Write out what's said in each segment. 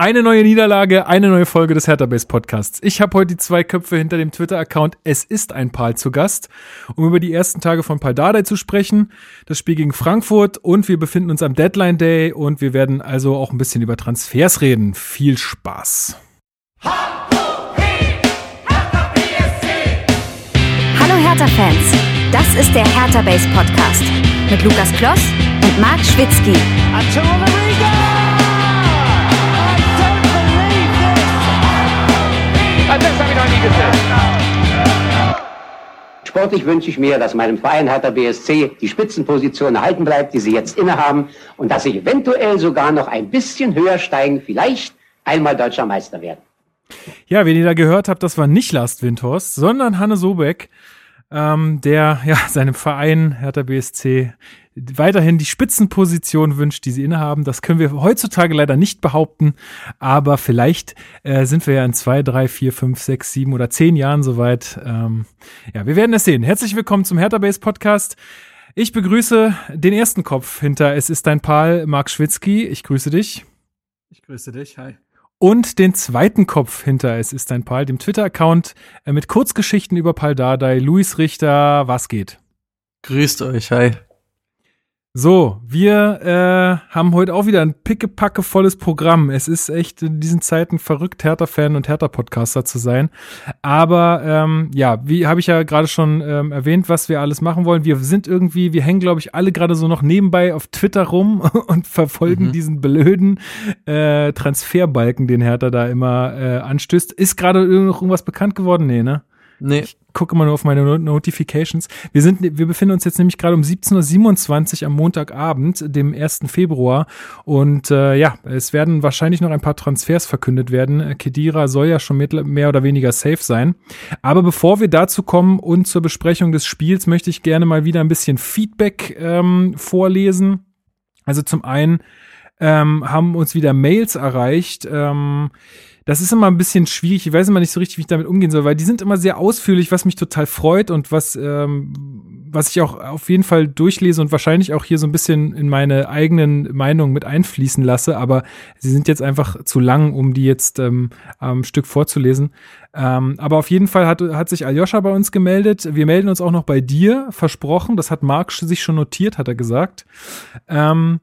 Eine neue Niederlage, eine neue Folge des Hertha Base Podcasts. Ich habe heute die zwei Köpfe hinter dem Twitter-Account Es ist ein Pal zu Gast, um über die ersten Tage von Pal Dardai zu sprechen, das Spiel gegen Frankfurt und wir befinden uns am Deadline Day und wir werden also auch ein bisschen über Transfers reden. Viel Spaß. Hallo Hertha-Fans, das ist der Hertha Base Podcast mit Lukas Kloss und Marc Schwitzky. Das habe ich noch nie gesehen. Sportlich wünsche ich mir, dass meinem Verein Hertha BSC die Spitzenposition erhalten bleibt, die sie jetzt innehaben und dass sie eventuell sogar noch ein bisschen höher steigen, vielleicht einmal deutscher Meister werden. Ja, wen ihr da gehört habt, das war nicht Last Windhorst, sondern Hanne Sobeck, ähm, der ja seinem Verein Hertha BSC weiterhin die Spitzenposition wünscht, die sie innehaben. Das können wir heutzutage leider nicht behaupten, aber vielleicht äh, sind wir ja in zwei, drei, vier, fünf, sechs, sieben oder zehn Jahren soweit. Ähm, ja, wir werden es sehen. Herzlich willkommen zum Hertha Base Podcast. Ich begrüße den ersten Kopf hinter Es ist dein Pal, Marc Schwitzky. Ich grüße dich. Ich grüße dich. Hi. Und den zweiten Kopf hinter Es ist dein Pal, dem Twitter-Account äh, mit Kurzgeschichten über Pal Dardai, Luis Richter. Was geht? Grüßt euch. Hi. So, wir äh, haben heute auch wieder ein pickepacke volles Programm. Es ist echt in diesen Zeiten verrückt, Hertha-Fan und Hertha-Podcaster zu sein. Aber ähm, ja, wie habe ich ja gerade schon ähm, erwähnt, was wir alles machen wollen. Wir sind irgendwie, wir hängen, glaube ich, alle gerade so noch nebenbei auf Twitter rum und verfolgen mhm. diesen blöden äh, Transferbalken, den Hertha da immer äh, anstößt. Ist gerade noch irgendwas bekannt geworden? Nee, ne? Nee. Ich gucke immer nur auf meine Notifications. Wir sind, wir befinden uns jetzt nämlich gerade um 17.27 Uhr am Montagabend, dem 1. Februar. Und äh, ja, es werden wahrscheinlich noch ein paar Transfers verkündet werden. Kedira soll ja schon mehr oder weniger safe sein. Aber bevor wir dazu kommen und zur Besprechung des Spiels, möchte ich gerne mal wieder ein bisschen Feedback ähm, vorlesen. Also zum einen ähm, haben uns wieder Mails erreicht. Ähm, das ist immer ein bisschen schwierig. Ich weiß immer nicht so richtig, wie ich damit umgehen soll, weil die sind immer sehr ausführlich, was mich total freut und was, ähm, was ich auch auf jeden Fall durchlese und wahrscheinlich auch hier so ein bisschen in meine eigenen Meinungen mit einfließen lasse. Aber sie sind jetzt einfach zu lang, um die jetzt ähm, am Stück vorzulesen. Ähm, aber auf jeden Fall hat, hat sich Aljoscha bei uns gemeldet. Wir melden uns auch noch bei dir, versprochen. Das hat Marc sich schon notiert, hat er gesagt. Ähm,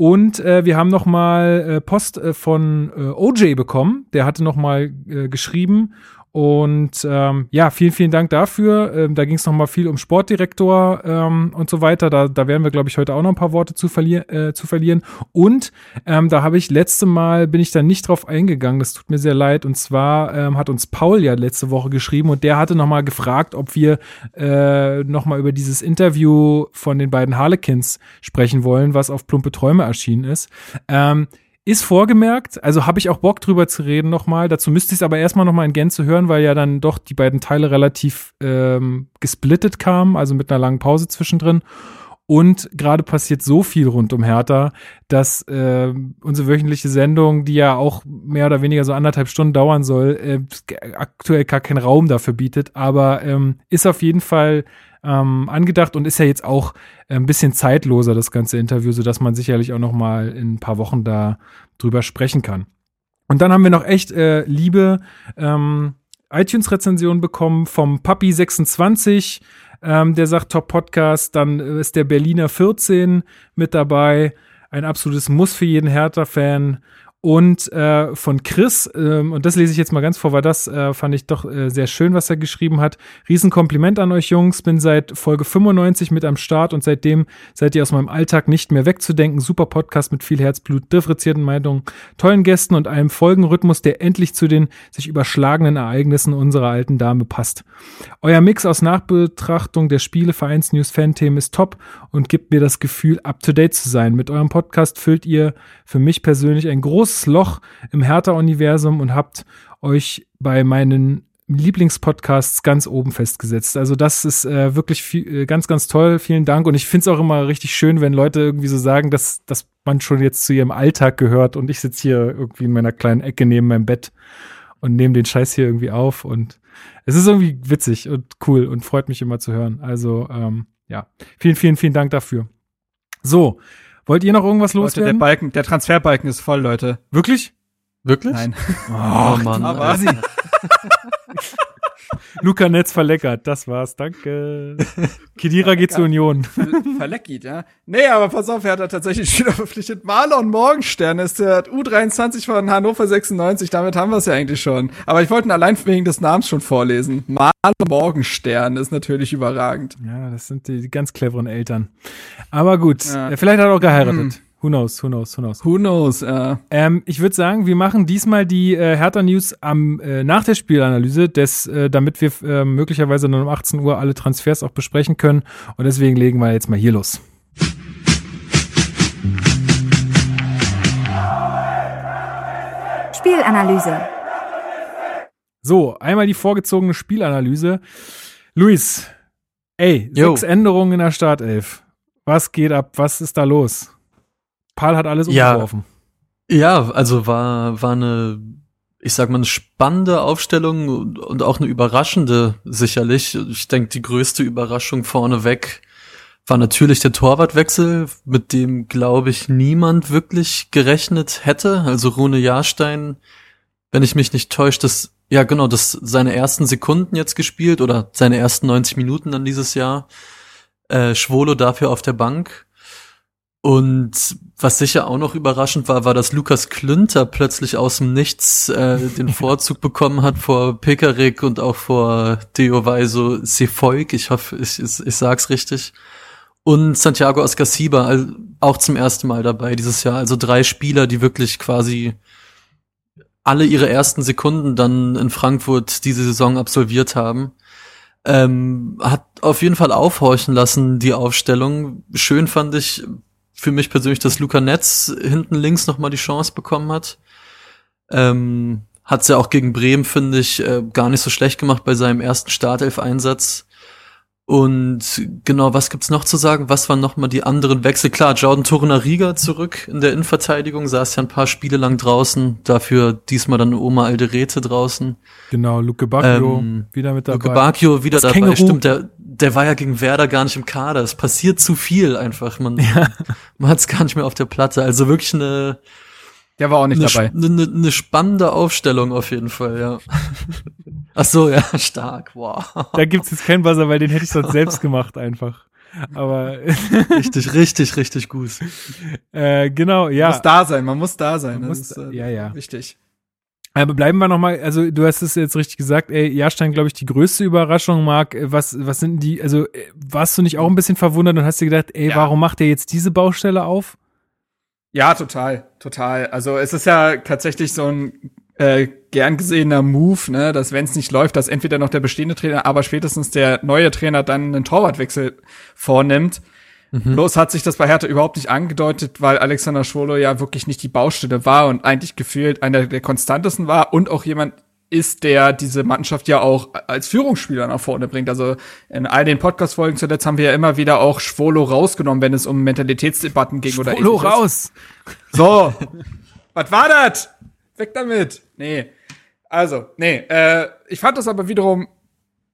und äh, wir haben noch mal äh, Post äh, von äh, OJ bekommen. Der hatte noch mal äh, geschrieben und ähm, ja, vielen, vielen Dank dafür. Ähm, da ging es nochmal viel um Sportdirektor ähm, und so weiter. Da, da werden wir, glaube ich, heute auch noch ein paar Worte zu, verlier äh, zu verlieren. Und ähm, da habe ich letzte Mal, bin ich da nicht drauf eingegangen, das tut mir sehr leid. Und zwar ähm, hat uns Paul ja letzte Woche geschrieben und der hatte nochmal gefragt, ob wir äh, nochmal über dieses Interview von den beiden Harlequins sprechen wollen, was auf Plumpe Träume erschienen ist. Ähm, ist vorgemerkt, also habe ich auch Bock drüber zu reden nochmal. Dazu müsste ich es aber erstmal nochmal in Gänze hören, weil ja dann doch die beiden Teile relativ ähm, gesplittet kamen, also mit einer langen Pause zwischendrin. Und gerade passiert so viel rund um Hertha, dass äh, unsere wöchentliche Sendung, die ja auch mehr oder weniger so anderthalb Stunden dauern soll, äh, aktuell gar keinen Raum dafür bietet. Aber ähm, ist auf jeden Fall ähm, angedacht und ist ja jetzt auch ein bisschen zeitloser, das ganze Interview, so dass man sicherlich auch noch mal in ein paar Wochen da drüber sprechen kann. Und dann haben wir noch echt äh, liebe ähm, iTunes-Rezension bekommen vom Papi26, ähm, der sagt Top Podcast, dann ist der Berliner 14 mit dabei, ein absolutes Muss für jeden Hertha-Fan und äh, von Chris, ähm, und das lese ich jetzt mal ganz vor, weil das äh, fand ich doch äh, sehr schön, was er geschrieben hat. Riesenkompliment an euch Jungs, bin seit Folge 95 mit am Start und seitdem seid ihr aus meinem Alltag nicht mehr wegzudenken. Super Podcast mit viel Herzblut, differenzierten Meinungen, tollen Gästen und einem Folgenrhythmus, der endlich zu den sich überschlagenen Ereignissen unserer alten Dame passt. Euer Mix aus Nachbetrachtung der Spiele, Vereinsnews, Fan-Themen ist top und gibt mir das Gefühl, up-to-date zu sein. Mit eurem Podcast füllt ihr für mich persönlich ein großes großes Loch im Hertha-Universum und habt euch bei meinen Lieblingspodcasts ganz oben festgesetzt. Also das ist äh, wirklich viel, äh, ganz, ganz toll. Vielen Dank. Und ich finde es auch immer richtig schön, wenn Leute irgendwie so sagen, dass, dass man schon jetzt zu ihrem Alltag gehört und ich sitze hier irgendwie in meiner kleinen Ecke neben meinem Bett und nehme den Scheiß hier irgendwie auf. Und es ist irgendwie witzig und cool und freut mich immer zu hören. Also ähm, ja, vielen, vielen, vielen Dank dafür. So, Wollt ihr noch irgendwas loswerden? Leute, der Balken, der Transferbalken ist voll, Leute. Wirklich? Wirklich? Nein. Oh, Mann. aber-. Luca Netz verleckert, das war's, danke. Kedira geht zur Union. Verleckit, ja. Nee, aber pass auf, er hat da tatsächlich Spieler verpflichtet. Marlon Morgenstern ist der U23 von Hannover 96. Damit haben wir es ja eigentlich schon. Aber ich wollte ihn allein wegen des Namens schon vorlesen. Marlon Morgenstern ist natürlich überragend. Ja, das sind die ganz cleveren Eltern. Aber gut, Ja. vielleicht hat er auch geheiratet. Who knows, who knows, who knows. Who knows? Äh, Ähm, ich würde sagen, wir machen diesmal die äh, Hertha News am äh, nach der Spielanalyse, des, äh, damit wir äh, möglicherweise dann um 18 Uhr alle Transfers auch besprechen können. Und deswegen legen wir jetzt mal hier los. Spielanalyse. So, einmal die vorgezogene Spielanalyse. Luis, ey, Jo. sechs Änderungen in der Startelf. Was geht ab? Was ist da los? Paul hat alles Ja. umgeworfen. Ja, also war, war eine, ich sag mal, eine spannende Aufstellung und, und auch eine überraschende sicherlich. Ich denke, die größte Überraschung vorneweg war natürlich der Torwartwechsel, mit dem, glaube ich, niemand wirklich gerechnet hätte. Also Rune Jahrstein, wenn ich mich nicht täusche, das, ja genau, das seine ersten Sekunden jetzt gespielt oder seine ersten 90 Minuten dann dieses Jahr. Äh, Schwolo dafür auf der Bank. Und was sicher auch noch überraschend war, war, dass Lukas Klünter plötzlich aus dem Nichts äh, den Vorzug bekommen hat vor Pekarik und auch vor Deo Weiso Sefolk. Ich hoffe, ich, ich, ich sag's richtig. Und Santiago Ascasiba also auch zum ersten Mal dabei dieses Jahr. Also drei Spieler, die wirklich quasi alle ihre ersten Sekunden dann in Frankfurt diese Saison absolviert haben. Ähm, hat auf jeden Fall aufhorchen lassen, die Aufstellung. Schön fand ich für mich persönlich, dass Luca Netz hinten links nochmal die Chance bekommen hat. Ähm, hat's ja auch gegen Bremen, finde ich, äh, gar nicht so schlecht gemacht bei seinem ersten Startelf-Einsatz. Und genau, was gibt's noch zu sagen? Was waren nochmal die anderen Wechsel? Klar, Jordan Torunariga zurück in der Innenverteidigung, saß ja ein paar Spiele lang draußen, dafür diesmal dann Oma Alderete draußen. Genau, Luke Bacchio Ähm, wieder mit dabei. Luke Bacchio wieder Das dabei, Känguru. stimmt, der, der war ja gegen Werder gar nicht im Kader. Es passiert zu viel einfach. Man, man hat's gar nicht mehr auf der Platte. Also wirklich eine, der war auch nicht eine, dabei. eine, eine spannende Aufstellung auf jeden Fall, ja. Ach so, ja, stark, wow. Da gibt's jetzt keinen Buzzer, weil den hätte ich sonst selbst gemacht einfach. Aber Richtig, richtig, richtig gut. äh, genau, ja. Muss da sein, man muss da sein. Man Das muss ist da- äh, ja, ja. wichtig. Aber bleiben wir noch mal, also du hast es jetzt richtig gesagt, ey, Jahrstein, glaube ich, die größte Überraschung, Marc, äh, was, was sind die, also äh, warst du nicht auch ein bisschen verwundert und hast dir gedacht, ey, Ja. warum macht der jetzt diese Baustelle auf? Ja, total, total. Also es ist ja tatsächlich so ein äh, gern gesehener Move, ne, dass wenn es nicht läuft, dass entweder noch der bestehende Trainer, aber spätestens der neue Trainer dann einen Torwartwechsel vornimmt. Bloß hat sich das bei Hertha überhaupt nicht angedeutet, weil Alexander Schwolo ja wirklich nicht die Baustelle war und eigentlich gefühlt einer der konstantesten war und auch jemand ist, der diese Mannschaft ja auch als Führungsspieler nach vorne bringt. Also in all den Podcast-Folgen zuletzt haben wir ja immer wieder auch Schwolo rausgenommen, wenn es um Mentalitätsdebatten ging oder Polo ähnliches. raus! So, was war das? Weg damit. Nee. Also, nee, äh, ich fand das aber wiederum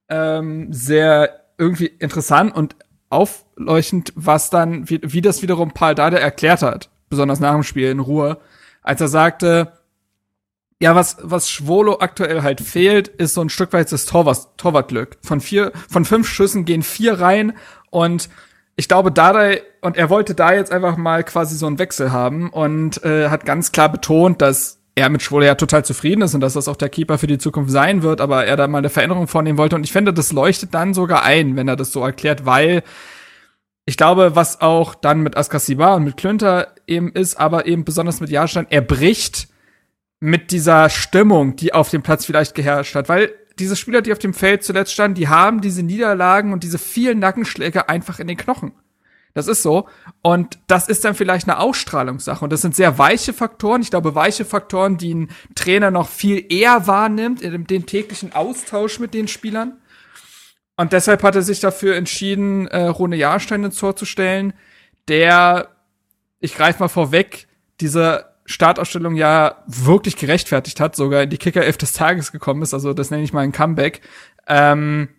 ähm, sehr irgendwie interessant und aufleuchtend, was dann, wie, wie das wiederum Paul Dada erklärt hat, besonders nach dem Spiel in Ruhe, als er sagte, ja, was, was Schwolo aktuell halt fehlt, ist so ein Stück weit das Torwart, Torwartglück. Von vier, von fünf Schüssen gehen vier rein und ich glaube, Dardai, und er wollte da jetzt einfach mal quasi so einen Wechsel haben und äh, hat ganz klar betont, dass er mit Schwole ja total zufrieden ist und dass das auch der Keeper für die Zukunft sein wird, aber er da mal eine Veränderung vornehmen wollte. Und ich finde, das leuchtet dann sogar ein, wenn er das so erklärt, weil ich glaube, was auch dann mit Askasiba und mit Klünter eben ist, aber eben besonders mit Jahrstein, er bricht mit dieser Stimmung, die auf dem Platz vielleicht geherrscht hat, weil diese Spieler, die auf dem Feld zuletzt standen, die haben diese Niederlagen und diese vielen Nackenschläge einfach in den Knochen. Das ist so. Und das ist dann vielleicht eine Ausstrahlungssache. Und das sind sehr weiche Faktoren. Ich glaube, weiche Faktoren, die ein Trainer noch viel eher wahrnimmt, in dem, täglichen Austausch mit den Spielern. Und deshalb hat er sich dafür entschieden, äh, Rune Jahrstein ins Tor zu stellen, der, ich greife mal vorweg, diese Startausstellung ja wirklich gerechtfertigt hat, sogar in die Kicker 11 des Tages gekommen ist. Also das nenne ich mal ein Comeback. Ähm,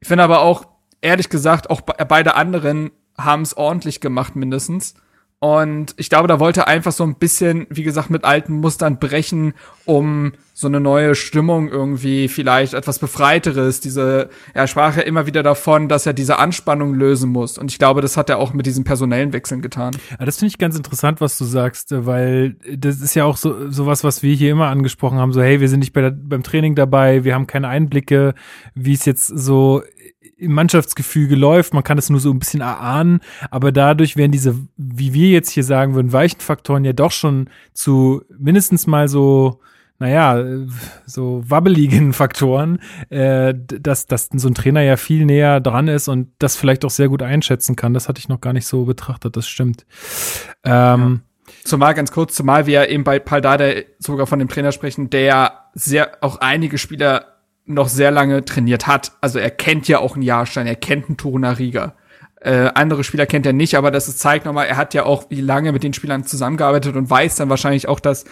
ich finde aber auch, ehrlich gesagt, auch be beide anderen haben es ordentlich gemacht mindestens. Und ich glaube, da wollte er einfach so ein bisschen, wie gesagt, mit alten Mustern brechen, um so eine neue Stimmung irgendwie vielleicht etwas befreiteres. Diese, er sprach ja immer wieder davon, dass er diese Anspannung lösen muss. Und ich glaube, das hat er auch mit diesen personellen Wechseln getan. Ja, das finde ich ganz interessant, was du sagst, weil das ist ja auch so sowas, was wir hier immer angesprochen haben. So, hey, wir sind nicht bei der, beim Training dabei, wir haben keine Einblicke, wie es jetzt so im Mannschaftsgefüge läuft. Man kann es nur so ein bisschen erahnen, aber dadurch werden diese, wie wir jetzt hier sagen würden, weichen Faktoren ja doch schon zu mindestens mal so naja, so wabbeligen Faktoren, äh, dass, dass so ein Trainer ja viel näher dran ist und das vielleicht auch sehr gut einschätzen kann. Das hatte ich noch gar nicht so betrachtet, das stimmt. Ähm, ja. Zumal ganz kurz, zumal wir eben bei Paldada sogar von dem Trainer sprechen, der sehr auch einige Spieler noch sehr lange trainiert hat. Also er kennt ja auch einen Jahrstein, er kennt einen Turuna Riga. Äh, andere Spieler kennt er nicht, aber das ist, zeigt nochmal, er hat ja auch wie lange mit den Spielern zusammengearbeitet und weiß dann wahrscheinlich auch, dass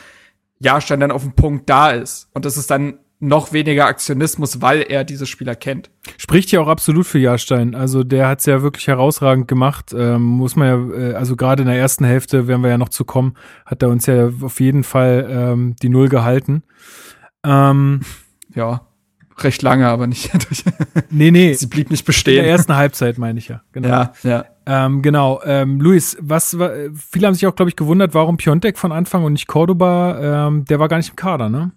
Jahrstein dann auf dem Punkt da ist. Und das ist dann noch weniger Aktionismus, weil er diese Spieler kennt. Spricht ja auch absolut für Jahrstein. Also der hat es ja wirklich herausragend gemacht. Ähm, muss man ja, äh, also gerade in der ersten Hälfte, werden wir ja noch zu kommen, hat er uns ja auf jeden Fall ähm, die Null gehalten. Ähm, ja recht lange, aber nicht durch. nee, nee. Sie blieb nicht bestehen. In der ersten Halbzeit meine ich ja. Genau. Ja, ja. Ähm, genau. Ähm, Luis, was war, viele haben sich auch, glaube ich, gewundert, warum Piontek von Anfang und nicht Cordoba, ähm, der war gar nicht im Kader, ne?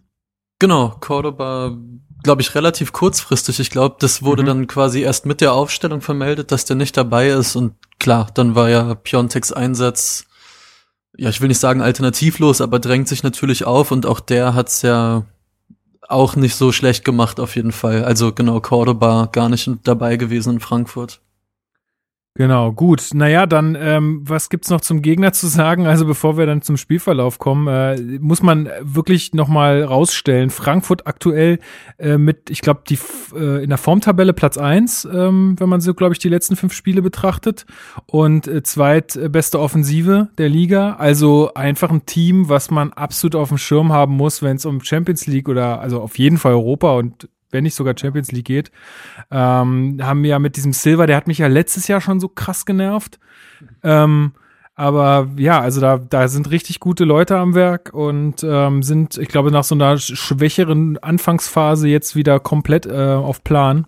Genau, Cordoba, glaube ich, relativ kurzfristig. Ich glaube, das wurde mhm. dann quasi erst mit der Aufstellung vermeldet, dass der nicht dabei ist und klar, dann war ja Pionteks Einsatz ja, ich will nicht sagen alternativlos, aber drängt sich natürlich auf und auch der hat's ja auch nicht so schlecht gemacht auf jeden Fall. Also genau, Cordoba gar nicht dabei gewesen in Frankfurt. Genau, gut. Naja, dann, ähm, was gibt's noch zum Gegner zu sagen? Also bevor wir dann zum Spielverlauf kommen, äh, muss man wirklich nochmal rausstellen. Frankfurt aktuell äh, mit, ich glaube, die äh, in der Formtabelle Platz eins, ähm, wenn man so, glaube ich, die letzten fünf Spiele betrachtet. Und äh, zweitbeste Offensive der Liga. Also einfach ein Team, was man absolut auf dem Schirm haben muss, wenn es um Champions League oder also auf jeden Fall Europa und wenn nicht sogar Champions League geht. Ähm, haben wir ja mit diesem Silver, der hat mich ja letztes Jahr schon so krass genervt. Ähm, aber ja, also da, da sind richtig gute Leute am Werk und ähm, sind, ich glaube, nach so einer schwächeren Anfangsphase jetzt wieder komplett äh, auf Plan.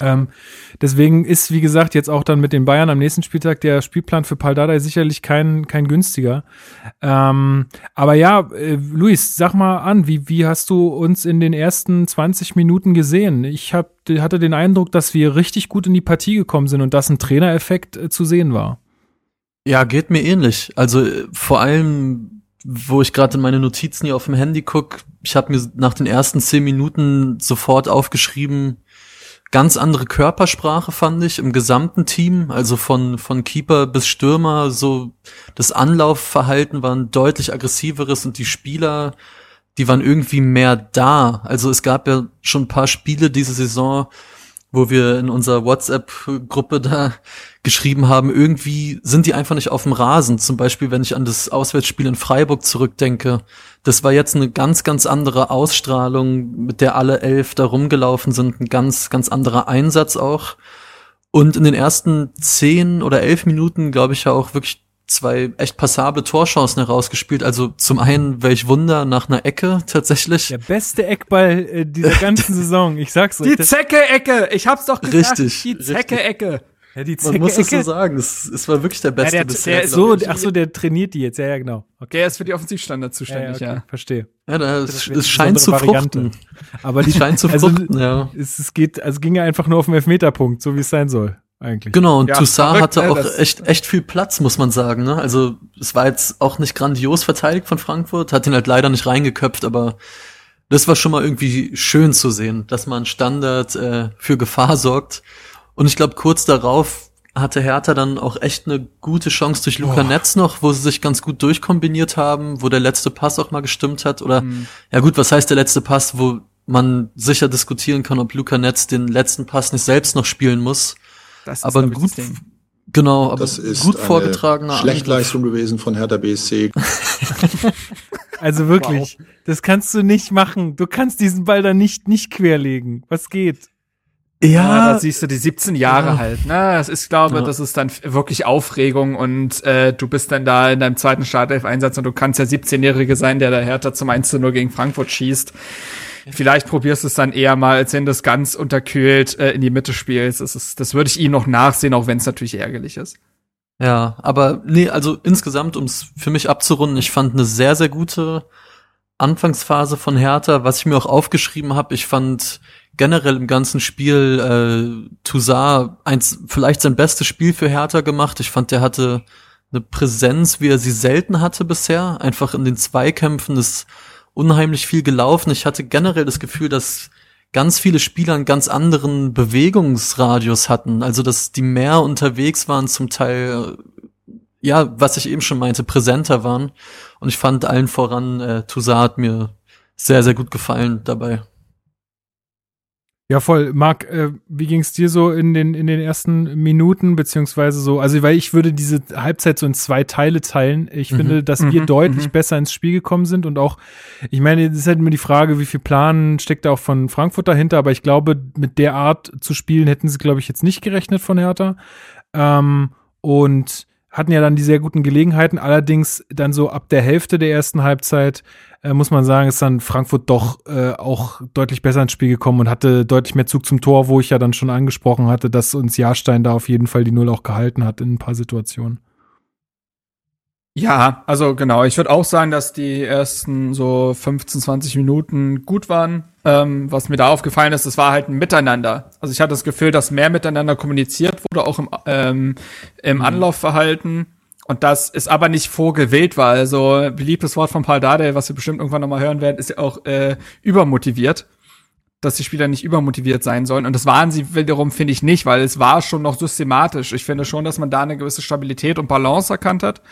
Ähm, deswegen ist, wie gesagt, jetzt auch dann mit den Bayern am nächsten Spieltag der Spielplan für Paldada sicherlich kein, kein günstiger. Ähm, aber ja, äh, Luis, sag mal an, wie, wie hast du uns in den ersten 20 Minuten gesehen? Ich hab, hatte den Eindruck, dass wir richtig gut in die Partie gekommen sind und dass ein Trainereffekt äh, zu sehen war. Ja, geht mir ähnlich. Also äh, vor allem, wo ich gerade in meine Notizen hier auf dem Handy guck, ich habe mir nach den ersten zehn Minuten sofort aufgeschrieben, ganz andere Körpersprache fand ich im gesamten Team, also von von Keeper bis Stürmer, so das Anlaufverhalten war ein deutlich aggressiveres und die Spieler, die waren irgendwie mehr da. Also es gab ja schon ein paar Spiele diese Saison, wo wir in unserer WhatsApp-Gruppe da geschrieben haben, irgendwie sind die einfach nicht auf dem Rasen. Zum Beispiel, wenn ich an das Auswärtsspiel in Freiburg zurückdenke. Das war jetzt eine ganz, ganz andere Ausstrahlung, mit der alle elf da rumgelaufen sind. Ein ganz, ganz anderer Einsatz auch. Und in den ersten zehn oder elf Minuten, glaube ich, ja auch wirklich zwei echt passable Torchancen herausgespielt. Also zum einen, welch Wunder nach einer Ecke tatsächlich. Der beste Eckball äh, dieser ganzen Saison. Ich sag's euch. Die Zecke-Ecke. Ich hab's doch gesagt. Richtig. Die Zecke-Ecke. Ja, die Man muss es so sagen. Es, es war wirklich der beste ja, der, bisher. Der so, ach so, der trainiert die jetzt. Ja, ja, genau. Okay. Der ist für die Offensivstandards zuständig, ja. ja, okay. Verstehe. Ja, da, es, es scheint zu Variante. fruchten. Aber die scheint zu also, fruchten, ja. Es, es geht, also ging ja einfach nur auf den Elfmeterpunkt, so wie es sein soll eigentlich. Genau, und ja, Toussaint hatte ne, auch echt, echt viel Platz, muss man sagen. Ne? Also es war jetzt auch nicht grandios verteidigt von Frankfurt, hat ihn halt leider nicht reingeköpft, aber das war schon mal irgendwie schön zu sehen, dass man Standard äh, für Gefahr sorgt. Und ich glaube, kurz darauf hatte Hertha dann auch echt eine gute Chance durch Luca oh. Netz noch, wo sie sich ganz gut durchkombiniert haben, wo der letzte Pass auch mal gestimmt hat. Oder mhm. ja gut, was heißt der letzte Pass, wo man sicher diskutieren kann, ob Luca Netz den letzten Pass nicht selbst noch spielen muss. Das aber ein gut, genau, aber das ist gut vorgetragener Schlechtleistung Angriff. gewesen von Hertha BSC. also wirklich, wow. das kannst du nicht machen. Du kannst diesen Ball da nicht nicht querlegen. Was geht? Ja, da siehst du die 17 Jahre Ja. halt. Ne? Das ist, glaube, Ja. das ist dann wirklich Aufregung und äh, du bist dann da in deinem zweiten Startelf-Einsatz und du kannst der 17-Jährige sein, der der Hertha zum 1 zu 0 gegen Frankfurt schießt. Vielleicht probierst du es dann eher mal, als wenn du es ganz unterkühlt äh, in die Mitte spielst. Das, ist, das würde ich ihm noch nachsehen, auch wenn es natürlich ärgerlich ist. Ja, aber nee, also insgesamt, um es für mich abzurunden, ich fand eine sehr, sehr gute Anfangsphase von Hertha, was ich mir auch aufgeschrieben habe. Ich fand generell im ganzen Spiel äh, Toussaint eins, vielleicht sein bestes Spiel für Hertha gemacht. Ich fand, der hatte eine Präsenz, wie er sie selten hatte bisher. Einfach in den Zweikämpfen ist unheimlich viel gelaufen. Ich hatte generell das Gefühl, dass ganz viele Spieler einen ganz anderen Bewegungsradius hatten. Also, dass die mehr unterwegs waren, zum Teil, äh, ja, was ich eben schon meinte, präsenter waren. Und ich fand allen voran, äh, Toussaint hat mir sehr, sehr gut gefallen dabei. Ja, voll. Marc, äh, wie ging's dir so in den, in den ersten Minuten, beziehungsweise so, also weil ich würde diese Halbzeit so in zwei Teile teilen. Ich Mhm. finde, dass wir Mhm. deutlich Mhm. besser ins Spiel gekommen sind und auch, ich meine, es ist halt immer die Frage, wie viel Plan steckt da auch von Frankfurt dahinter, aber ich glaube, mit der Art zu spielen hätten sie, glaube ich, jetzt nicht gerechnet von Hertha. Ähm, und hatten ja dann die sehr guten Gelegenheiten. Allerdings dann so ab der Hälfte der ersten Halbzeit äh, muss man sagen, ist dann Frankfurt doch äh, auch deutlich besser ins Spiel gekommen und hatte deutlich mehr Zug zum Tor, wo ich ja dann schon angesprochen hatte, dass uns Jahrstein da auf jeden Fall die Null auch gehalten hat in ein paar Situationen. Ja, also genau. Ich würde auch sagen, dass die ersten so 15, 20 Minuten gut waren. Ähm, was mir da aufgefallen ist, das war halt ein Miteinander. Also ich hatte das Gefühl, dass mehr miteinander kommuniziert wurde, auch im, ähm, im Anlaufverhalten. Und das ist aber nicht vorgewählt war. Also beliebtes Wort von Paul Dardai, was wir bestimmt irgendwann nochmal hören werden, ist ja auch äh, übermotiviert. Dass die Spieler nicht übermotiviert sein sollen. Und das waren sie wiederum, finde ich, nicht, weil es war schon noch systematisch. Ich finde schon, dass man da eine gewisse Stabilität und Balance erkannt hat.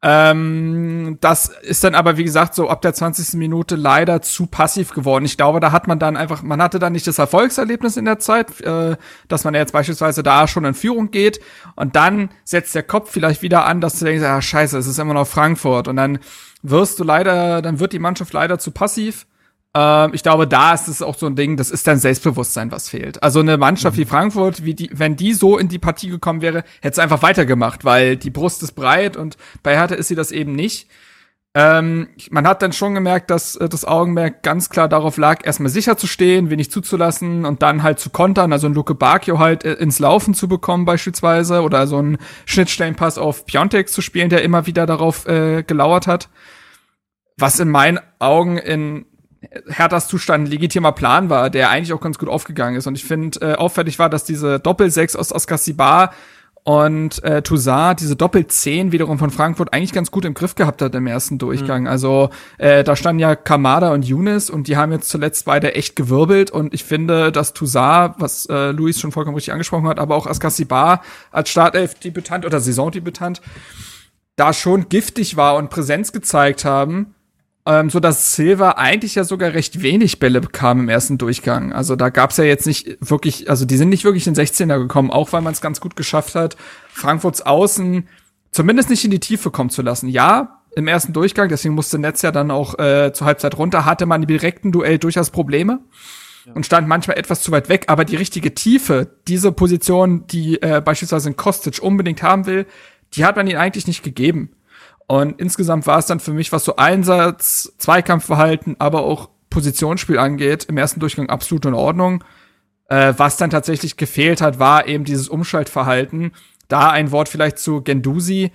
Ähm, das ist dann aber, wie gesagt, so ab der 20. Minute leider zu passiv geworden. Ich glaube, da hat man dann einfach, man hatte dann nicht das Erfolgserlebnis in der Zeit, äh, dass man jetzt beispielsweise da schon in Führung geht und dann setzt der Kopf vielleicht wieder an, dass du denkst, ah, scheiße, es ist immer noch Frankfurt und dann wirst du leider, dann wird die Mannschaft leider zu passiv. Ähm, ich glaube, da ist es auch so ein Ding, das ist dein Selbstbewusstsein, was fehlt. Also eine Mannschaft wie Frankfurt, wie die, wenn die so in die Partie gekommen wäre, hätte es einfach weitergemacht, weil die Brust ist breit und bei Hertha ist sie das eben nicht. Ähm, man hat dann schon gemerkt, dass äh, das Augenmerk ganz klar darauf lag, erstmal sicher zu stehen, wenig zuzulassen und dann halt zu kontern, also ein Luke Bakio halt äh, ins Laufen zu bekommen beispielsweise oder so einen Schnittstellenpass auf Piontek zu spielen, der immer wieder darauf äh, gelauert hat. Was in meinen Augen in Herthas Zustand ein legitimer Plan war, der eigentlich auch ganz gut aufgegangen ist. Und ich finde, äh, auffällig war, dass diese Doppel-Sechs aus Askasibar und äh, Toussaint diese Doppel-Zehn wiederum von Frankfurt eigentlich ganz gut im Griff gehabt hat im ersten Durchgang. Also äh, da standen ja Kamada und Younes und die haben jetzt zuletzt beide echt gewirbelt und ich finde, dass Toussaint, was äh, Luis schon vollkommen richtig angesprochen hat, aber auch Askasibar als Startelf-Debütant oder Saisondebütant da schon giftig war und Präsenz gezeigt haben, ähm, so dass Silva eigentlich ja sogar recht wenig Bälle bekam im ersten Durchgang. Also da gab's ja jetzt nicht wirklich, also die sind nicht wirklich in 16er gekommen, auch weil man es ganz gut geschafft hat, Frankfurts Außen zumindest nicht in die Tiefe kommen zu lassen. Ja, im ersten Durchgang, deswegen musste Netz ja dann auch äh, zur Halbzeit runter, hatte man im direkten Duell durchaus Probleme und stand manchmal etwas zu weit weg, aber die richtige Tiefe, diese Position, die äh, beispielsweise ein Kostic unbedingt haben will, die hat man ihn eigentlich nicht gegeben. Und insgesamt war es dann für mich, was so Einsatz, Zweikampfverhalten, aber auch Positionsspiel angeht, im ersten Durchgang absolut in Ordnung. Äh, was dann tatsächlich gefehlt hat, war eben dieses Umschaltverhalten. Da ein Wort vielleicht zu Gendusi.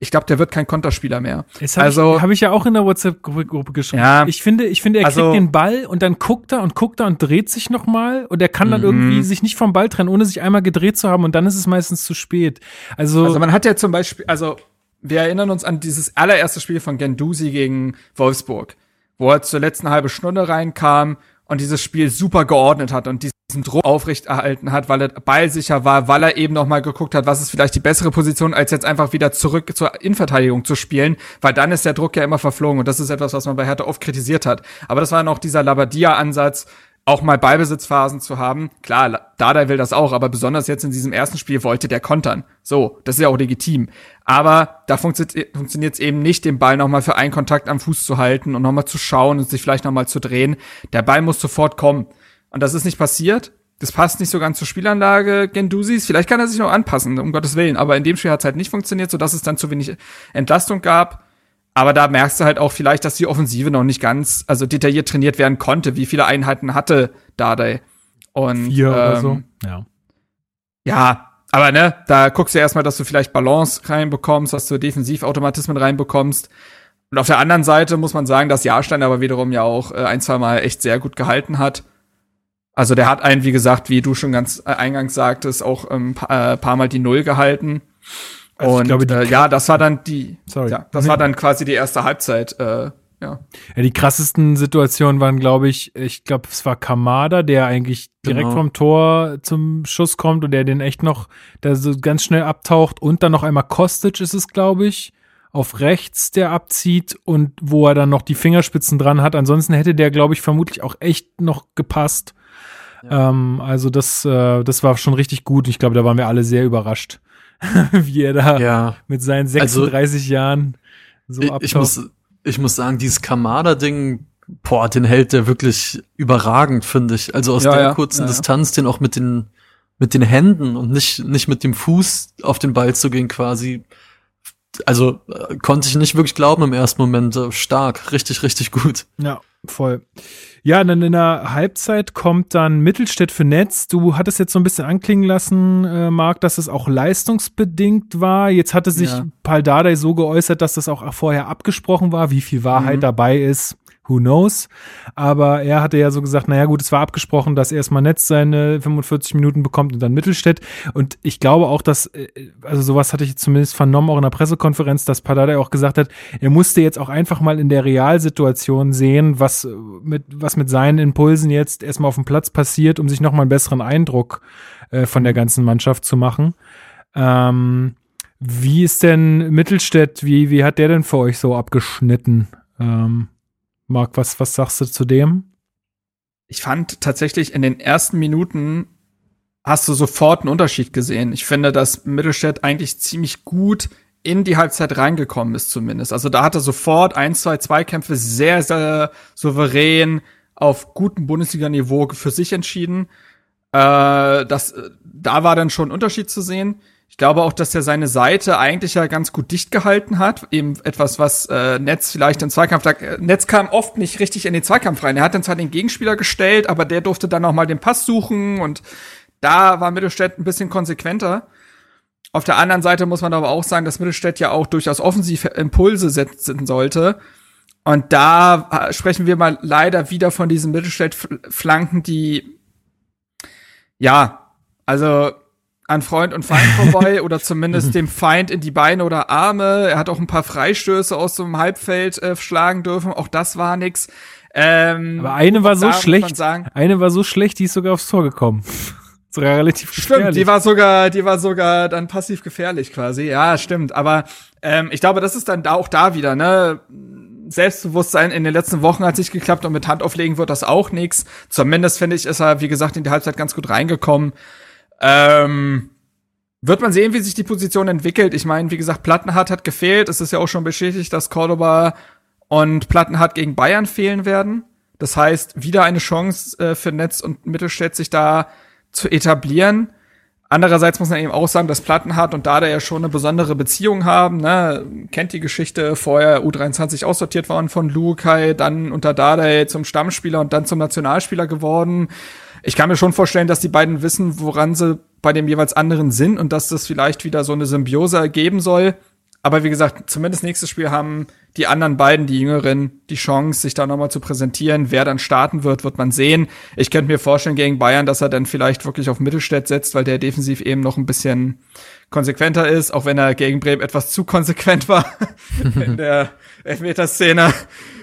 Ich glaube, der wird kein Konterspieler mehr. Das habe also ich, hab ich ja auch in der WhatsApp-Gruppe geschrieben. Ja. Ich finde, ich finde, er Also- kriegt den Ball und dann guckt er und guckt er und dreht sich noch mal und er kann dann Mhm. irgendwie sich nicht vom Ball trennen, ohne sich einmal gedreht zu haben und dann ist es meistens zu spät. Also, Also man hat ja zum Beispiel, also wir erinnern uns an dieses allererste Spiel von Gendusi gegen Wolfsburg, wo er zur letzten halbe Stunde reinkam und dieses Spiel super geordnet hat und diesen Druck aufrechterhalten hat, weil er ballsicher war, weil er eben noch mal geguckt hat, was ist vielleicht die bessere Position, als jetzt einfach wieder zurück zur Innenverteidigung zu spielen, weil dann ist der Druck ja immer verflogen und das ist etwas, was man bei Hertha oft kritisiert hat. Aber das war noch dieser Labadia-Ansatz, auch mal Ballbesitzphasen zu haben. Klar, Dada will das auch, aber besonders jetzt in diesem ersten Spiel wollte der kontern. So, das ist ja auch legitim. Aber da funktio funktioniert es eben nicht, den Ball nochmal für einen Kontakt am Fuß zu halten und nochmal zu schauen und sich vielleicht nochmal zu drehen. Der Ball muss sofort kommen. Und das ist nicht passiert. das passt nicht so ganz zur Spielanlage Gendusis. Vielleicht kann er sich noch anpassen, um Gottes Willen. Aber in dem Spiel hat es halt nicht funktioniert, sodass es dann zu wenig Entlastung gab. Aber da merkst du halt auch vielleicht, dass die Offensive noch nicht ganz, also detailliert trainiert werden konnte. Wie viele Einheiten hatte Dardai? Und, Vier oder ähm, so. Ja. Ja, aber ne, da guckst du erstmal, dass du vielleicht Balance reinbekommst, dass du Defensivautomatismen reinbekommst. Und auf der anderen Seite muss man sagen, dass Jahrstein aber wiederum ja auch äh, ein, zwei Mal echt sehr gut gehalten hat. Also der hat einen, wie gesagt, wie du schon ganz äh, eingangs sagtest, auch ein ähm, paar, äh, paar Mal die Null gehalten. Also ich und glaube, die- äh, ja, das war dann die, Sorry. ja, das war dann quasi die erste Halbzeit. Äh, ja. Ja, die krassesten Situationen waren, glaube ich, ich glaube, es war Kamada, der eigentlich direkt Genau. vom Tor zum Schuss kommt und der den echt noch, der so ganz schnell abtaucht und dann noch einmal Kostic ist es, glaube ich, auf rechts, der abzieht und wo er dann noch die Fingerspitzen dran hat. Ansonsten hätte der, glaube ich, vermutlich auch echt noch gepasst. Ähm, also das, äh, das war schon richtig gut. Ich glaube, da waren wir alle sehr überrascht, wie er da Ja. mit seinen Also- 36 Jahren so Ich, abtaucht. ich muss, ich muss sagen, dieses Kamada-Ding, boah, den hält der wirklich überragend, finde ich. Also aus Ja, der ja, kurzen. Distanz, den auch mit den, mit den Händen und nicht, nicht mit dem Fuß auf den Ball zu gehen, quasi. Also äh, konnte ich nicht wirklich glauben im ersten Moment. Äh, Stark, richtig, richtig gut. Ja, voll. Ja, dann in der Halbzeit kommt dann Mittelstädt für Netz. Du hattest jetzt so ein bisschen anklingen lassen, äh, Marc, dass es auch leistungsbedingt war. Jetzt hatte sich Ja. Paul Dardai so geäußert, dass das auch vorher abgesprochen war. Wie viel Wahrheit Mhm. dabei ist, who knows. Aber er hatte ja so gesagt, naja gut, es war abgesprochen, dass erstmal Netz seine 45 Minuten bekommt und dann Mittelstädt. Und ich glaube auch, dass, äh, also sowas hatte ich zumindest vernommen, auch in der Pressekonferenz, dass Pardadei auch gesagt hat, er musste jetzt auch einfach mal in der Realsituation sehen, was äh, mit, was mit seinen Impulsen jetzt erstmal auf dem Platz passiert, um sich nochmal einen besseren Eindruck äh, von der ganzen Mannschaft zu machen. Ähm, wie ist denn Mittelstädt, wie, wie hat der denn für euch so abgeschnitten? Ähm, Marc, was, was sagst du zu dem? ich fand tatsächlich in den ersten Minuten hast du sofort einen Unterschied gesehen. Ich finde, dass Mittelstädt eigentlich ziemlich gut in die Halbzeit reingekommen ist zumindest. Also da hat er sofort ein, zwei Zweikämpfe sehr, sehr souverän auf gutem Bundesliga-Niveau für sich entschieden. Äh, das, da war dann schon ein Unterschied zu sehen. Ich glaube auch, dass er seine Seite eigentlich ja ganz gut dicht gehalten hat. Eben etwas, was äh, Netz vielleicht im Zweikampf, äh, Netz kam oft nicht richtig in den Zweikampf rein. Er hat dann zwar den Gegenspieler gestellt, aber der durfte dann auch mal den Pass suchen und da war Mittelstädt ein bisschen konsequenter. Auf der anderen Seite muss man aber auch sagen, dass Mittelstädt ja auch durchaus offensiv Impulse setzen sollte. Und da äh, sprechen wir mal leider wieder von diesen Mittelstädt-Flanken, die ja, also an Freund und Feind vorbei oder zumindest dem Feind in die Beine oder Arme. Er hat auch ein paar Freistöße aus so einem Halbfeld äh, schlagen dürfen. Auch das war nix. Ähm, Aber eine war so schlecht, sagen- eine war so schlecht, die ist sogar aufs Tor gekommen. sogar relativ Stimmt, gefährlich. die war sogar, die war sogar dann passiv gefährlich quasi. Ja, stimmt. Aber ähm, ich glaube, das ist dann da auch da wieder, ne? Selbstbewusstsein in den letzten Wochen hat sich geklappt und mit Hand auflegen wird das auch nix. Zumindest finde ich, ist er, wie gesagt, in die Halbzeit ganz gut reingekommen. Ähm, wird man sehen, wie sich die Position entwickelt. Ich meine, wie gesagt, Plattenhardt hat gefehlt. Es ist ja auch schon bestätigt, dass Cordoba und Plattenhardt gegen Bayern fehlen werden. Das heißt, wieder eine Chance äh, für Netz und Mittelstädt, sich da zu etablieren. Andererseits muss man eben auch sagen, dass Plattenhardt und Dada ja schon eine besondere Beziehung haben. Ne? Kennt die Geschichte, vorher U23 aussortiert worden von Lukai, dann unter Dada zum Stammspieler und dann zum Nationalspieler geworden. Ich kann mir schon vorstellen, dass die beiden wissen, woran sie bei dem jeweils anderen sind und dass das vielleicht wieder so eine Symbiose ergeben soll. Aber wie gesagt, zumindest nächstes Spiel haben die anderen beiden, die Jüngeren, die Chance, sich da nochmal zu präsentieren. Wer dann starten wird, wird man sehen. Ich könnte mir vorstellen gegen Bayern, dass er dann vielleicht wirklich auf Mittelstädt setzt, weil der defensiv eben noch ein bisschen konsequenter ist, auch wenn er gegen Bremen etwas zu konsequent war in der Elfmeterszene.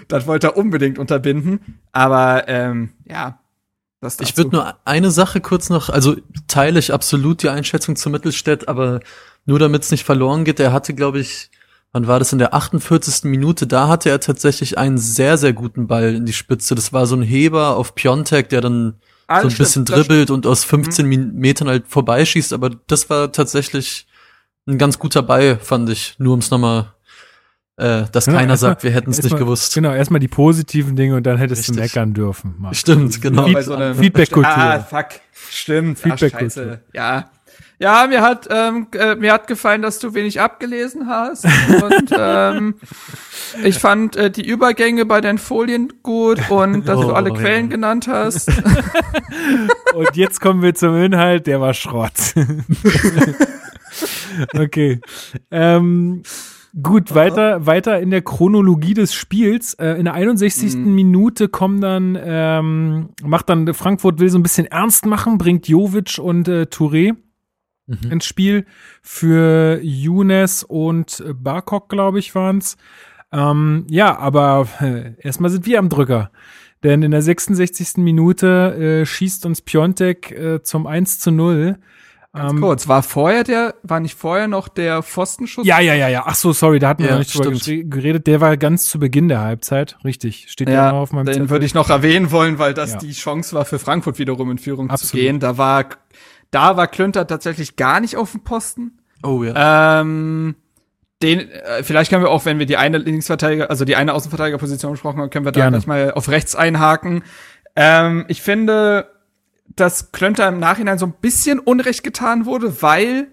Das wollte er unbedingt unterbinden. Aber ähm, ja, Ich würde nur eine Sache kurz noch, also teile ich absolut die Einschätzung zu Mittelstädt, aber nur damit es nicht verloren geht, er hatte, glaube ich, wann war das in der 48. Minute, da hatte er tatsächlich einen sehr, sehr guten Ball in die Spitze. Das war so ein Heber auf Piontek, der dann Ah, so ein stimmt, bisschen Mhm. dribbelt und aus 15 Min- Metern halt vorbeischießt, aber das war tatsächlich ein ganz guter Ball, fand ich, nur um es nochmal äh, dass Genau, keiner sagt, wir hätten es nicht erstmal- gewusst. Genau, erstmal die positiven Dinge und dann hättest du Richtig. meckern dürfen. Marc. Stimmt, genau. Feed- bei so Feedback-Kultur. Ah, fuck. Stimmt. Ach, Feedback-Kultur. scheiße. Ja. Ja, mir hat, ähm, äh, mir hat gefallen, dass du wenig abgelesen hast. Und ähm, ich fand äh, die Übergänge bei deinen Folien gut und dass du Oh, alle ja. Quellen genannt hast. Und jetzt kommen wir zum Inhalt, der war Schrott. okay. Ähm, gut, weiter, weiter in der Chronologie des Spiels. Äh, in der 61. Minute kommen dann, ähm, macht dann Frankfurt will so ein bisschen ernst machen, bringt Jovic und äh, Touré ins Spiel für Younes und äh, Barkok, glaube ich, waren's. Ähm, ja, aber äh, erstmal sind wir am Drücker. Denn in der 66. Minute äh, schießt uns Piontek äh, zum 1 zu 0. Ähm, Kurz, war vorher der, war nicht vorher noch der Pfostenschuss? ja, ja, ja, ja. Ach so, sorry, da hatten wir Ja, noch nicht drüber stimmt. gere- geredet. Der war ganz zu Beginn der Halbzeit. Richtig. Steht ja, noch auf meinem den Zettel. würde ich noch erwähnen wollen, weil das Ja. die Chance war für Frankfurt wiederum in Führung zu Absolut. gehen. Da war, da war Klünter tatsächlich gar nicht auf dem Posten. Oh ja. Ähm, den, äh, vielleicht können wir auch, wenn wir die eine Linksverteidiger, also die eine Außenverteidigerposition besprochen haben, können wir da Gerne. gleich mal auf rechts einhaken. Ähm, ich finde, dass Klönter im Nachhinein so ein bisschen Unrecht getan wurde, weil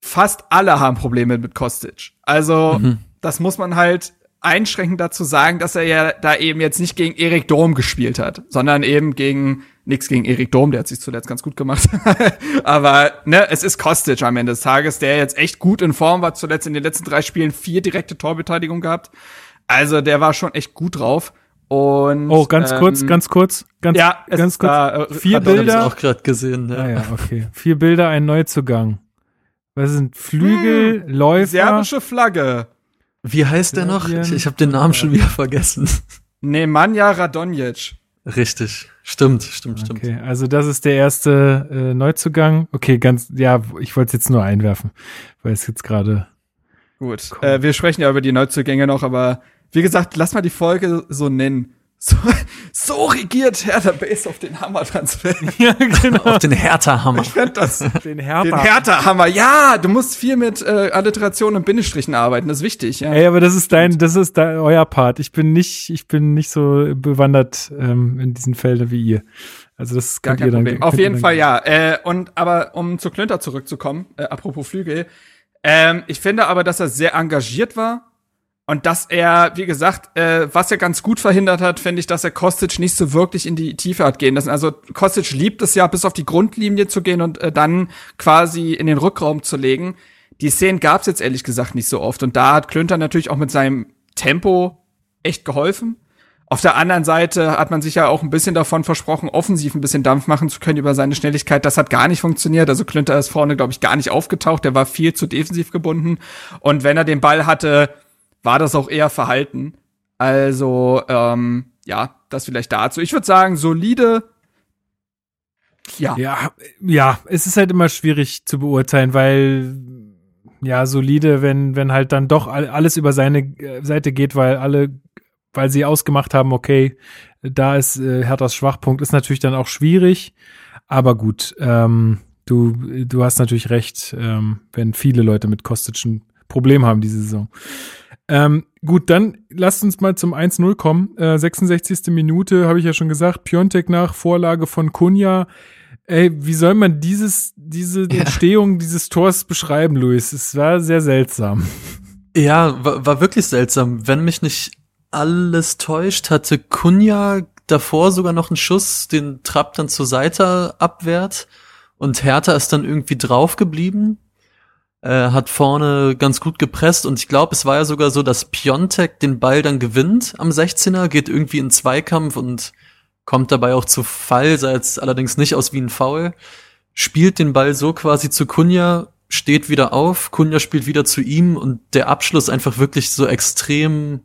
fast alle haben Probleme mit Kostic. Also, das muss man halt einschränkend dazu sagen, dass er ja da eben jetzt nicht gegen Erik Dom gespielt hat, sondern eben gegen nix gegen Erik Dom, der hat sich zuletzt ganz gut gemacht. Aber ne, es ist Kostic am Ende des Tages, der jetzt echt gut in Form war, zuletzt in den letzten drei Spielen vier direkte Torbeteiligung gehabt. Also der war schon echt gut drauf. Und Oh, ganz ähm, kurz, ganz kurz, ganz, ja, ganz kurz. da, äh, Vier er Bilder. auch gerade gesehen. Ja. Ah ja, okay. Vier Bilder, ein Neuzugang. Was sind Flügel, Läufer? Serbische Flagge. Wie heißt der noch? Serbien. Ich, ich habe den Namen schon wieder vergessen. Nemanja Radonjic. Richtig. Stimmt, stimmt, stimmt. Okay, also das ist der erste äh, Neuzugang. Okay, ganz, ja, ich wollte es jetzt nur einwerfen, weil es jetzt gerade. Gut. Äh, wir sprechen ja über die Neuzugänge noch, aber wie gesagt, lass mal die Folge so nennen. So, so regiert Hertha Base auf den Hammer-Transfer. Ja, genau. Auf den Hertha-Hammer. Ich fand das. Den Hertha. Den Hertha-Hammer. Ja, du musst viel mit äh, Alliterationen und Bindestrichen arbeiten, das ist wichtig, ja. Ey, aber das ist dein, das ist dein, euer Part. Ich bin nicht, ich bin nicht so bewandert ähm, in diesen Feldern wie ihr. Also das Gar könnt kein ihr dann, Problem. Auf jeden Fall ja. Äh, und aber um zu Klünter zurückzukommen, äh, apropos Flügel, ähm, ich finde aber, dass er sehr engagiert war und dass er, wie gesagt, äh, was er ganz gut verhindert hat, finde ich, dass er Kostic nicht so wirklich in die Tiefe hat gehen lassen. Also Kostic liebt es ja, bis auf die Grundlinie zu gehen und äh, dann quasi in den Rückraum zu legen. Die Szenen gab es jetzt ehrlich gesagt nicht so oft und da hat Klünter natürlich auch mit seinem Tempo echt geholfen. Auf der anderen Seite hat man sich ja auch ein bisschen davon versprochen, offensiv ein bisschen Dampf machen zu können über seine Schnelligkeit. Das hat gar nicht funktioniert. Also Klünter ist vorne, glaube ich, gar nicht aufgetaucht. Der war viel zu defensiv gebunden. Und wenn er den Ball hatte, war das auch eher verhalten. Also, ähm, ja, das vielleicht dazu. Ich würde sagen, solide. Ja. Ja, ja, es ist halt immer schwierig zu beurteilen, weil ja, solide, wenn, wenn halt dann doch all- alles über seine äh, Seite geht, weil alle, weil sie ausgemacht haben, okay, da ist äh, Herthas Schwachpunkt, ist natürlich dann auch schwierig. Aber gut, ähm, du, du hast natürlich recht, ähm, wenn viele Leute mit Kostic ein Problem haben diese Saison. Ähm, gut, dann lasst uns mal zum 1-0 kommen. Äh, 66. Minute, habe ich ja schon gesagt, Piontek nach Vorlage von Kunja. Ey, wie soll man dieses, diese Entstehung dieses Tors beschreiben, Luis? Es war sehr seltsam. Ja, war, war wirklich seltsam. Wenn mich nicht alles täuscht, hatte Kunja davor sogar noch einen Schuss, den Trapp dann zur Seite abwehrt und Hertha ist dann irgendwie drauf geblieben, äh, hat vorne ganz gut gepresst und ich glaube, es war ja sogar so, dass Piontek den Ball dann gewinnt am 16er, geht irgendwie in Zweikampf und kommt dabei auch zu Fall, sah jetzt allerdings nicht aus wie ein Foul, spielt den Ball so quasi zu Kunja, steht wieder auf, Kunja spielt wieder zu ihm und der Abschluss einfach wirklich so extrem,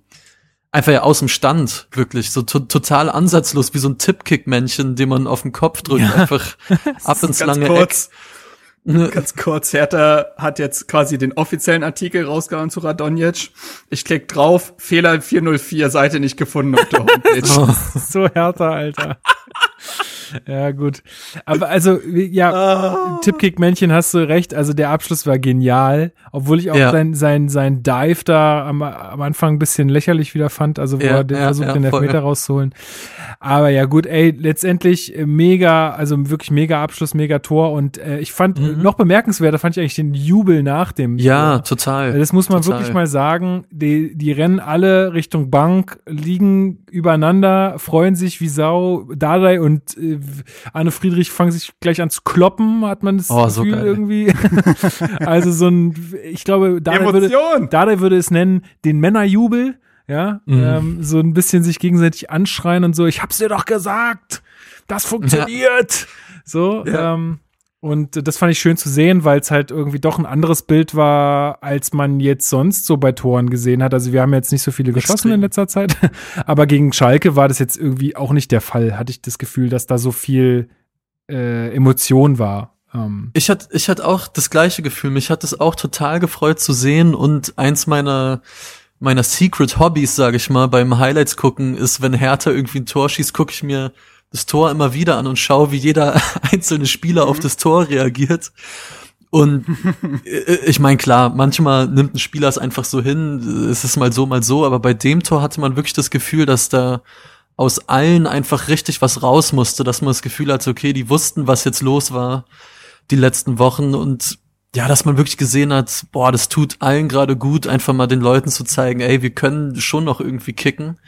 einfach ja aus dem Stand, wirklich, so to total ansatzlos, wie so ein Tippkick-Männchen, den man auf den Kopf drückt, einfach ab ins lange kurz. Eck. Ne, Ganz kurz, Hertha hat jetzt quasi den offiziellen Artikel rausgehauen zu Radonjic. Ich klick drauf, Fehler 404, Seite nicht gefunden auf der Homepage. Oh. So härter, Alter. Ja, gut. Aber also, ja, Ah. Tippkick-Männchen hast du recht. Also der Abschluss war genial. Obwohl ich auch Ja. sein, sein, sein Dive da am, am Anfang ein bisschen lächerlich wieder fand. Also wo Ja, er den ja, versucht, den voll. Elfmeter rauszuholen. Aber ja, gut, ey, letztendlich äh, mega, also wirklich mega Abschluss, mega Tor. Und äh, ich fand, äh, noch bemerkenswerter fand ich eigentlich den Jubel nach dem Mhm. Ja, Tor. total. Das muss man total. wirklich mal sagen. Die, die rennen alle Richtung Bank, liegen übereinander, freuen sich wie Sau. Dardai und äh, Anne Friedrich fangen sich gleich an zu kloppen, hat man das Oh, so Gefühl geil. irgendwie. also so ein, ich glaube, Dardai würde! Dardai würde es nennen, den Männerjubel. Ja, Mhm. ähm, so ein bisschen sich gegenseitig anschreien und so. Ich hab's dir doch gesagt, das funktioniert. So, Ja. ähm, und das fand ich schön zu sehen, weil es halt irgendwie doch ein anderes Bild war, als man jetzt sonst so bei Toren gesehen hat. Also wir haben jetzt nicht so viele geschossen Extrem. in letzter Zeit, aber gegen Schalke war das jetzt irgendwie auch nicht der Fall. Hatte ich das Gefühl, dass da so viel äh, Emotion war. Ähm, Ich hatte, ich hatte auch das gleiche Gefühl. Mich hat es auch total gefreut zu sehen und eins meiner meiner Secret Hobbys, sage ich mal, beim Highlights gucken, ist, wenn Hertha irgendwie ein Tor schießt, gucke ich mir das Tor immer wieder an und schaue, wie jeder einzelne Spieler auf das Tor reagiert. Und äh, ich meine, klar, manchmal nimmt ein Spieler es einfach so hin, es ist mal so, mal so, aber bei dem Tor hatte man wirklich das Gefühl, dass da aus allen einfach richtig was raus musste, dass man das Gefühl hatte, okay, die wussten, was jetzt los war die letzten Wochen und ja, dass man wirklich gesehen hat, boah, das tut allen gerade gut, einfach mal den Leuten zu zeigen, ey, wir können schon noch irgendwie kicken.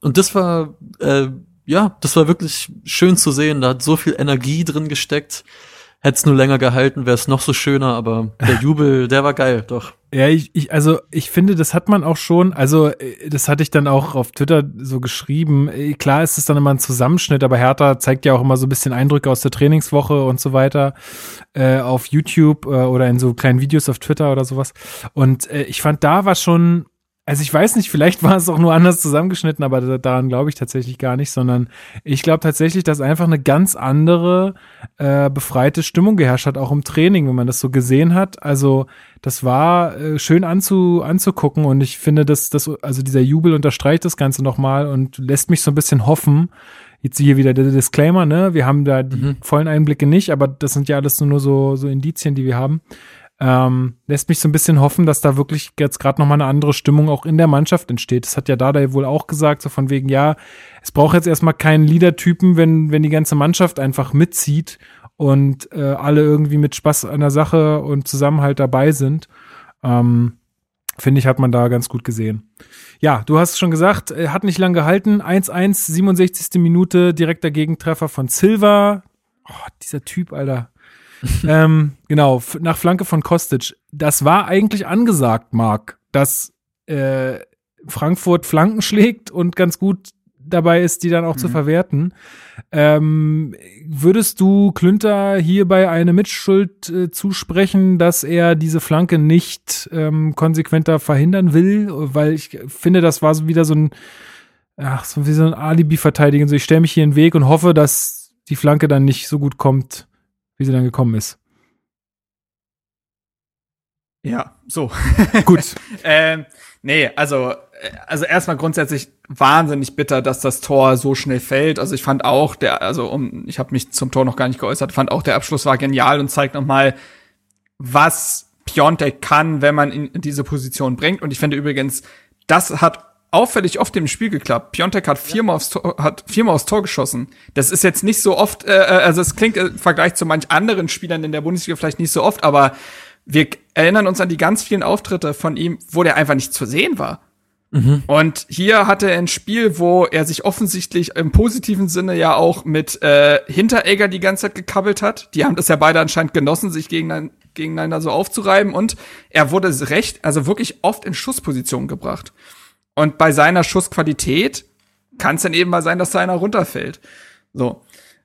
Und das war, äh, ja, das war wirklich schön zu sehen. Da hat so viel Energie drin gesteckt. Hätte es nur länger gehalten, wäre es noch so schöner, aber der Jubel, der war geil, doch. Ja, ich, ich, also ich finde, das hat man auch schon, also äh, das hatte ich dann auch auf Twitter so geschrieben. Äh, Klar ist es dann immer ein Zusammenschnitt, aber Hertha zeigt ja auch immer so ein bisschen Eindrücke aus der Trainingswoche und so weiter äh, auf YouTube äh, oder in so kleinen Videos auf Twitter oder sowas. Und äh, ich fand, da war schon, also ich weiß nicht, vielleicht war es auch nur anders zusammengeschnitten, aber da- daran glaube ich tatsächlich gar nicht, sondern ich glaube tatsächlich, dass einfach eine ganz andere äh, befreite Stimmung geherrscht hat, auch im Training, wenn man das so gesehen hat. Also das war äh, schön anzu, anzugucken und ich finde, dass das, also dieser Jubel unterstreicht das Ganze nochmal und lässt mich so ein bisschen hoffen. Jetzt hier wieder der Disclaimer, ne? Wir haben da die vollen Einblicke nicht, aber das sind ja alles nur so, so Indizien, die wir haben. Ähm, lässt mich so ein bisschen hoffen, dass da wirklich jetzt gerade nochmal eine andere Stimmung auch in der Mannschaft entsteht. Das hat ja Dada wohl auch gesagt, so von wegen, ja, es braucht jetzt erstmal keinen Leader-Typen, wenn, wenn die ganze Mannschaft einfach mitzieht und äh, alle irgendwie mit Spaß an der Sache und Zusammenhalt dabei sind. Ähm, Finde ich, hat man da ganz gut gesehen. Ja, du hast schon gesagt, äh, hat nicht lang gehalten. 1-1, 67. Minute, direkter Gegentreffer von Silva. Oh, dieser Typ, Alter. ähm, genau, nach Flanke von Kostic. Das war eigentlich angesagt, Marc, dass äh, Frankfurt Flanken schlägt und ganz gut dabei ist, die dann auch zu verwerten. Ähm, würdest du Klünter hierbei eine Mitschuld äh, zusprechen, dass er diese Flanke nicht ähm, konsequenter verhindern will? Weil ich finde, das war so wieder so ein, ach, so wie so ein Alibi-Verteidigen. So, ich stelle mich hier in den Weg und hoffe, dass die Flanke dann nicht so gut kommt, wie sie dann gekommen ist. Ja, so. Gut. ähm, nee, also, also erstmal grundsätzlich wahnsinnig bitter, dass das Tor so schnell fällt. Also ich fand auch der, also um, ich habe mich zum Tor noch gar nicht geäußert, fand auch der Abschluss war genial und zeigt nochmal, was Piontek kann, wenn man ihn in diese Position bringt. Und ich finde übrigens, das hat auffällig oft im Spiel geklappt. Piontek hat viermal aufs Tor, hat viermal aufs Tor geschossen. Das ist jetzt nicht so oft, äh, also es klingt im Vergleich zu manch anderen Spielern in der Bundesliga vielleicht nicht so oft, aber wir erinnern uns an die ganz vielen Auftritte von ihm, wo der einfach nicht zu sehen war. Und hier hatte er ein Spiel, wo er sich offensichtlich im positiven Sinne ja auch mit äh, Hinteregger die ganze Zeit gekabbelt hat. Die haben das ja beide anscheinend genossen, sich gegeneinander, gegeneinander so aufzureiben. Und er wurde recht, also wirklich oft in Schussposition gebracht. Und bei seiner Schussqualität kann es dann eben mal sein, dass da einer runterfällt. So.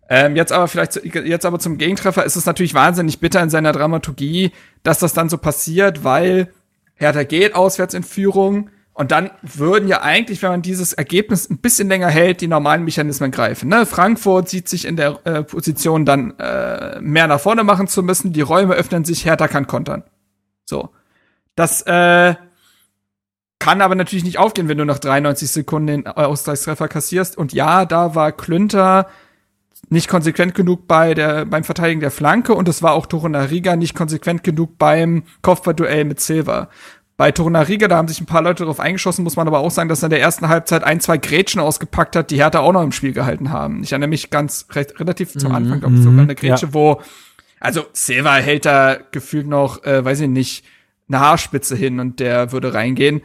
Ähm, jetzt aber vielleicht, zu, jetzt aber zum Gegentreffer ist es natürlich wahnsinnig bitter in seiner Dramaturgie, dass das dann so passiert, weil Hertha geht auswärts in Führung und dann würden ja eigentlich, wenn man dieses Ergebnis ein bisschen länger hält, die normalen Mechanismen greifen. Ne? Frankfurt sieht sich in der äh, Position dann äh, mehr nach vorne machen zu müssen, die Räume öffnen sich, Hertha kann kontern. So. Das äh, kann aber natürlich nicht aufgehen, wenn du nach 93 Sekunden den Ausgleichstreffer kassierst. Und ja, da war Klünter nicht konsequent genug bei der, beim Verteidigen der Flanke und es war auch Torunariga nicht konsequent genug beim Kopfballduell mit Silva. Bei Torunariga, da haben sich ein paar Leute darauf eingeschossen, muss man aber auch sagen, dass er in der ersten Halbzeit ein, zwei Grätschen ausgepackt hat, die Hertha auch noch im Spiel gehalten haben. Ich erinnere mich ganz recht, relativ zum Anfang, glaube ich, sogar eine Grätsche, ja. wo, also Silva hält da gefühlt noch, äh, weiß ich nicht, eine Haarspitze hin und der würde reingehen.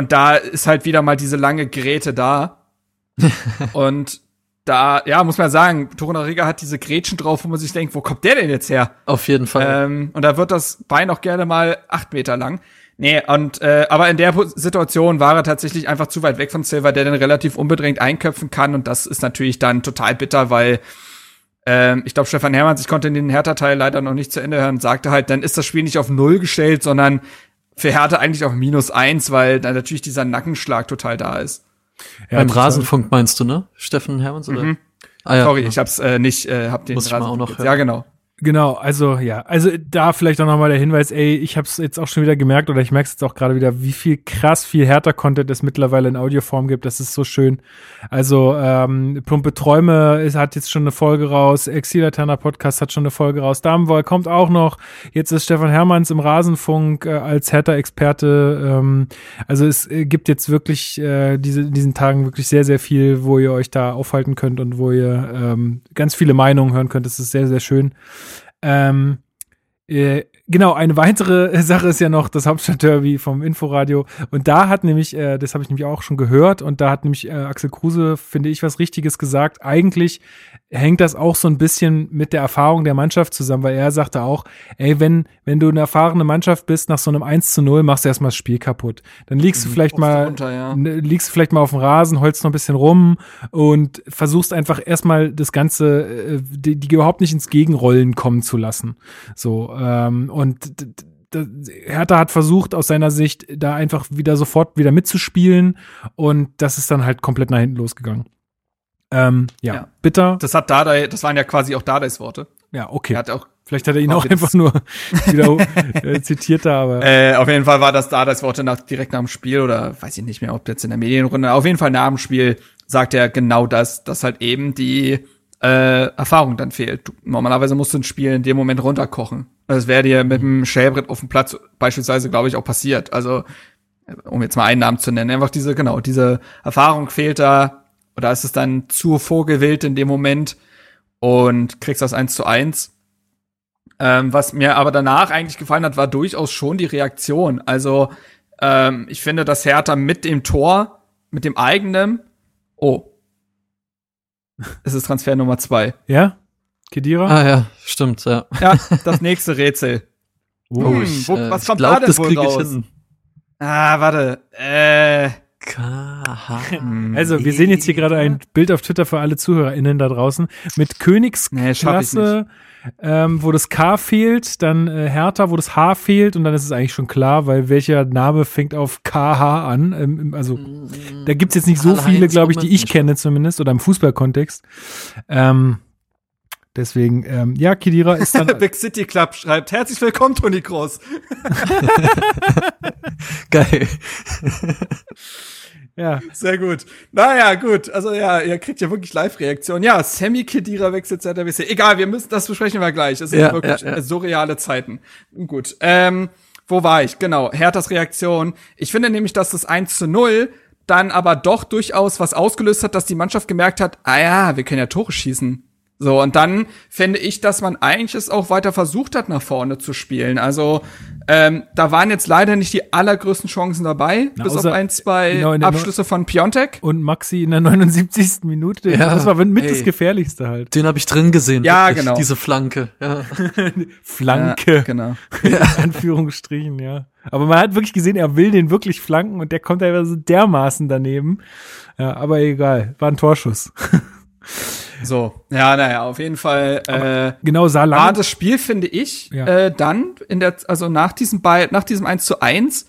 Und da ist halt wieder mal diese lange Gräte da. und da, ja, muss man sagen, Torunariga hat diese Grätschen drauf, wo man sich denkt, wo kommt der denn jetzt her? Auf jeden Fall. Ähm, und da wird das Bein auch gerne mal acht Meter lang. Nee, und äh, aber in der Situation war er tatsächlich einfach zu weit weg von Silva, der dann relativ unbedrängt einköpfen kann. Und das ist natürlich dann total bitter, weil ähm, ich glaube, Stefan Hermanns, ich konnte den Hertha-Teil leider noch nicht zu Ende hören, sagte halt, dann ist das Spiel nicht auf Null gestellt, sondern für Hertha eigentlich auf minus eins, weil dann natürlich dieser Nackenschlag total da ist. Ja, Beim Rasenfunk meinst du, ne? Steffen Hermanns oder? Mhm. Ah, ja. Sorry, ich hab's äh, nicht, äh, hab den Muss ich mal Rasen- auch noch hören. Ja, genau. Genau, also ja, also da vielleicht auch nochmal der Hinweis, ey, ich habe es jetzt auch schon wieder gemerkt oder ich merke es jetzt auch gerade wieder, wie viel krass viel härter Content es mittlerweile in Audioform gibt, das ist so schön. Also ähm, Plumpe Träume ist, hat jetzt schon eine Folge raus, Exilaterner Podcast hat schon eine Folge raus, Damenwoll kommt auch noch, jetzt ist Stefan Hermanns im Rasenfunk äh, als Hertha-Experte, ähm, also es äh, gibt jetzt wirklich äh, diese, in diesen Tagen wirklich sehr, sehr viel, wo ihr euch da aufhalten könnt und wo ihr ähm, ganz viele Meinungen hören könnt, das ist sehr, sehr schön. Ähm, äh, genau, eine weitere Sache ist ja noch das Hauptstadtderby vom Inforadio. Und da hat nämlich, äh, das habe ich nämlich auch schon gehört, und da hat nämlich äh, Axel Kruse, finde ich, was Richtiges gesagt. Eigentlich hängt das auch so ein bisschen mit der Erfahrung der Mannschaft zusammen, weil er sagte auch, ey, wenn, wenn du eine erfahrene Mannschaft bist, nach so einem 1 zu 0, machst du erstmal das Spiel kaputt. Dann liegst du vielleicht mal, runter, ja. liegst du vielleicht mal auf dem Rasen, holst noch ein bisschen rum und versuchst einfach erstmal das Ganze, äh, die, die überhaupt nicht ins Gegenrollen kommen zu lassen. So, ähm, und Hertha hat versucht, aus seiner Sicht da einfach wieder sofort wieder mitzuspielen und das ist dann halt komplett nach hinten losgegangen. Ähm, ja, Ja. bitter. Das hat Dardai, das waren ja quasi auch Dardais Worte. ja, okay. Er hat auch Vielleicht hat er ihn auch einfach nur wieder äh, zitiert da, aber Äh, auf jeden Fall war das da das Worte nach, direkt nach dem Spiel oder weiß ich nicht mehr, ob jetzt in der Medienrunde. Auf jeden Fall nach dem Spiel sagt er genau das, dass halt eben die äh, Erfahrung dann fehlt. Du, normalerweise musst du ein Spiel in dem Moment runterkochen. Das wäre dir mit dem Schellbrett auf dem Platz beispielsweise, glaube ich, auch passiert. Also, äh, um jetzt mal einen Namen zu nennen, einfach diese, genau, diese Erfahrung fehlt da, oder ist es dann zu vorgewählt in dem Moment und kriegst das eins zu eins. Ähm, was mir aber danach eigentlich gefallen hat, war durchaus schon die Reaktion. Also ähm, ich finde, dass Hertha mit dem Tor, mit dem eigenen, oh, es ist Transfer Nummer zwei. ja, Kedira? Ah ja, stimmt, ja. Ja, das nächste Rätsel. Oh, Hm, ich, wo- äh, was ich kommt glaub, da denn das wohl ich raus? hin. Ah, warte. Äh. Also, wir sehen jetzt hier gerade ein Bild auf Twitter für alle ZuhörerInnen da draußen mit Nee, Königsklasse, ähm, wo das K fehlt, dann äh, Hertha, wo das H fehlt und dann ist es eigentlich schon klar, weil welcher Name fängt auf KH an? Ähm, also, da gibt's jetzt nicht so viele, glaube ich, die ich kenne zumindest oder im Fußballkontext. Ähm, deswegen, ähm, ja, Kedira ist dann. Big City Club schreibt, herzlich willkommen, Toni Kroos. Geil. Ja, Sehr gut. Naja, gut. Also ja, ihr kriegt ja wirklich Live-Reaktion. Ja, Sammy Kedira wechselt seit der WC. Egal, wir müssen, das besprechen wir gleich. Es sind Ja, wirklich ja, ja. äh, surreale Zeiten. Gut. Ähm, wo war ich? Genau, Herthas Reaktion. Ich finde nämlich, dass das 1 zu 0 dann aber doch durchaus was ausgelöst hat, dass die Mannschaft gemerkt hat, ah ja, wir können ja Tore schießen. So, und dann finde ich, dass man eigentlich es auch weiter versucht hat, nach vorne zu spielen. Also, ähm, da waren jetzt leider nicht die allergrößten Chancen dabei, Na, bis auf ein, zwei genau, Abschlüsse von Piontek. und Maxi in der 79. Minute. Ja, das war mit ey. das Gefährlichste halt. Den habe ich drin gesehen. Ja, wirklich, genau. Diese Flanke. Ja. Flanke. Ja, genau. in Anführungsstrichen, ja. Aber man hat wirklich gesehen, er will den wirklich flanken und der kommt einfach so dermaßen daneben. Ja, aber egal, war ein Torschuss. So, ja, naja, auf jeden Fall äh, Genau, sah war lang. das Spiel, finde ich, Ja. äh, dann in der, also nach diesem bei, nach diesem 1 zu 1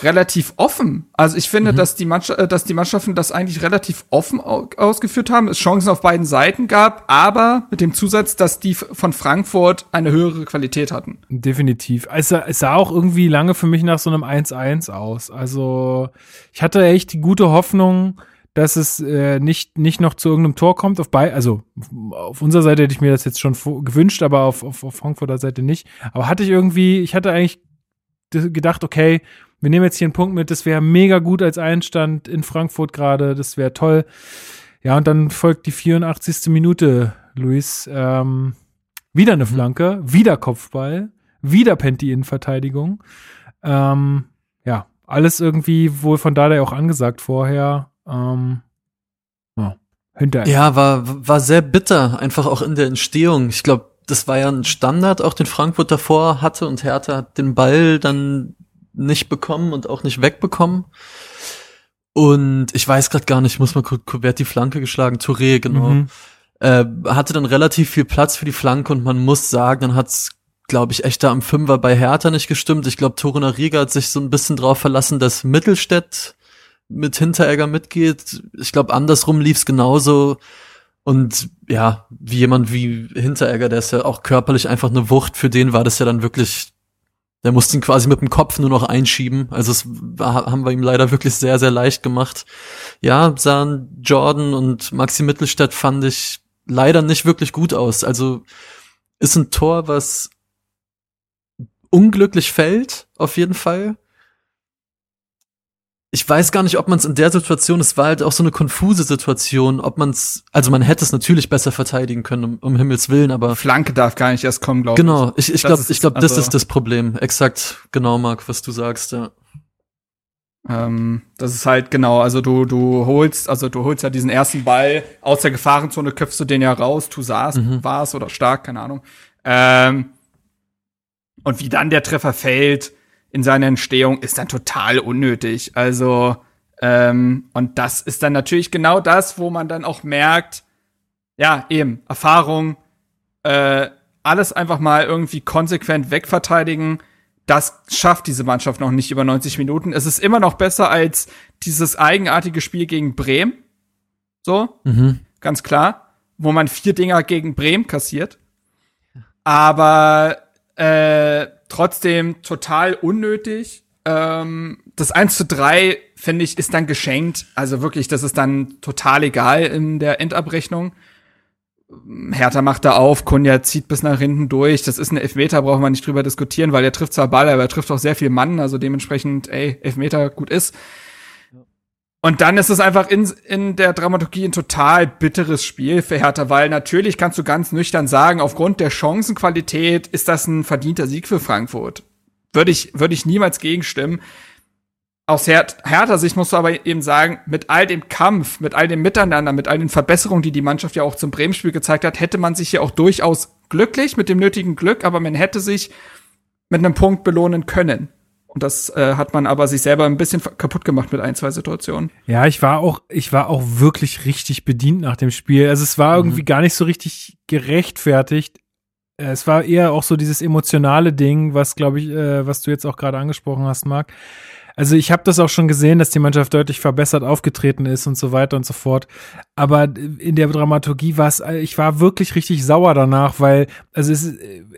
relativ offen. Also ich Mhm. finde, dass die Mannschaft, äh, dass die Mannschaften das eigentlich relativ offen au ausgeführt haben, es Chancen auf beiden Seiten gab, aber mit dem Zusatz, dass die von Frankfurt eine höhere Qualität hatten. Definitiv. Es sah, es sah auch irgendwie lange für mich nach so einem 1-1 aus. Also ich hatte echt die gute Hoffnung, dass es äh, nicht, nicht noch zu irgendeinem Tor kommt. Auf bei, also auf unserer Seite hätte ich mir das jetzt schon gewünscht, aber auf, auf, auf Frankfurter Seite nicht. Aber hatte ich irgendwie, ich hatte eigentlich gedacht, okay, wir nehmen jetzt hier einen Punkt mit, das wäre mega gut als Einstand in Frankfurt gerade, das wäre toll. Ja, und dann folgt die 84. Minute, Luis. Ähm, wieder eine mhm. Flanke, wieder Kopfball, wieder pennt die Innenverteidigung. Ähm, ja, alles irgendwie wohl von Dada auch angesagt vorher. Ähm, ja, hinterher. Ja, war, war sehr bitter, einfach auch in der Entstehung. Ich glaube, das war ja ein Standard, auch den Frankfurt davor hatte und Hertha hat den Ball dann nicht bekommen und auch nicht wegbekommen. Und ich weiß gerade gar nicht, muss mal gucken, wer hat die Flanke geschlagen? Touré, genau. Mhm. Äh, hatte dann relativ viel Platz für die Flanke und man muss sagen, dann hat's glaube ich, echt da am Fünfer bei Hertha nicht gestimmt. Ich glaube, Toruna Riga hat sich so ein bisschen drauf verlassen, dass Mittelstädt mit Hinteregger mitgeht. Ich glaube, andersrum lief's genauso. Und ja, wie jemand wie Hinteregger, der ist ja auch körperlich einfach eine Wucht, für den war das ja dann wirklich, der musste ihn quasi mit dem Kopf nur noch einschieben. Also war, haben wir ihm leider wirklich sehr, sehr leicht gemacht. Ja, sahen Jordan und Maxi Mittelstädt fand ich leider nicht wirklich gut aus. Also ist ein Tor, was unglücklich fällt, auf jeden Fall. Ich weiß gar nicht, ob man es in der Situation, es war halt auch so eine konfuse Situation, ob man es, also man hätte es natürlich besser verteidigen können, um, um Himmels Willen, aber. Flanke darf gar nicht erst kommen, glaube ich. Genau, ich, ich glaube, ich glaube, also das ist das Problem. Exakt, genau, Marc, was du sagst, ja. Ähm, das ist halt genau, also du, du holst, also du holst ja diesen ersten Ball aus der Gefahrenzone, köpfst du den ja raus, du saßt, mhm. warst oder stark, keine Ahnung. Ähm, und wie dann der Treffer fällt in seiner Entstehung, ist dann total unnötig. Also, ähm, und das ist dann natürlich genau das, wo man dann auch merkt, ja, eben, Erfahrung, äh, alles einfach mal irgendwie konsequent wegverteidigen das schafft diese Mannschaft noch nicht über 90 Minuten. Es ist immer noch besser als dieses eigenartige Spiel gegen Bremen. So, mhm. ganz klar, wo man vier Dinger gegen Bremen kassiert. Aber äh, trotzdem total unnötig. Ähm, das 1 zu 3, finde ich, ist dann geschenkt. Also wirklich, das ist dann total egal in der Endabrechnung. Hertha macht da auf, Kunja zieht bis nach hinten durch. Das ist ein Elfmeter, brauchen wir nicht drüber diskutieren, weil er trifft zwar Ball, aber er trifft auch sehr viel Mann, also dementsprechend, ey, Elfmeter gut ist. Und dann ist es einfach in, in der Dramaturgie ein total bitteres Spiel für Hertha, weil natürlich kannst du ganz nüchtern sagen, aufgrund der Chancenqualität ist das ein verdienter Sieg für Frankfurt. Würde ich, würde ich niemals gegenstimmen aus Her härter Sicht musst du aber eben sagen, mit all dem Kampf, mit all dem Miteinander, mit all den Verbesserungen, die die Mannschaft ja auch zum Bremen-Spiel gezeigt hat, hätte man sich ja auch durchaus glücklich mit dem nötigen Glück, aber man hätte sich mit einem Punkt belohnen können. Und das äh, hat man aber sich selber ein bisschen kaputt gemacht mit ein, zwei Situationen. Ja, ich war auch, ich war auch wirklich richtig bedient nach dem Spiel. Also es war mhm. irgendwie gar nicht so richtig gerechtfertigt. Es war eher auch so dieses emotionale Ding, was glaube ich, äh, was du jetzt auch gerade angesprochen hast, Marc also ich habe das auch schon gesehen, dass die Mannschaft deutlich verbessert aufgetreten ist und so weiter und so fort. Aber in der Dramaturgie war es, ich war wirklich richtig sauer danach, weil, also es,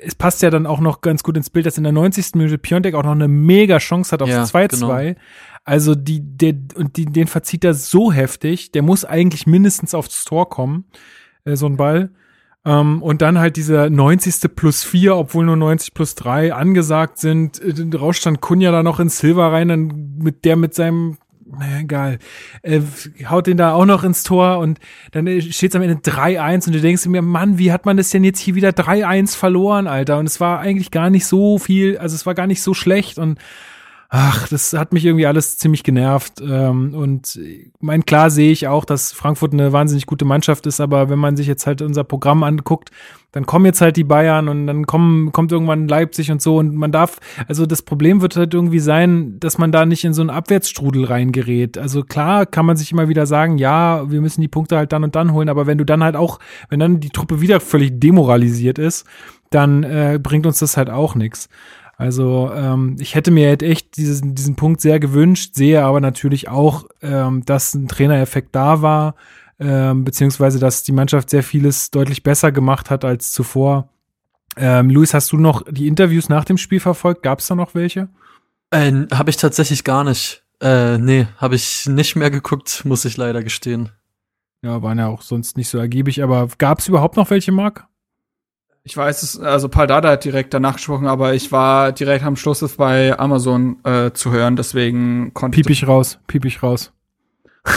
es passt ja dann auch noch ganz gut ins Bild, dass in der 90. Minute Piontek auch noch eine mega Chance hat auf ja, 2-2. Genau. Also die, der, und die, den verzieht er so heftig, der muss eigentlich mindestens aufs Tor kommen, äh, so ein Ball. Ähm, und dann halt dieser 90. plus 4, obwohl nur 90 plus 3 angesagt sind. Äh, rauscht dann Kunja da noch ins Silber rein, dann mit der mit seinem naja, egal. Äh, haut den da auch noch ins Tor und dann steht es am Ende 3-1 und du denkst mir, Mann, wie hat man das denn jetzt hier wieder 3-1 verloren, Alter? Und es war eigentlich gar nicht so viel, also es war gar nicht so schlecht und ach, das hat mich irgendwie alles ziemlich genervt. Ähm, und mein klar sehe ich auch, dass Frankfurt eine wahnsinnig gute Mannschaft ist, aber wenn man sich jetzt halt unser Programm anguckt, dann kommen jetzt halt die Bayern und dann kommen, kommt irgendwann Leipzig und so und man darf, also das Problem wird halt irgendwie sein, dass man da nicht in so einen Abwärtsstrudel reingerät. Also klar kann man sich immer wieder sagen, ja, wir müssen die Punkte halt dann und dann holen, aber wenn du dann halt auch, wenn dann die Truppe wieder völlig demoralisiert ist, dann äh, bringt uns das halt auch nichts. Also ähm, ich hätte mir halt echt diesen, diesen Punkt sehr gewünscht, sehe aber natürlich auch, ähm, dass ein Trainereffekt da war, ähm, beziehungsweise dass die Mannschaft sehr vieles deutlich besser gemacht hat als zuvor. Ähm, Luis, hast du noch die Interviews nach dem Spiel verfolgt? Gab es da noch welche? Äh, Habe ich tatsächlich gar nicht. Äh, nee, habe ich nicht mehr geguckt, muss ich leider gestehen. Ja, waren ja auch sonst nicht so ergiebig, aber gab es überhaupt noch welche, Marc? Ich weiß es, also Paul Dada hat direkt danach gesprochen, aber ich war direkt am Schluss bei Amazon äh, zu hören, deswegen konnte Piep ich raus, piep ich raus.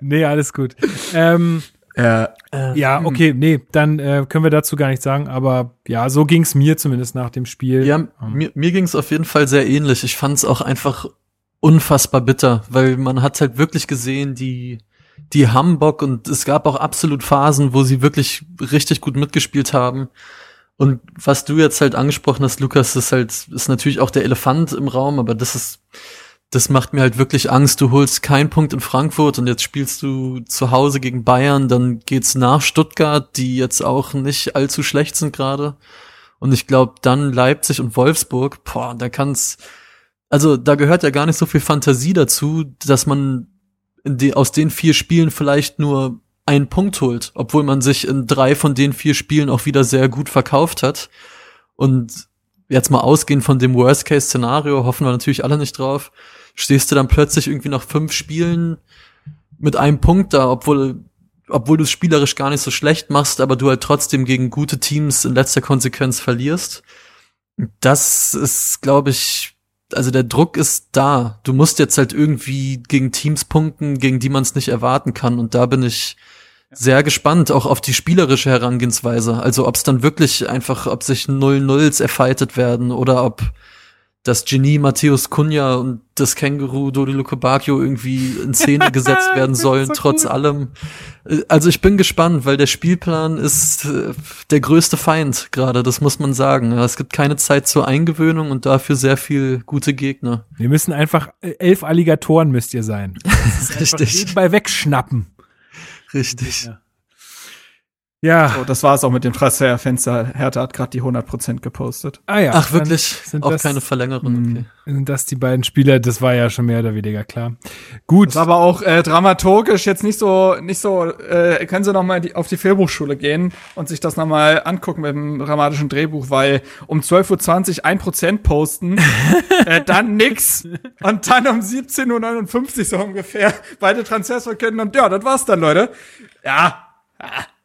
nee, alles gut. Ähm, Ja, ja, okay, nee, dann äh, können wir dazu gar nichts sagen, aber ja, so ging's mir zumindest nach dem Spiel. Ja, mir, mir ging es auf jeden Fall sehr ähnlich. Ich fand es auch einfach unfassbar bitter, weil man hat halt wirklich gesehen, die die Hamburg und es gab auch absolut Phasen, wo sie wirklich richtig gut mitgespielt haben. Und was du jetzt halt angesprochen hast, Lukas, ist halt ist natürlich auch der Elefant im Raum, aber das ist das macht mir halt wirklich Angst. Du holst keinen Punkt in Frankfurt und jetzt spielst du zu Hause gegen Bayern, dann geht's nach Stuttgart, die jetzt auch nicht allzu schlecht sind gerade. Und ich glaube, dann Leipzig und Wolfsburg, boah, da kann's, also da gehört ja gar nicht so viel Fantasie dazu, dass man die, aus den vier Spielen vielleicht nur einen Punkt holt, obwohl man sich in drei von den vier Spielen auch wieder sehr gut verkauft hat. Und jetzt mal ausgehend von dem Worst-Case-Szenario, hoffen wir natürlich alle nicht drauf, stehst du dann plötzlich irgendwie nach fünf Spielen mit einem Punkt da, obwohl, obwohl du es spielerisch gar nicht so schlecht machst, aber du halt trotzdem gegen gute Teams in letzter Konsequenz verlierst. Das ist, glaube ich, also der Druck ist da. Du musst jetzt halt irgendwie gegen Teams punkten, gegen die man es nicht erwarten kann. Und da bin ich sehr gespannt, auch auf die spielerische Herangehensweise. Also ob es dann wirklich einfach, ob sich Null-Nulls erfightet werden oder ob das Genie Matthäus Kunja und das Känguru Dodi Bacchio irgendwie in Szene gesetzt werden sollen, so trotz gut. allem. Äh, Also ich bin gespannt, weil der Spielplan ist äh, der größte Feind gerade, das muss man sagen. Es gibt keine Zeit zur Eingewöhnung und dafür sehr viel gute Gegner. Wir müssen einfach, äh, elf Alligatoren müsst ihr sein. Richtig, Nebenbei wegschnappen. richtig. Ja. So, das war es auch mit dem Transferfenster. Hertha hat gerade die 100% gepostet. Ah ja. Ach wirklich? Sind Auch das, keine Verlängerung. Okay. Sind das die beiden Spieler? Das war ja schon mehr oder weniger klar. Gut. Das war aber auch äh, dramaturgisch jetzt nicht so, nicht so, äh, können Sie noch mal die, auf die Filmhochschule gehen und sich das noch mal angucken mit dem dramatischen Drehbuch, weil um 12.20 Uhr ein Prozent posten, äh, dann nix und dann um 17.59 Uhr so ungefähr beide Transfers verkünden und ja, das war's dann, Leute. Ja.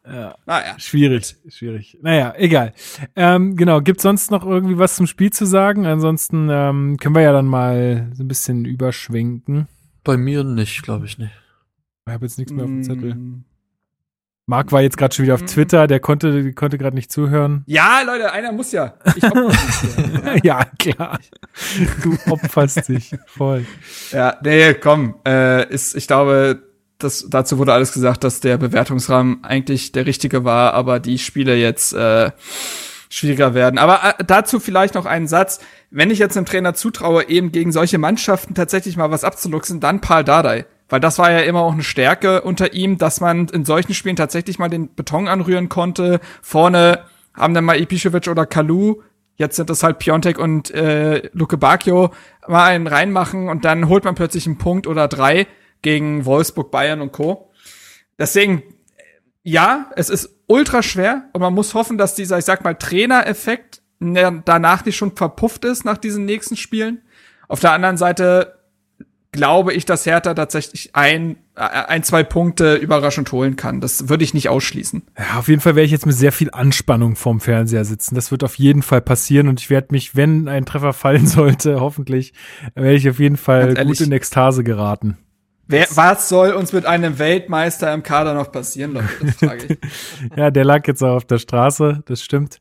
Ja. Naja. Schwierig, schwierig. Naja, egal. Ähm, genau, gibt sonst noch irgendwie was zum Spiel zu sagen? Ansonsten ähm, können wir ja dann mal so ein bisschen überschwenken. Bei mir nicht, glaube ich nicht. Ich habe jetzt nichts mehr auf dem Zettel. Mm. Marc war jetzt gerade schon wieder auf Twitter, der konnte, konnte gerade nicht zuhören. Ja, Leute, einer muss ja. Ich hoffe, ja, klar. Du opferst dich voll. Ja, nee, komm. Äh, ist, ich glaube, das, dazu wurde alles gesagt, dass der Bewertungsrahmen eigentlich der richtige war, aber die Spiele jetzt äh, schwieriger werden. Aber äh, dazu vielleicht noch einen Satz. Wenn ich jetzt einem Trainer zutraue, eben gegen solche Mannschaften tatsächlich mal was abzuluxen, dann Paul Dardai. Weil das war ja immer auch eine Stärke unter ihm, dass man in solchen Spielen tatsächlich mal den Beton anrühren konnte. Vorne haben dann mal Ibišević oder Kalu Jetzt sind es halt Piontek und äh, Luke Bacchio mal einen reinmachen und dann holt man plötzlich einen Punkt oder drei gegen Wolfsburg, Bayern und Co. Deswegen, ja, es ist ultra schwer und man muss hoffen, dass dieser, ich sag mal, Trainereffekt ne, danach nicht schon verpufft ist nach diesen nächsten Spielen. Auf der anderen Seite glaube ich, dass Hertha tatsächlich ein, äh, ein, zwei Punkte überraschend holen kann. Das würde ich nicht ausschließen. Ja, auf jeden Fall werde ich jetzt mit sehr viel Anspannung vorm Fernseher sitzen. Das wird auf jeden Fall passieren und ich werde mich, wenn ein Treffer fallen sollte, hoffentlich, werde ich auf jeden Fall gut in Ekstase geraten. Wer, was soll uns mit einem Weltmeister im Kader noch passieren, Leute? Das frage ich. Ja, der lag jetzt auch auf der Straße, das stimmt.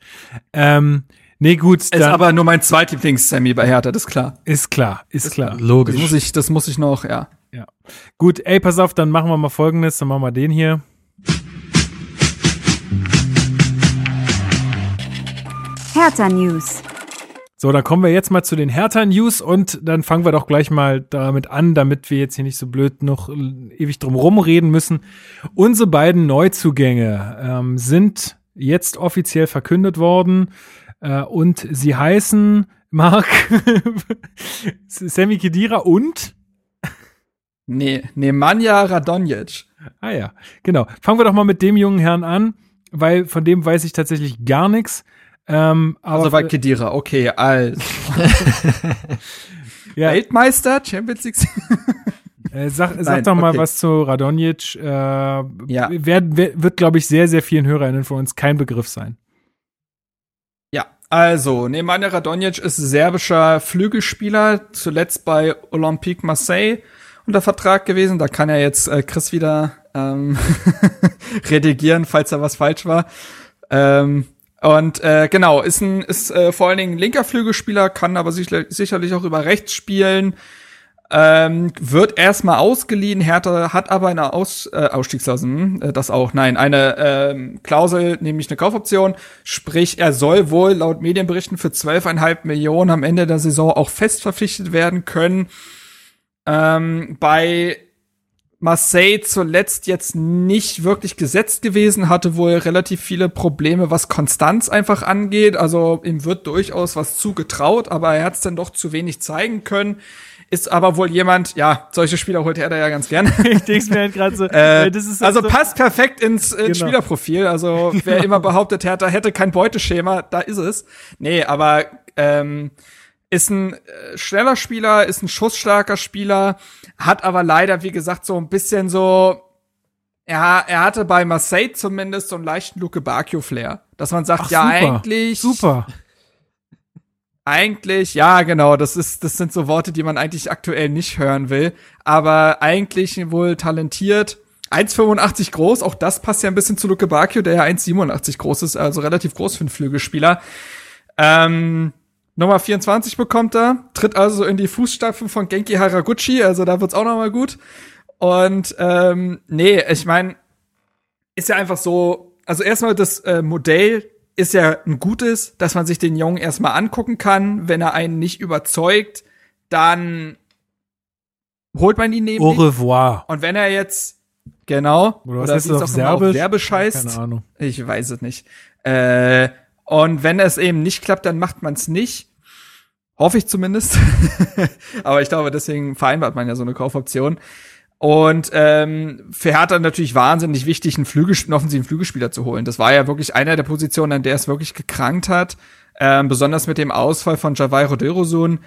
Ähm, nee, gut, Ist aber nur mein Zweitlieblings-Sammy bei Hertha, das ist klar. ist klar, ist klar. Das Logisch. muss ich, das muss ich noch, ja. Ja. Gut, ey, pass auf, dann machen wir mal folgendes, dann machen wir den hier. Hertha News. So, dann kommen wir jetzt mal zu den Hertha News und dann fangen wir doch gleich mal damit an, damit wir jetzt hier nicht so blöd noch ewig drum rumreden müssen. Unsere beiden Neuzugänge ähm, sind jetzt offiziell verkündet worden äh, und sie heißen Mark Sammy Kedira und Nee, Nemanja Radonjic. Ah ja, genau. Fangen wir doch mal mit dem jungen Herrn an, weil von dem weiß ich tatsächlich gar nichts. Ähm, aber Also bei Kedira, okay, also. Ja. Weltmeister, Champions League. Äh, sag sag Nein, doch mal okay. was zu Radonjic. Äh, Ja. wer, wer, wird, glaube ich, sehr, sehr vielen HörerInnen von uns kein Begriff sein. Ja, also, Nemanja Radonjic ist serbischer Flügelspieler, zuletzt bei Olympique Marseille unter Vertrag gewesen. Da kann er jetzt äh, Chris wieder ähm, redigieren, falls da was falsch war. Ähm, und äh, genau, ist ein ist äh, vor allen Dingen linker Flügelspieler, kann aber sicher, sicherlich auch über rechts spielen. Ähm, wird erstmal ausgeliehen. Hertha hat aber eine Aus, äh, Ausstiegsklausel, hm, äh, das auch, nein, eine ähm, Klausel, nämlich eine Kaufoption. Sprich, er soll wohl laut Medienberichten für 12,5 Millionen am Ende der Saison auch fest verpflichtet werden können. Ähm, bei Marseille zuletzt jetzt nicht wirklich gesetzt gewesen, hatte wohl relativ viele Probleme, was Konstanz einfach angeht. Also ihm wird durchaus was zugetraut, aber er hat es dann doch zu wenig zeigen können. Ist aber wohl jemand, ja, solche Spieler holt er da ja ganz gern. Ich denke mir halt gerade so, Äh, das ist also so, passt perfekt ins, ins Genau. Spielerprofil. Also wer immer behauptet, Hertha hätte kein Beuteschema, da ist es. Nee, aber ähm, ist ein äh, schneller Spieler, ist ein schussstarker Spieler, hat aber leider, wie gesagt, so ein bisschen so, ja, er hatte bei Marseille zumindest so einen leichten Luke Bacchio-Flair. Dass man sagt, Ach, ja, super. eigentlich, super. eigentlich, ja, genau, das ist, das sind so Worte, die man eigentlich aktuell nicht hören will, aber eigentlich wohl talentiert. 1,85 groß, auch das passt ja ein bisschen zu Luke Bacchio, der ja 1,87 groß ist, also relativ groß für einen Flügelspieler. Ähm, Nummer 24 bekommt er, tritt also in die Fußstapfen von Genki Haraguchi, also da wird's auch noch mal gut. Und ähm, nee, ich meine, ist ja einfach so, also erstmal das äh, Modell ist ja ein gutes, dass man sich den Jungen erstmal angucken kann. Wenn er einen nicht überzeugt, dann holt man ihn neben Au revoir. Und wenn er jetzt genau Oder was oder heißt das auf immer auf Serbisch? Serbisch heißt, Keine Ahnung. ich weiß es nicht. Äh, und wenn es eben nicht klappt, dann macht man es nicht. Hoffe ich zumindest. Aber ich glaube, deswegen vereinbart man ja so eine Kaufoption. Und ähm, für Hertha natürlich wahnsinnig wichtig, einen, Flügelspieler, einen offensiven Flügelspieler zu holen. Das war ja wirklich einer der Positionen, an der es wirklich gekrankt hat. Ähm, besonders mit dem Ausfall von Javairo Dilrosun.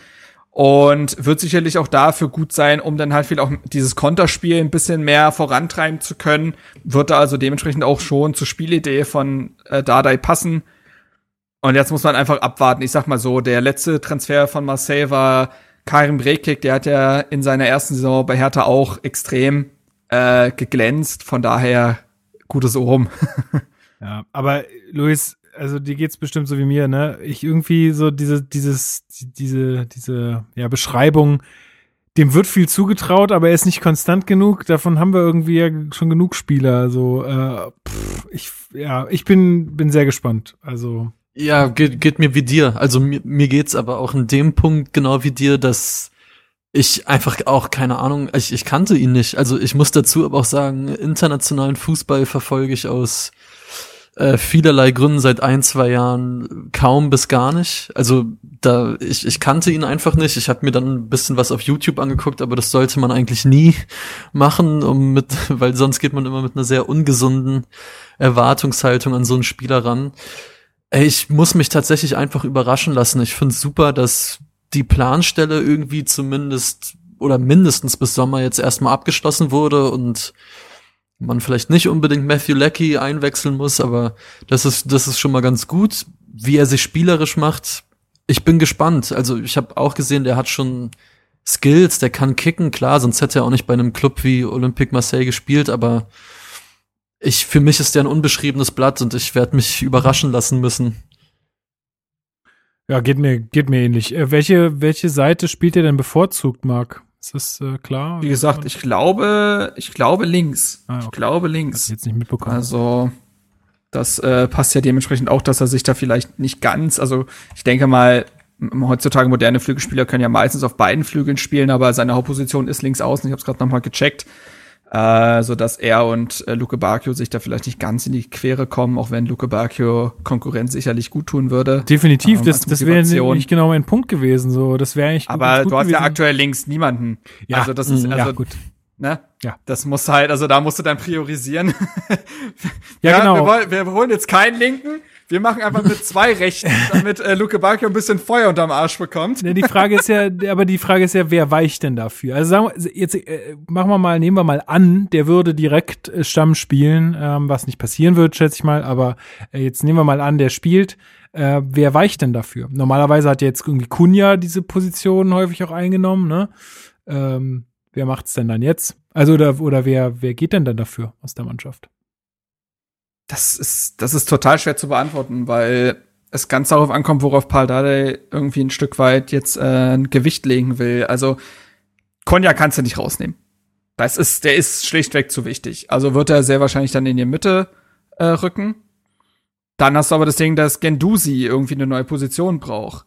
Und wird sicherlich auch dafür gut sein, um dann halt viel auch dieses Konterspiel ein bisschen mehr vorantreiben zu können. Wird da also dementsprechend auch schon zur Spielidee von äh, Dardai passen. Und jetzt muss man einfach abwarten. Ich sag mal so, der letzte Transfer von Marseille war Karim Brekik, der hat ja in seiner ersten Saison bei Hertha auch extrem äh, geglänzt. Von daher gutes Ohren. Ja, aber Luis, also dir geht's bestimmt so wie mir, ne? Ich irgendwie so diese, dieses, diese, diese, ja, Beschreibung, dem wird viel zugetraut, aber er ist nicht konstant genug. Davon haben wir irgendwie ja schon genug Spieler. Also, äh, pff, ich, ja, ich bin, bin sehr gespannt. Also, Ja, geht, geht mir wie dir. Also mir, mir geht's aber auch in dem Punkt genau wie dir, dass ich einfach auch keine Ahnung, ich, ich kannte ihn nicht. Also ich muss dazu aber auch sagen, internationalen Fußball verfolge ich aus äh, vielerlei Gründen seit ein, zwei Jahren kaum bis gar nicht. Also da ich, ich kannte ihn einfach nicht. Ich habe mir dann ein bisschen was auf YouTube angeguckt, aber das sollte man eigentlich nie machen, um mit, weil sonst geht man immer mit einer sehr ungesunden Erwartungshaltung an so einen Spieler ran. Ich muss mich tatsächlich einfach überraschen lassen. Ich finde super, dass die Planstelle irgendwie zumindest oder mindestens bis Sommer jetzt erstmal abgeschlossen wurde und man vielleicht nicht unbedingt Matthew Leckie einwechseln muss, aber das ist, das ist schon mal ganz gut. Wie er sich spielerisch macht, ich bin gespannt. Also ich habe auch gesehen, der hat schon Skills, der kann kicken, klar, sonst hätte er auch nicht bei einem Club wie Olympique Marseille gespielt, aber ich, für mich ist der ein unbeschriebenes Blatt und ich werde mich überraschen lassen müssen. ja, geht mir, geht mir ähnlich. Äh, welche, welche Seite spielt ihr denn bevorzugt, Marc? Ist das äh, klar? Wie gesagt, ich glaube, ich glaube links. Ah, okay. Ich glaube Hab ich links. jetzt nicht mitbekommen. Also das äh, passt ja dementsprechend auch, dass er sich da vielleicht nicht ganz, also ich denke mal, heutzutage moderne Flügelspieler können ja meistens auf beiden Flügeln spielen, aber seine Hauptposition ist links außen. Ich habe es gerade nochmal gecheckt, äh, so dass er und äh, Luke Bacchio sich da vielleicht nicht ganz in die Quere kommen, auch wenn Luke Bacchio Konkurrenz sicherlich gut tun würde. Definitiv, ähm, das, das wäre nicht genau mein Punkt gewesen. So, das wäre eigentlich Aber ganz gut du hast ja gewesen. aktuell links niemanden. Ja, also das ist mm, also ja, gut. ne? Ja. Das muss halt, also da musst du dann priorisieren. Ja, genau. Wir, wollen, wir holen jetzt keinen Linken. Wir machen einfach mit zwei Rechten, damit äh, Luke Bacchio ein bisschen Feuer unterm Arsch bekommt. Ne, die Frage ist ja, aber die Frage ist ja, wer weicht denn dafür? Also sagen wir, jetzt äh, machen wir mal, nehmen wir mal an, der würde direkt äh, Stamm spielen, ähm, was nicht passieren wird, schätze ich mal, aber äh, jetzt nehmen wir mal an, der spielt. Äh, wer weicht denn dafür? Normalerweise hat jetzt irgendwie Kunja diese Position häufig auch eingenommen, ne? Ähm, wer macht's denn dann jetzt? Also oder, oder wer, wer geht denn dann dafür aus der Mannschaft? Das ist, das ist total schwer zu beantworten, weil es ganz darauf ankommt, worauf Paul Dardai irgendwie ein Stück weit jetzt äh, ein Gewicht legen will. Also Konja kannst du nicht rausnehmen. Das ist, der ist schlichtweg zu wichtig. Also wird er sehr wahrscheinlich dann in die Mitte äh, rücken. Dann hast du aber das Ding, dass Gendusi irgendwie eine neue Position braucht.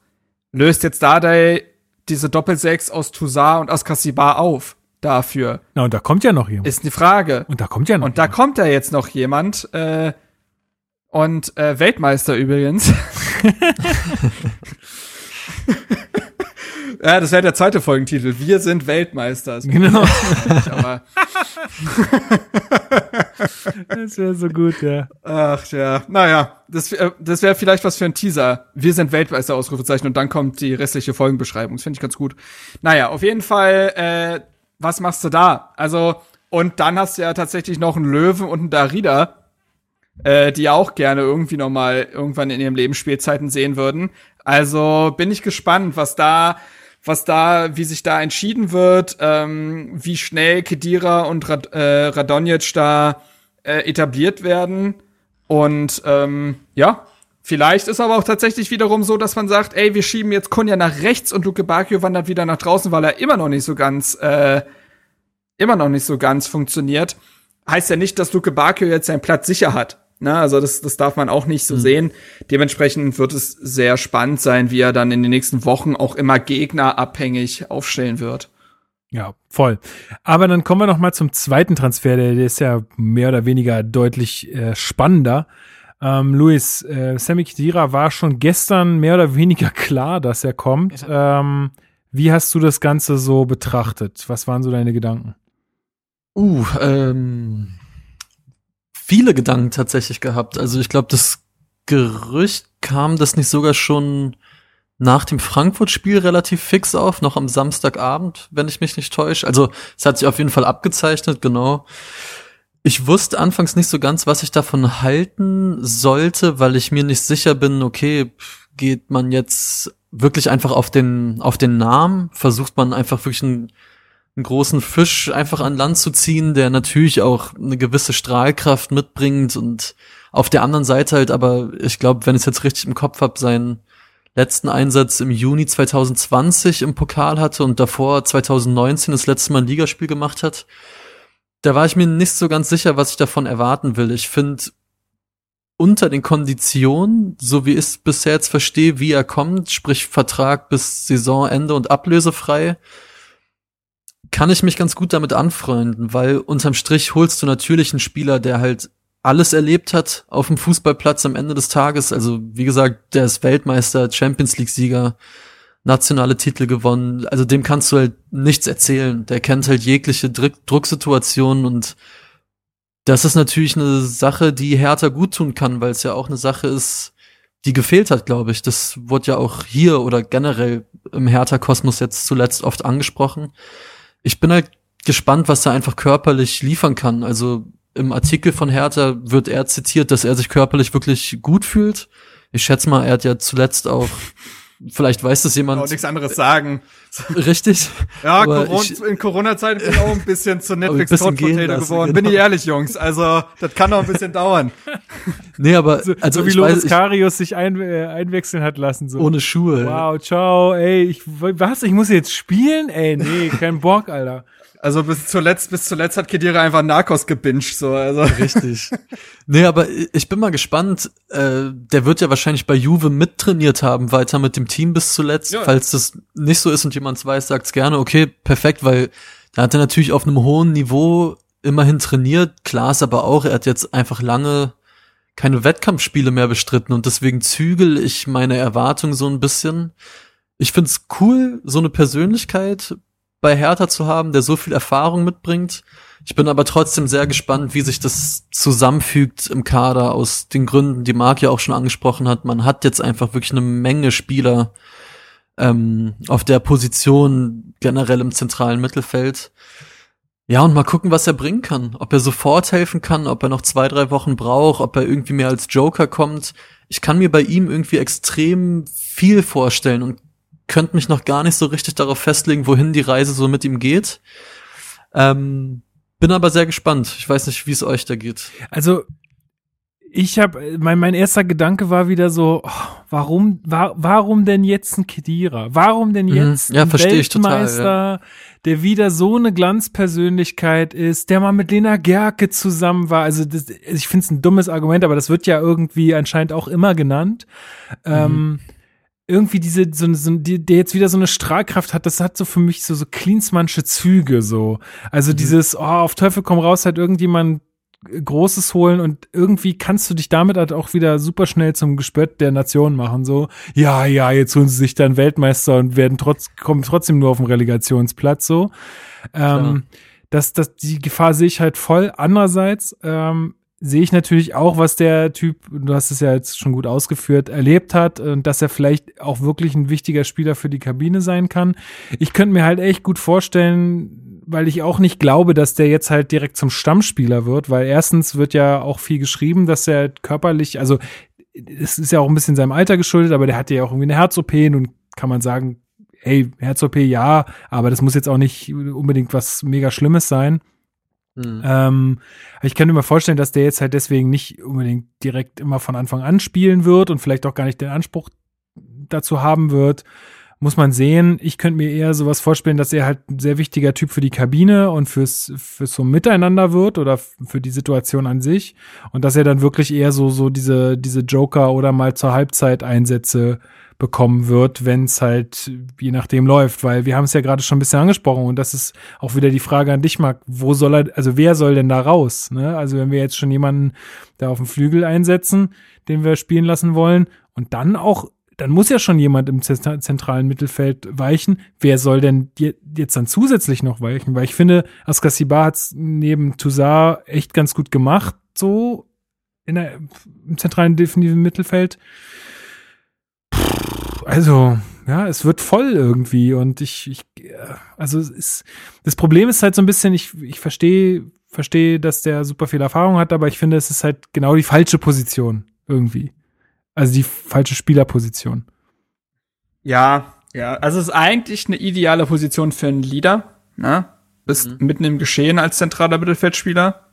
Löst jetzt Dardai diese Doppelsechs aus Toussaint und Askasibar auf dafür? Na, und da kommt ja noch jemand. Ist die Frage. und da kommt ja noch Und da jemand. kommt ja jetzt noch jemand, äh, und äh, Weltmeister übrigens. ja, das wäre der zweite Folgentitel. Wir sind Weltmeister. Genau. nicht, aber Das wäre so gut, ja. ach ja, naja, das, äh, das wäre vielleicht was für ein Teaser. Wir sind Weltmeister Ausrufezeichen und dann kommt die restliche Folgenbeschreibung. Das finde ich ganz gut. Naja, auf jeden Fall, äh, was machst du da? Also und dann hast du ja tatsächlich noch einen Löwen und einen Darida, äh, die auch gerne irgendwie noch mal irgendwann in ihrem Leben Spielzeiten sehen würden. Also bin ich gespannt, was da, was da, wie sich da entschieden wird, ähm, wie schnell Kedira und Rad, äh, Radonjic da äh, etabliert werden. Und ähm, ja, vielleicht ist aber auch tatsächlich wiederum so, dass man sagt, ey, wir schieben jetzt Kunja nach rechts und Luke Bacchio wandert wieder nach draußen, weil er immer noch nicht so ganz, äh, immer noch nicht so ganz funktioniert. Heißt ja nicht, dass Luke Bacchio jetzt seinen Platz sicher hat. Na, also das, das darf man auch nicht so sehen. Dementsprechend wird es sehr spannend sein, wie er dann in den nächsten Wochen auch immer gegnerabhängig aufstellen wird. Ja, voll. Aber dann kommen wir noch mal zum zweiten Transfer, der, der ist ja mehr oder weniger deutlich äh, spannender. Ähm, Luis, äh, Sammy Khedira war schon gestern mehr oder weniger klar, dass er kommt. Ähm, wie hast du das Ganze so betrachtet? Was waren so deine Gedanken? Uh, ähm, viele Gedanken tatsächlich gehabt. Also ich glaube, das Gerücht kam das nicht sogar schon nach dem Frankfurt-Spiel relativ fix auf, noch am Samstagabend, wenn ich mich nicht täusche. Also es hat sich auf jeden Fall abgezeichnet, genau. Ich wusste anfangs nicht so ganz, was ich davon halten sollte, weil ich mir nicht sicher bin, okay, geht man jetzt wirklich einfach auf den, auf den Namen, versucht man einfach wirklich einen, einen großen Fisch einfach an Land zu ziehen, der natürlich auch eine gewisse Strahlkraft mitbringt und auf der anderen Seite halt, aber ich glaube, wenn ich es jetzt richtig im Kopf habe, seinen letzten Einsatz im Juni 2020 im Pokal hatte und davor 2019 das letzte Mal ein Ligaspiel gemacht hat, da war ich mir nicht so ganz sicher, was ich davon erwarten will. Ich finde, unter den Konditionen, so wie ich es bisher jetzt verstehe, wie er kommt, sprich Vertrag bis Saisonende und ablösefrei, kann ich mich ganz gut damit anfreunden, weil unterm Strich holst du natürlich einen Spieler, der halt alles erlebt hat auf dem Fußballplatz am Ende des Tages. Also wie gesagt, der ist Weltmeister, Champions League-Sieger, nationale Titel gewonnen. Also dem kannst du halt nichts erzählen. Der kennt halt jegliche Druck Drucksituationen und das ist natürlich eine Sache, die Hertha gut tun kann, weil es ja auch eine Sache ist, die gefehlt hat, glaube ich. Das wurde ja auch hier oder generell im Hertha-Kosmos jetzt zuletzt oft angesprochen. Ich bin halt gespannt, was er einfach körperlich liefern kann. Also im Artikel von Hertha wird er zitiert, dass er sich körperlich wirklich gut fühlt. Ich schätze mal, er hat ja zuletzt auch, vielleicht weiß das jemand. Auch nichts anderes sagen. Richtig. Ja, Aber Coron ich- in Corona-Zeit bin ich auch ein bisschen zu Netflix bisschen geworden. genau. Bin ich ehrlich, Jungs. Also, das kann noch ein bisschen dauern. Nee, aber So, also so wie Loris Karius sich ein, äh, einwechseln hat lassen. So. ohne Schuhe. Wow, ciao, ey, ich, was, ich muss jetzt spielen? Ey, nee, kein Bock, Alter. Also bis zuletzt, bis zuletzt hat Kedira einfach Narcos gebinged, so, also. Richtig. nee, aber ich bin mal gespannt. Äh, der wird ja wahrscheinlich bei Juve mittrainiert haben, weiter mit dem Team bis zuletzt. Ja. Falls das nicht so ist und jemand weiß, sagt's gerne. Okay, perfekt, weil da hat er natürlich auf einem hohen Niveau immerhin trainiert. Klar ist aber auch, er hat jetzt einfach lange keine Wettkampfspiele mehr bestritten und deswegen zügel ich meine Erwartungen so ein bisschen. Ich find's cool, so eine Persönlichkeit bei Hertha zu haben, der so viel Erfahrung mitbringt. Ich bin aber trotzdem sehr gespannt, wie sich das zusammenfügt im Kader aus den Gründen, die Marc ja auch schon angesprochen hat. Man hat jetzt einfach wirklich eine Menge Spieler ähm, auf der Position generell im zentralen Mittelfeld. Ja, und mal gucken, was er bringen kann. Ob er sofort helfen kann, ob er noch zwei, drei Wochen braucht, ob er irgendwie mehr als Joker kommt. Ich kann mir bei ihm irgendwie extrem viel vorstellen und könnte mich noch gar nicht so richtig darauf festlegen, wohin die Reise so mit ihm geht. Ähm, bin aber sehr gespannt. Ich weiß nicht, wie es euch da geht. Also ich habe mein mein erster Gedanke war wieder so, oh, warum war, warum denn jetzt ein Kedira? Warum denn jetzt Mhm. Ja, ein ich total, Weltmeister, der wieder so eine Glanzpersönlichkeit ist, der mal mit Lena Gerke zusammen war? Also das, ich finde es ein dummes Argument, aber das wird ja irgendwie anscheinend auch immer genannt. Ähm, irgendwie diese, so, so, die, der jetzt wieder so eine Strahlkraft hat, das hat so für mich so, so Klinsmannsche Züge, so. Also dieses, oh, auf Teufel komm raus, hat irgendjemand Großes holen und irgendwie kannst du dich damit halt auch wieder super schnell zum Gespött der Nation machen. So, ja, ja, jetzt holen sie sich dann Weltmeister und werden trotz, kommen trotzdem nur auf den Relegationsplatz. So, ähm, das, das, die Gefahr sehe ich halt voll. Andererseits ähm, sehe ich natürlich auch, was der Typ, du hast es ja jetzt schon gut ausgeführt, erlebt hat und dass er vielleicht auch wirklich ein wichtiger Spieler für die Kabine sein kann. Ich könnte mir halt echt gut vorstellen, weil ich auch nicht glaube, dass der jetzt halt direkt zum Stammspieler wird, weil erstens wird ja auch viel geschrieben, dass er körperlich, also es ist ja auch ein bisschen seinem Alter geschuldet, aber der hatte ja auch irgendwie eine Herz-OP und kann man sagen, hey, Herz-OP ja, aber das muss jetzt auch nicht unbedingt was mega Schlimmes sein. Mhm. Ähm, ich kann mir vorstellen, dass der jetzt halt deswegen nicht unbedingt direkt immer von Anfang an spielen wird und vielleicht auch gar nicht den Anspruch dazu haben wird. Muss man sehen. Ich könnte mir eher sowas vorstellen, dass er halt ein sehr wichtiger Typ für die Kabine und fürs, fürs so Miteinander wird oder für die Situation an sich. Und dass er dann wirklich eher so, so diese, diese Joker oder mal zur Halbzeit Einsätze bekommen wird, wenn es halt je nachdem läuft, weil wir haben es ja gerade schon ein bisschen angesprochen und das ist auch wieder die Frage an dich, Marc, wo soll er, also wer soll denn da raus? Ne? Also wenn wir jetzt schon jemanden da auf dem Flügel einsetzen, den wir spielen lassen wollen und dann auch, dann muss ja schon jemand im zent- zentralen Mittelfeld weichen. Wer soll denn je- jetzt dann zusätzlich noch weichen? Weil ich finde, Askasibar hat es neben Toussaint echt ganz gut gemacht, so in der, im zentralen defensiven Mittelfeld also, ja, es wird voll irgendwie und ich, ich äh, also es ist, das Problem ist halt so ein bisschen, ich, ich verstehe, verstehe, dass der super viel Erfahrung hat, aber ich finde, es ist halt genau die falsche Position irgendwie. Also die falsche Spielerposition. Ja, ja. Also es ist eigentlich eine ideale Position für einen Leader. Ne? Bist mitten im Geschehen als zentraler Mittelfeldspieler.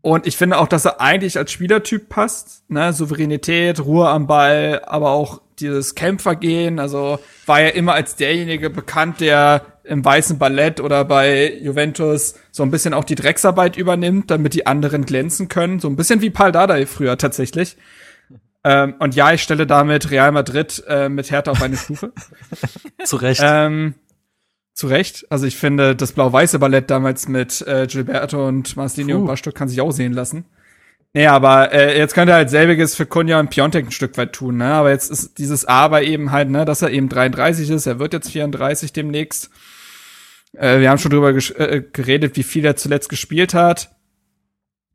Und ich finde auch, dass er eigentlich als Spielertyp passt. Ne? Souveränität, Ruhe am Ball, aber auch dieses Kämpfergehen. Also war er immer als derjenige bekannt, der im weißen Ballett oder bei Juventus so ein bisschen auch die Drecksarbeit übernimmt, damit die anderen glänzen können. So ein bisschen wie Paul Dardai früher tatsächlich. Ähm, und ja, ich stelle damit Real Madrid äh, mit Hertha auf eine Stufe. Zu Recht. ähm, zu Recht. Also ich finde, das blau-weiße Ballett damals mit äh, Gilberto und Marcelinho Puh. und Bastock kann sich auch sehen lassen. Nee, aber äh, jetzt könnte er halt selbiges für Kunja und Piontek ein Stück weit tun, ne? Aber jetzt ist dieses Aber eben halt, ne, dass er eben 33 ist, er wird jetzt 34 demnächst. Äh, wir haben schon drüber äh, geredet, wie viel er zuletzt gespielt hat.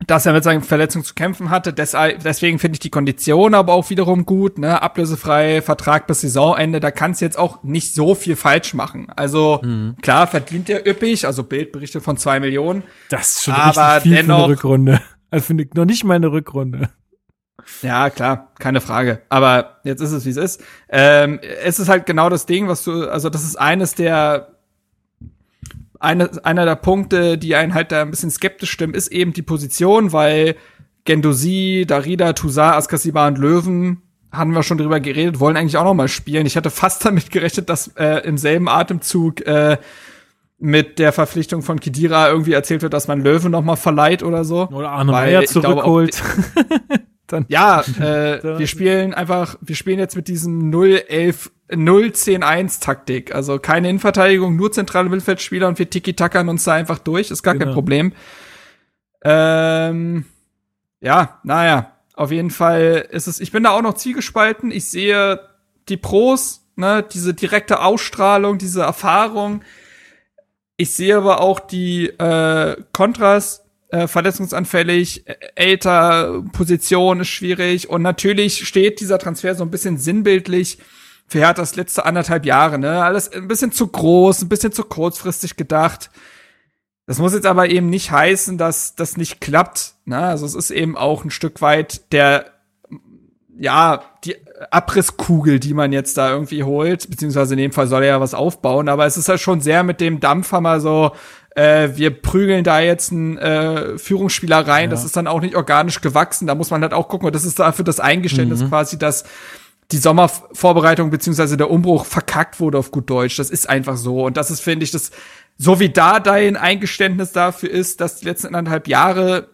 Dass er mit seinen Verletzungen zu kämpfen hatte. Deswegen finde ich die Kondition aber auch wiederum gut, ne? Ablösefrei, Vertrag bis Saisonende, da kannst du jetzt auch nicht so viel falsch machen. Also klar verdient er üppig, also Bildberichte von zwei Millionen. Das ist schon Aber richtig viel für dennoch- eine Rückrunde. Also finde ich noch nicht mal eine Rückrunde. Ja, klar, keine Frage. Aber jetzt ist es, wie es ist. Ähm, es ist halt genau das Ding, was du, also das ist eines der, eine, einer der Punkte, die einen halt da ein bisschen skeptisch stimmen, ist eben die Position, weil Gendosi, Darida, Toussaint, Askasiba und Löwen, haben wir schon drüber geredet, wollen eigentlich auch noch mal spielen. Ich hatte fast damit gerechnet, dass äh, im selben Atemzug äh, mit der Verpflichtung von Kidira irgendwie erzählt wird, dass man Löwen noch mal verleiht oder so. Oder Arne Meyer ich glaube auch zurückholt. Dann, Ja, äh, wir spielen einfach, wir spielen jetzt mit diesem 0-11, 0-10-1 Taktik. Also keine Innenverteidigung, nur zentrale Mittelfeldspieler und wir tiki-tackern uns da einfach durch, ist gar kein Genau. Problem. Ähm, ja, naja, auf jeden Fall ist es, ich bin da auch noch zielgespalten. Ich sehe die Pros, ne, diese direkte Ausstrahlung, diese Erfahrung. Ich sehe aber auch die äh, Kontras äh, verletzungsanfällig, älter, Position ist schwierig und natürlich steht dieser Transfer so ein bisschen sinnbildlich für Herthas letzte anderthalb Jahre, ne? Alles ein bisschen zu groß, ein bisschen zu kurzfristig gedacht. Das muss jetzt aber eben nicht heißen, dass das nicht klappt. Ne? Also es ist eben auch ein Stück weit der, ja, die Abrisskugel, die man jetzt da irgendwie holt, beziehungsweise in dem Fall soll er ja was aufbauen, aber es ist ja halt schon sehr mit dem Dampfhammer so, äh, wir prügeln da jetzt einen äh, Führungsspieler rein, ja. das ist dann auch nicht organisch gewachsen, da muss man halt auch gucken, und das ist dafür das Eingeständnis mhm. quasi, dass die Sommervorbereitung beziehungsweise der Umbruch verkackt wurde auf gut Deutsch. Das ist einfach so. Und das ist, finde ich, das, so wie da dein Eingeständnis dafür ist, dass die letzten anderthalb Jahre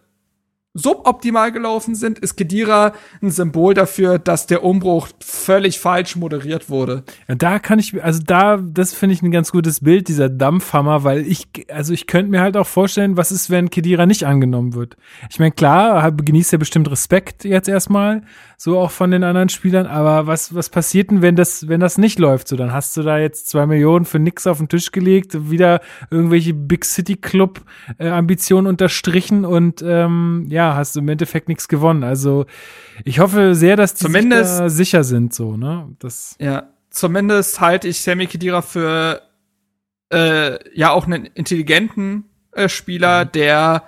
suboptimal gelaufen sind, ist Kedira ein Symbol dafür, dass der Umbruch völlig falsch moderiert wurde. Ja, da kann ich, also da, das finde ich ein ganz gutes Bild, dieser Dampfhammer, weil ich, also ich könnte mir halt auch vorstellen, was ist, wenn Kedira nicht angenommen wird. Ich meine, klar, genießt er bestimmt Respekt jetzt erstmal, so auch von den anderen Spielern, aber was, was passiert denn, wenn das, wenn das nicht läuft? So, dann hast du da jetzt zwei Millionen für nix auf den Tisch gelegt, wieder irgendwelche Big City Club äh, Ambitionen unterstrichen und ähm, ja, hast du im Endeffekt nichts gewonnen. Also ich hoffe sehr, dass die zumindest, da sicher sind, so, ne? Das ja, zumindest halte ich Sammy Kedira für äh, ja auch einen intelligenten äh, Spieler, mhm. der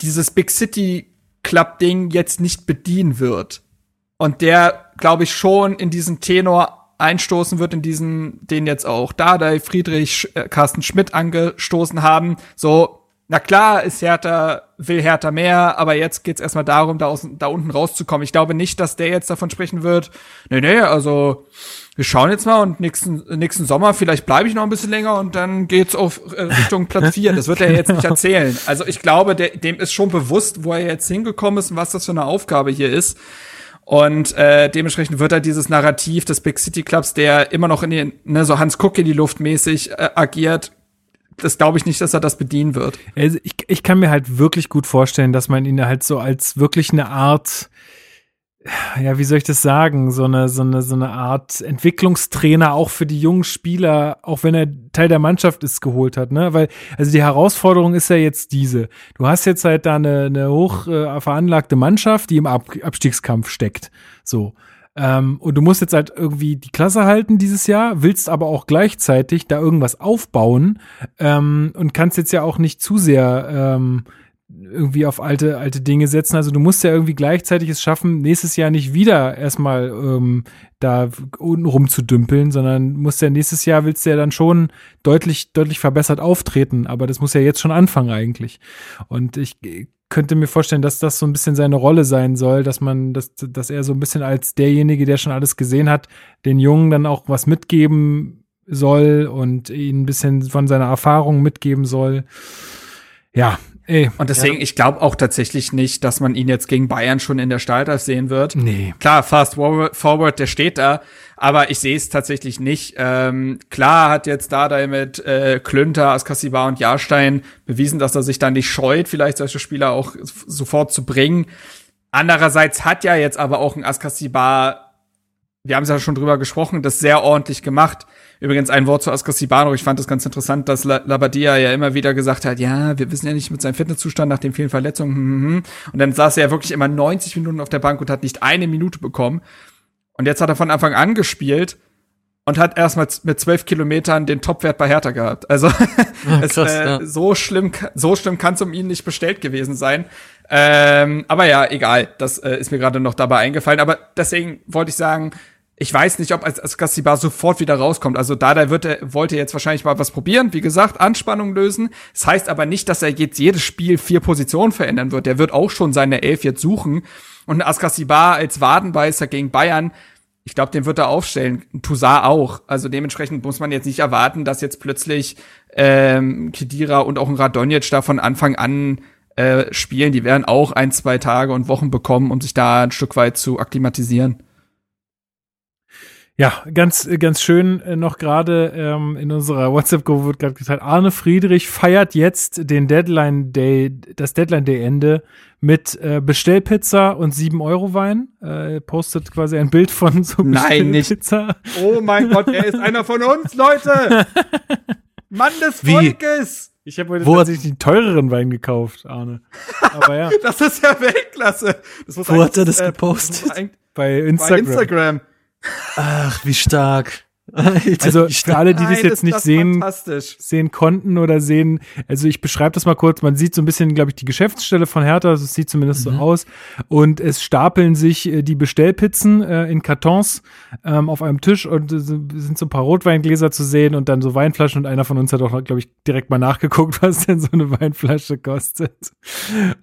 dieses Big City Club Ding jetzt nicht bedienen wird. Und der, glaube ich, schon in diesen Tenor einstoßen wird, in diesen, den jetzt auch Dardai, Friedrich, äh, Carsten Schmidt angestoßen haben. So, na klar ist Hertha, will Hertha mehr, aber jetzt geht's erstmal darum, da, aus, da unten rauszukommen. Ich glaube nicht, dass der jetzt davon sprechen wird, nee, nee, also wir schauen jetzt mal und nächsten, nächsten Sommer, vielleicht bleibe ich noch ein bisschen länger und dann geht's auf äh, Richtung Platz vier. Das wird er jetzt nicht erzählen. Also ich glaube, der, dem ist schon bewusst, wo er jetzt hingekommen ist und was das für eine Aufgabe hier ist. Und äh, dementsprechend wird er dieses Narrativ des Big City Clubs, der immer noch in den, ne, so Hans Kuck in die Luft mäßig äh, agiert, das glaube ich nicht, dass er das bedienen wird. Also ich, ich kann mir halt wirklich gut vorstellen, dass man ihn halt so als wirklich eine Art, ja, wie soll ich das sagen, so eine, so eine, so eine Art Entwicklungstrainer auch für die jungen Spieler, auch wenn er Teil der Mannschaft ist, geholt hat, ne? Weil, also die Herausforderung ist ja jetzt diese. Du hast jetzt halt da eine, eine hoch äh, veranlagte Mannschaft, die im Ab Abstiegskampf steckt. So. Ähm, und du musst jetzt halt irgendwie die Klasse halten dieses Jahr, willst aber auch gleichzeitig da irgendwas aufbauen ähm, und kannst jetzt ja auch nicht zu sehr ähm, irgendwie auf alte, alte Dinge setzen. Also du musst ja irgendwie gleichzeitig es schaffen, nächstes Jahr nicht wieder erstmal ähm, da unten rumzudümpeln, sondern musst ja nächstes Jahr willst du ja dann schon deutlich, deutlich verbessert auftreten. Aber das muss ja jetzt schon anfangen eigentlich. Und ich könnte mir vorstellen, dass das so ein bisschen seine Rolle sein soll, dass man, dass, dass er so ein bisschen als derjenige, der schon alles gesehen hat, den Jungen dann auch was mitgeben soll und ihn ein bisschen von seiner Erfahrung mitgeben soll. Ja, Ey, und deswegen, ja. ich glaube auch tatsächlich nicht, dass man ihn jetzt gegen Bayern schon in der Startelf sehen wird. Nee. Klar, Fast Forward, der steht da, aber ich sehe es tatsächlich nicht. Ähm, klar hat jetzt Dardai mit äh, Klünter, Askasiba und Jahrstein bewiesen, dass er sich da nicht scheut, vielleicht solche Spieler auch sofort zu bringen. Andererseits hat ja jetzt aber auch ein Askasiba wir haben es ja schon drüber gesprochen, das sehr ordentlich gemacht. Übrigens ein Wort zu Askasibano. Ich fand es ganz interessant, dass Labadia ja immer wieder gesagt hat, ja, wir wissen ja nicht mit seinem Fitnesszustand nach den vielen Verletzungen. Hm, hm, hm. Und dann saß er ja wirklich immer 90 Minuten auf der Bank und hat nicht eine Minute bekommen. Und jetzt hat er von Anfang an gespielt und hat erstmal mit zwölf Kilometern den Topwert bei Hertha gehabt. Also es, krass, äh, ja. so schlimm, so schlimm kann es um ihn nicht bestellt gewesen sein. Ähm, aber ja, egal. Das äh, ist mir gerade noch dabei eingefallen. Aber deswegen wollte ich sagen, ich weiß nicht, ob Gastibar sofort wieder rauskommt. Also da, da wird er, wollte jetzt wahrscheinlich mal was probieren. Wie gesagt, Anspannung lösen. Das heißt aber nicht, dass er jetzt jedes Spiel vier Positionen verändern wird. Der wird auch schon seine Elf jetzt suchen. Und Askasibar als Wadenbeißer gegen Bayern, ich glaube, den wird er aufstellen. Toussaint auch. Also dementsprechend muss man jetzt nicht erwarten, dass jetzt plötzlich ähm, Kedira und auch ein Radonjic da von Anfang an äh, spielen. Die werden auch ein, zwei Tage und Wochen bekommen, um sich da ein Stück weit zu akklimatisieren. Ja, ganz, ganz schön äh, noch gerade ähm, in unserer WhatsApp-Gruppe wird gerade gesagt, Arne Friedrich feiert jetzt den Deadline Day, das Deadline Day Ende mit äh, Bestellpizza und 7 Euro Wein. Äh, postet quasi ein Bild von so Nein, nicht. Oh mein Gott, er ist einer von uns, Leute! Mann des Wie? Volkes! Ich habe heute Wo- tatsächlich den teureren Wein gekauft, Arne. Aber ja, Das ist ja Weltklasse. Das Wo hat er das äh, gepostet? bei Bei Instagram. Ach, wie stark. Alter, Also wie für alle, die das jetzt nicht das sehen, sehen konnten oder sehen, also ich beschreibe das mal kurz, man sieht so ein bisschen, glaube ich, die Geschäftsstelle von Hertha, also es sieht zumindest so aus. Und es stapeln sich äh, die Bestellpizzen äh, in Kartons ähm, auf einem Tisch. Und es sind so ein paar Rotweingläser zu sehen und dann so Weinflaschen. Und einer von uns hat auch, glaube ich, direkt mal nachgeguckt, was denn so eine Weinflasche kostet.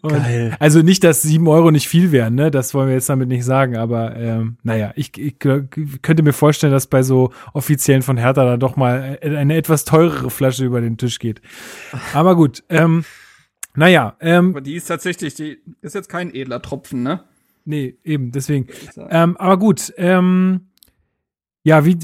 Und Geil. Also nicht, dass sieben Euro nicht viel wären, ne? Das wollen wir jetzt damit nicht sagen, aber ähm, naja, ich, ich gl- könnte mir vorstellen, dass bei so Offiziellen von Hertha dann doch mal eine etwas teurere Flasche über den Tisch geht. Aber gut, ähm, naja, ähm, Aber die ist tatsächlich, die ist jetzt kein edler Tropfen, ne? nee, eben, deswegen. Ähm, aber gut, ähm, ja, wie,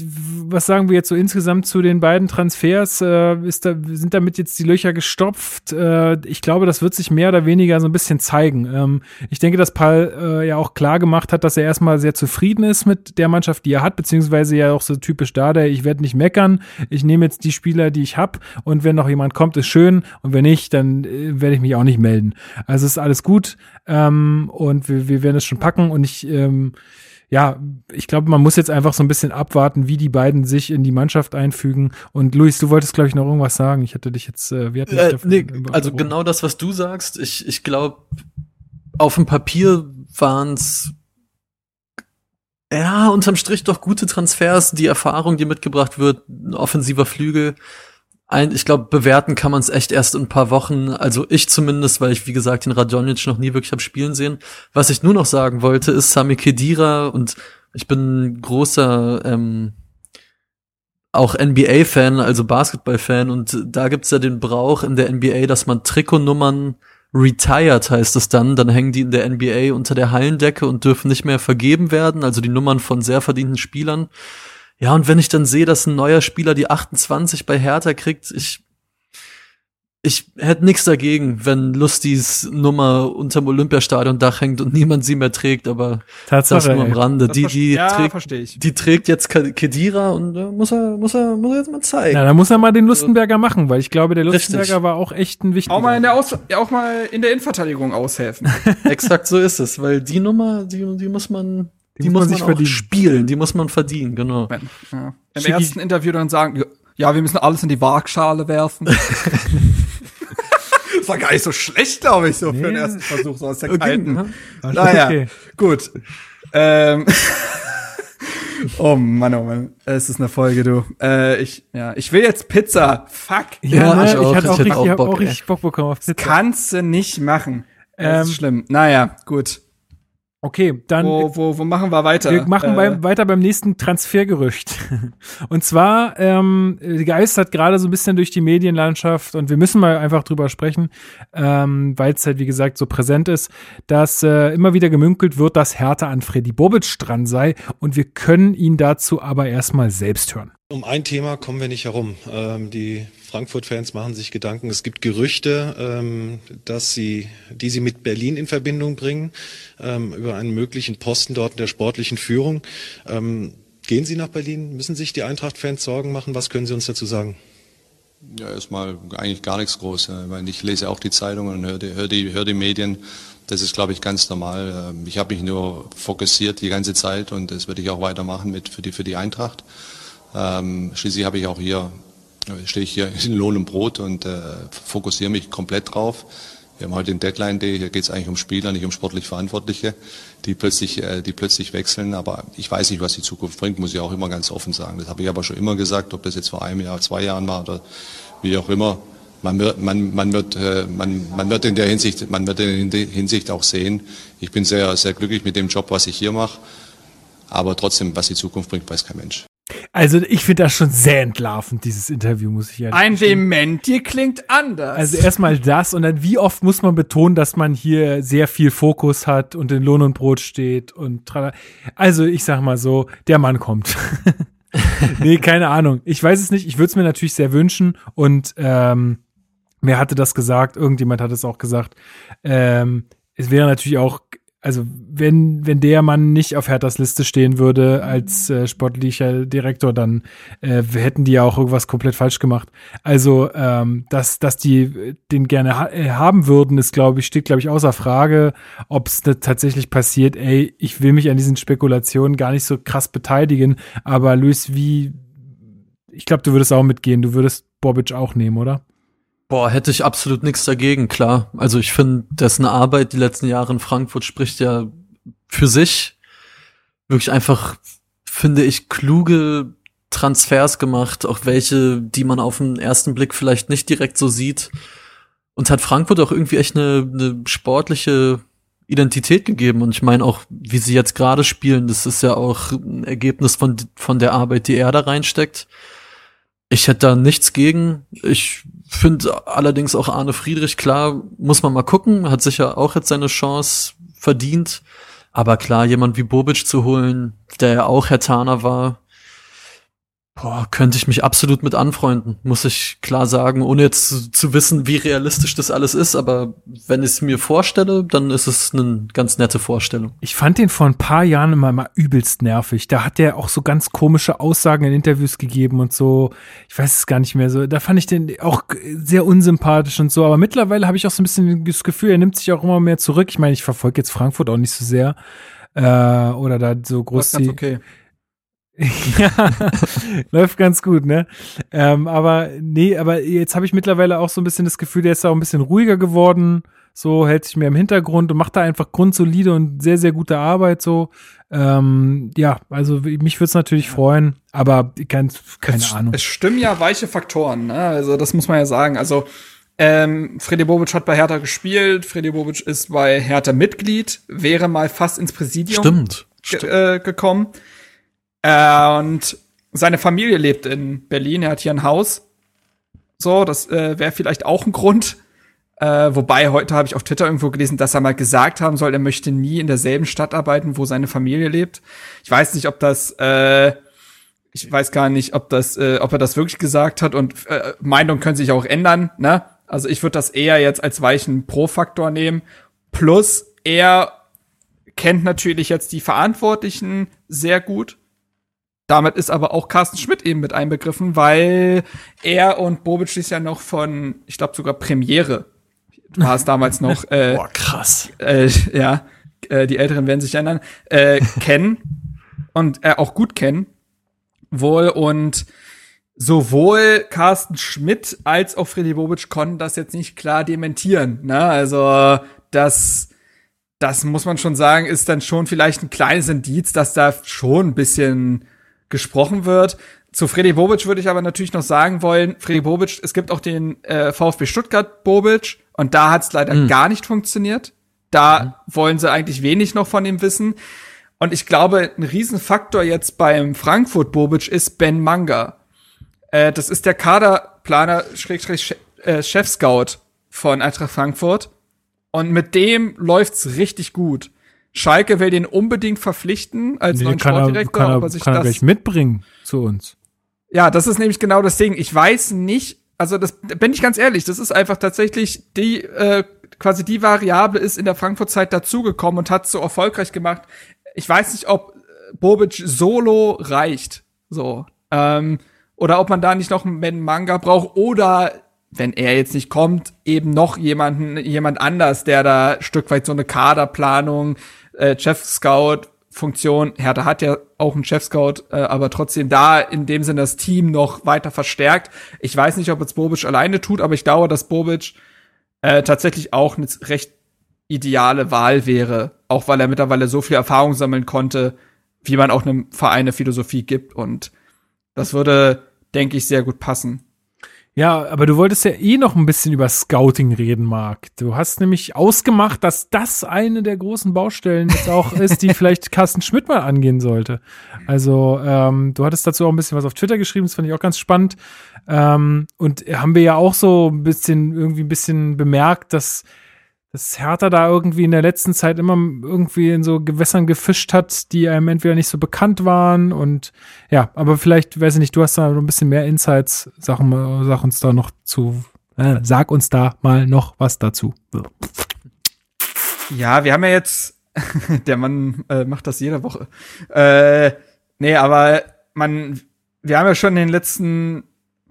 was sagen wir jetzt so insgesamt zu den beiden Transfers? Äh, ist da, sind damit jetzt die Löcher gestopft? Äh, ich glaube, das wird sich mehr oder weniger so ein bisschen zeigen. Ähm, ich denke, dass Paul äh, ja auch klar gemacht hat, dass er erstmal sehr zufrieden ist mit der Mannschaft, die er hat, beziehungsweise ja auch so typisch da, der ich werde nicht meckern, ich nehme jetzt die Spieler, die ich habe und wenn noch jemand kommt, ist schön und wenn nicht, dann äh, werde ich mich auch nicht melden. Also ist alles gut ähm, und wir, wir werden es schon packen und ich ähm, ja, ich glaube, man muss jetzt einfach so ein bisschen abwarten, wie die beiden sich in die Mannschaft einfügen. Und Luis, du wolltest, glaube ich, noch irgendwas sagen. Ich hatte dich jetzt, äh, wir hatten Äh, davon nee, also genau das, was du sagst. Ich, ich glaube, auf dem Papier waren's ja, unterm Strich doch gute Transfers, die Erfahrung, die mitgebracht wird, ein offensiver Flügel. Ein, ich glaube, bewerten kann man es echt erst in ein paar Wochen. Also ich zumindest, weil ich, wie gesagt, den Radonic noch nie wirklich hab spielen sehen. Was ich nur noch sagen wollte, ist Sami Khedira und ich bin großer ähm, auch NBA-Fan, also Basketball-Fan und da gibt's ja den Brauch in der NBA, dass man Trikotnummern retired heißt es dann, dann hängen die in der NBA unter der Hallendecke und dürfen nicht mehr vergeben werden, also die Nummern von sehr verdienten Spielern. Ja, und wenn ich dann sehe, dass ein neuer Spieler die 28 bei Hertha kriegt, ich ich hätte nichts dagegen, wenn Lustis Nummer unterm Olympiastadion-Dach hängt und niemand sie mehr trägt, aber das Tatsache, nur am. Rande. Das Die, die ja, trägt, verstehe ich. die trägt jetzt Kedira und äh, muss er, muss er, muss er jetzt mal zeigen. Na, da muss er mal den Lustenberger machen, weil ich glaube, der Richtig. Lustenberger war auch echt ein wichtiger. Auch mal in der Aus auch mal in der Innenverteidigung aushelfen. Exakt so ist es, weil die Nummer, die, die muss man, die, muss muss man man, sich auch verdienen. spielen, die muss man verdienen, genau. ja. Im Schicki- ersten Interview dann sagen, ja, wir müssen alles in die Waagschale werfen. das war gar nicht so schlecht, glaube ich, so für den Nee. ersten Versuch, so aus der Okay, kalten. ja. Naja, Okay. gut. Ähm. oh Mann, oh Mann. Es ist eine Folge, du. Äh, ich, ja, ich will jetzt Pizza. Fuck. Ja, Ja, ne, ich ich, auch. hatte Ich auch hätte richtig, auch hab Bock, auch ey. richtig Bock bekommen auf Pizza. Kannst du nicht machen. Das Ähm, ist schlimm. Naja, gut. Okay, dann Wo, wo, wo machen wir weiter? Wir machen Äh, beim, weiter beim nächsten Transfergerücht. Und zwar ähm, geistert gerade so ein bisschen durch die Medienlandschaft und wir müssen mal einfach drüber sprechen, ähm, weil es halt wie gesagt so präsent ist, dass äh, immer wieder gemünkelt wird, dass Hertha an Freddy Bobic dran sei und wir können ihn dazu aber erstmal selbst hören. Um ein Thema kommen wir nicht herum. Ähm, die Frankfurt-Fans machen sich Gedanken. Es gibt Gerüchte, ähm, dass sie, die sie mit Berlin in Verbindung bringen, ähm, über einen möglichen Posten dort in der sportlichen Führung. Ähm, gehen Sie nach Berlin? Müssen sich die Eintracht-Fans Sorgen machen? Was können Sie uns dazu sagen? Ja, erstmal eigentlich gar nichts groß. Ich meine, ich lese auch die Zeitungen und höre die, höre die, höre die Medien. Das ist, glaube ich, ganz normal. Ähm, Ich habe mich nur fokussiert die ganze Zeit und das werde ich auch weitermachen mit für die, für die Eintracht. Ähm, schließlich habe ich auch hier, äh, stehe ich hier in Lohn und Brot und äh, fokussiere mich komplett drauf. Wir haben heute den Deadline Day, hier geht es eigentlich um Spieler, nicht um sportlich Verantwortliche, die plötzlich, äh, die plötzlich wechseln. Aber ich weiß nicht, was die Zukunft bringt, muss ich auch immer ganz offen sagen. Das habe ich aber schon immer gesagt, ob das jetzt vor einem Jahr, zwei Jahren war oder wie auch immer. Man wird, man, man wird, äh, man, man wird in der Hinsicht, man wird in der Hinsicht auch sehen. Ich bin sehr, sehr glücklich mit dem Job, was ich hier mache. Aber trotzdem, was die Zukunft bringt, weiß kein Mensch. Also ich finde das schon sehr entlarvend, dieses Interview, muss ich ehrlich Ein. Dementi klingt anders. Also erstmal das und dann wie oft muss man betonen, dass man hier sehr viel Fokus hat und in Lohn und Brot steht und tralala. also ich sag mal so, der Mann kommt. nee, keine Ahnung. Ich weiß es nicht. Ich würde es mir natürlich sehr wünschen und ähm, wer hatte das gesagt? Irgendjemand hat es auch gesagt. Ähm, es wäre natürlich auch also wenn, wenn der Mann nicht auf Herthas Liste stehen würde als äh, sportlicher Direktor, dann äh, hätten die ja auch irgendwas komplett falsch gemacht. Also, ähm, dass, dass die den gerne ha äh, haben würden, ist, glaube ich, steht, glaube ich, außer Frage, ob es tatsächlich passiert, ey, ich will mich an diesen Spekulationen gar nicht so krass beteiligen, aber Luis, wie, ich glaube, du würdest auch mitgehen, du würdest Bobic auch nehmen, oder? Boah, hätte ich absolut nichts dagegen, klar. Also ich finde, dessen Arbeit die letzten Jahre in Frankfurt spricht ja für sich. Wirklich einfach, finde ich, kluge Transfers gemacht, auch welche, die man auf den ersten Blick vielleicht nicht direkt so sieht. Und hat Frankfurt auch irgendwie echt eine, eine sportliche Identität gegeben. Und ich meine auch, wie sie jetzt gerade spielen, das ist ja auch ein Ergebnis von, von der Arbeit, die er da reinsteckt. Ich hätte da nichts gegen. Ich finde allerdings auch Arne Friedrich, klar, muss man mal gucken, hat sicher auch jetzt seine Chance verdient. Aber klar, jemand wie Bobic zu holen, der ja auch Herr Taner war, Boah, könnte ich mich absolut mit anfreunden, muss ich klar sagen, ohne jetzt zu, zu wissen, wie realistisch das alles ist. Aber wenn ich es mir vorstelle, dann ist es eine ganz nette Vorstellung. Ich fand den vor ein paar Jahren immer mal übelst nervig. Da hat der auch so ganz komische Aussagen in Interviews gegeben und so. Ich weiß es gar nicht mehr so. Da fand ich den auch sehr unsympathisch und so. Aber mittlerweile habe ich auch so ein bisschen das Gefühl, er nimmt sich auch immer mehr zurück. Ich meine, ich verfolge jetzt Frankfurt auch nicht so sehr. Äh, oder da so groß Das ist ganz okay. ja, läuft ganz gut, ne? Ähm, aber nee, aber jetzt habe ich mittlerweile auch so ein bisschen das Gefühl, der ist auch ein bisschen ruhiger geworden, so hält sich mehr im Hintergrund und macht da einfach grundsolide und sehr, sehr gute Arbeit so. Ähm, ja, also mich würde es natürlich freuen, aber kein, keine es, Ahnung. Es stimmen ja weiche Faktoren, ne? Also das muss man ja sagen. Also ähm, Freddy Bobic hat bei Hertha gespielt, Freddy Bobic ist bei Hertha Mitglied, wäre mal fast ins Präsidium Stimmt. ge äh, gekommen. Äh, und seine Familie lebt in Berlin, er hat hier ein Haus. So, das äh, wäre vielleicht auch ein Grund. Äh, wobei heute habe ich auf Twitter irgendwo gelesen, dass er mal gesagt haben soll, er möchte nie in derselben Stadt arbeiten, wo seine Familie lebt. Ich weiß nicht, ob das, äh, ich weiß gar nicht, ob das, äh, ob er das wirklich gesagt hat. Und äh, Meinungen können sich auch ändern. Ne? Also ich würde das eher jetzt als weichen Pro-Faktor nehmen. Plus er kennt natürlich jetzt die Verantwortlichen sehr gut. Damit ist aber auch Carsten Schmidt eben mit einbegriffen, weil er und Bobic ist ja noch von, ich glaube sogar Premiere war es damals noch. Äh, Boah, krass. äh, ja, äh, die Älteren werden sich erinnern, äh, kennen und äh, auch gut kennen. Wohl und sowohl Carsten Schmidt als auch Freddy Bobic konnten das jetzt nicht klar dementieren. Ne? Also das, das muss man schon sagen, ist dann schon vielleicht ein kleines Indiz, dass da schon ein bisschen gesprochen wird. Zu Freddy Bobic würde ich aber natürlich noch sagen wollen, Freddy Bobic, es gibt auch den äh, VfB Stuttgart Bobic und da hat es leider Mhm. gar nicht funktioniert. Da wollen sie eigentlich wenig noch von ihm wissen. Und ich glaube, ein Riesenfaktor jetzt beim Frankfurt Bobic ist Ben Manga. Äh, das ist der Kaderplaner, Schrägstrich, äh, Chef-Scout von Eintracht Frankfurt. Und mit dem läuft's richtig gut. Schalke will den unbedingt verpflichten als Nee, neuen kann er, Sportdirektor, kann er, aber sich kann er das gleich mitbringen zu uns. ja, das ist nämlich genau das Ding. Ich weiß nicht, also das bin ich ganz ehrlich, das ist einfach tatsächlich die äh, quasi die Variable ist in der Frankfurt-Zeit dazugekommen und hat so erfolgreich gemacht. Ich weiß nicht, ob Bobic solo reicht, so ähm, oder ob man da nicht noch einen Manga braucht oder wenn er jetzt nicht kommt, eben noch jemanden, jemand anders, der da Stück weit so eine Kaderplanung, äh, Chef-Scout, Funktion. Hertha hat ja auch einen Chef-Scout, äh, aber trotzdem da in dem Sinne das Team noch weiter verstärkt. Ich weiß nicht, ob jetzt Bobic alleine tut, aber ich glaube, dass Bobic äh, tatsächlich auch eine recht ideale Wahl wäre, auch weil er mittlerweile so viel Erfahrung sammeln konnte, wie man auch einem Verein eine Philosophie gibt und das würde, denke ich, sehr gut passen. Ja, aber du wolltest ja eh noch ein bisschen über Scouting reden, Marc. Du hast nämlich ausgemacht, dass das eine der großen Baustellen jetzt auch ist, die vielleicht Carsten Schmidt mal angehen sollte. Also, ähm, du hattest dazu auch ein bisschen was auf Twitter geschrieben, das fand ich auch ganz spannend. Ähm, und haben wir ja auch so ein bisschen, irgendwie ein bisschen bemerkt, dass dass Hertha da irgendwie in der letzten Zeit immer irgendwie in so Gewässern gefischt hat, die einem entweder nicht so bekannt waren und ja, aber vielleicht, weiß ich nicht, du hast da noch ein bisschen mehr Insights, sag, sag uns da noch zu, äh, sag uns da mal noch was dazu. Ja, wir haben ja jetzt Der Mann äh, macht das jede Woche. Äh, nee, aber man, wir haben ja schon in den letzten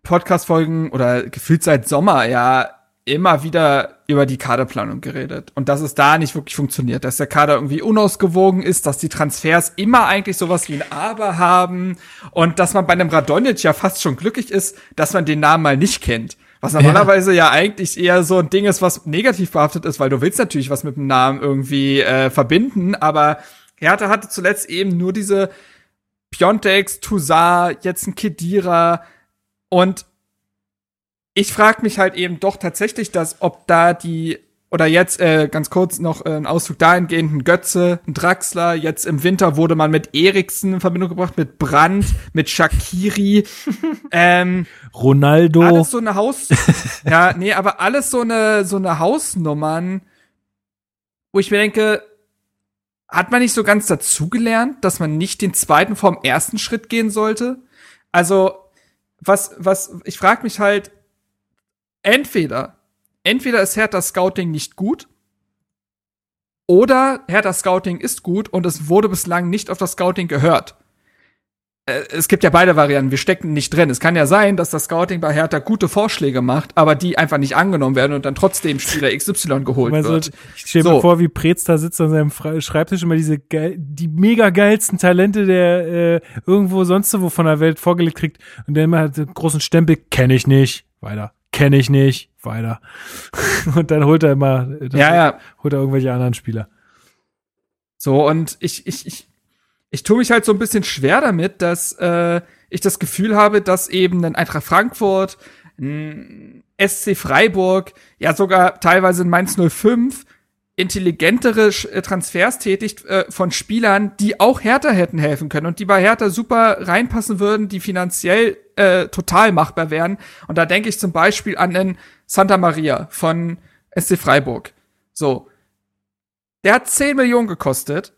Podcast-Folgen oder gefühlt seit Sommer ja immer wieder über die Kaderplanung geredet und dass es da nicht wirklich funktioniert, dass der Kader irgendwie unausgewogen ist, dass die Transfers immer eigentlich sowas wie ein Aber haben und dass man bei einem Radonjic ja fast schon glücklich ist, dass man den Namen mal nicht kennt. Was normalerweise ja. ja eigentlich eher so ein Ding ist, was negativ behaftet ist, weil du willst natürlich was mit dem Namen irgendwie äh, verbinden, aber Hertha hatte zuletzt eben nur diese Piontex, Toussaint, jetzt ein Kedira und ich frage mich halt eben doch tatsächlich, dass ob da die oder jetzt äh, ganz kurz noch äh, ein Ausflug dahingehend, ein Götze, ein Draxler, jetzt im Winter wurde man mit Eriksen in Verbindung gebracht, mit Brandt, mit Shakiri, ähm, Ronaldo. Alles so eine Haus, ja, nee, aber alles so eine, so eine Hausnummern, wo ich mir denke, hat man nicht so ganz dazugelernt, dass man nicht den zweiten vom ersten Schritt gehen sollte? Also, was, was, ich frage mich halt, entweder, entweder ist Hertha Scouting nicht gut, oder Hertha Scouting ist gut und es wurde bislang nicht auf das Scouting gehört. Äh, es gibt ja beide Varianten. Wir stecken nicht drin. Es kann ja sein, dass das Scouting bei Hertha gute Vorschläge macht, aber die einfach nicht angenommen werden und dann trotzdem Spieler XY geholt Also, wird. ich stell mir So. vor, wie Preetz da sitzt an seinem Schreibtisch immer diese geil, die mega geilsten Talente, der äh, irgendwo sonst wo von der Welt vorgelegt kriegt und der immer hat den großen Stempel, kenne ich nicht, weiter, kenne ich nicht, weiter. und dann holt er immer, Ja, ja. holt er irgendwelche anderen Spieler. So, und ich, ich, ich, ich tue mich halt so ein bisschen schwer damit, dass äh, ich das Gefühl habe, dass eben ein Eintracht Frankfurt, ein SC Freiburg, ja sogar teilweise ein Mainz 05 intelligentere äh, Transfers tätigt äh, von Spielern, die auch Hertha hätten helfen können und die bei Hertha super reinpassen würden, die finanziell äh, total machbar wären. Und da denke ich zum Beispiel an den Santa Maria von SC Freiburg. So, der hat 10 Millionen gekostet.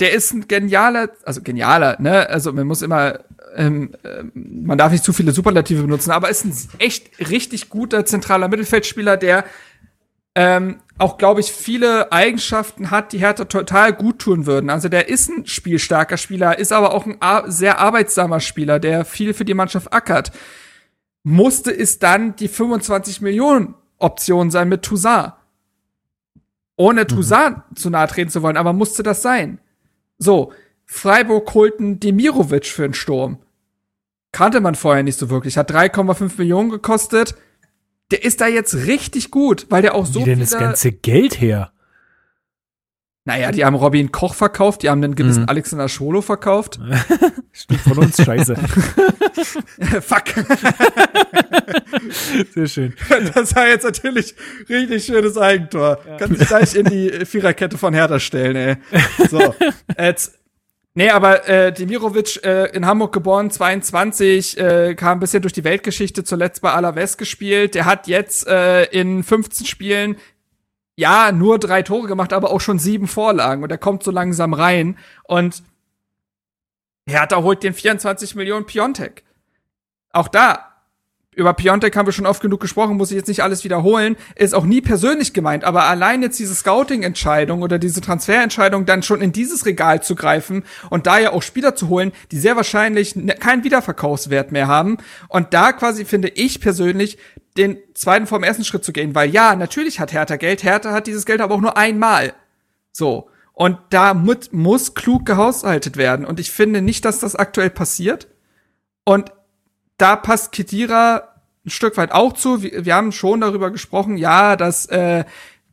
Der ist ein genialer, also genialer, ne? Also man muss immer, ähm, ähm, man darf nicht zu viele Superlative benutzen, aber ist ein echt richtig guter zentraler Mittelfeldspieler, der ähm, auch, glaube ich, viele Eigenschaften hat, die Hertha total gut tun würden. Also der ist ein spielstarker Spieler, ist aber auch ein sehr arbeitsamer Spieler, der viel für die Mannschaft ackert. Musste es dann die 25 Millionen Option sein mit Toussaint? ohne Toussaint zu nahe treten zu wollen, aber musste das sein. So, Freiburg holten Demirovic für den Sturm. Kannte man vorher nicht so wirklich. Hat 3,5 Millionen gekostet. Der ist da jetzt richtig gut, weil der auch so Wie denn das ganze Geld her? Naja, die haben Robin Koch verkauft, die haben den gewissen Mhm. Alexander Scholo verkauft. Stimmt von uns, scheiße. Fuck. Sehr schön. Das war jetzt natürlich richtig schönes Eigentor. Kannst dich gleich in die Viererkette von Hertha stellen, ey. So. Jetzt, nee, aber äh, Demirovic äh, in Hamburg geboren, 22, äh, kam ein bisschen durch die Weltgeschichte, zuletzt bei Alaves gespielt. Der hat jetzt äh, in 15 Spielen ja nur drei Tore gemacht, aber auch schon sieben Vorlagen. Und er kommt so langsam rein. Und Hertha holt den 24 Millionen Piontek. Auch da, über Piontek haben wir schon oft genug gesprochen, muss ich jetzt nicht alles wiederholen, ist auch nie persönlich gemeint, aber allein jetzt diese Scouting-Entscheidung oder diese Transferentscheidung dann schon in dieses Regal zu greifen und da ja auch Spieler zu holen, die sehr wahrscheinlich ne- keinen Wiederverkaufswert mehr haben und da quasi finde ich persönlich den zweiten vom ersten Schritt zu gehen, weil ja, natürlich hat Hertha Geld, Hertha hat dieses Geld aber auch nur einmal. So. Und da muss klug gehaushaltet werden. Und ich finde nicht, dass das aktuell passiert. Und da passt Kedira ein Stück weit auch zu. Wir, wir haben schon darüber gesprochen, ja, dass äh,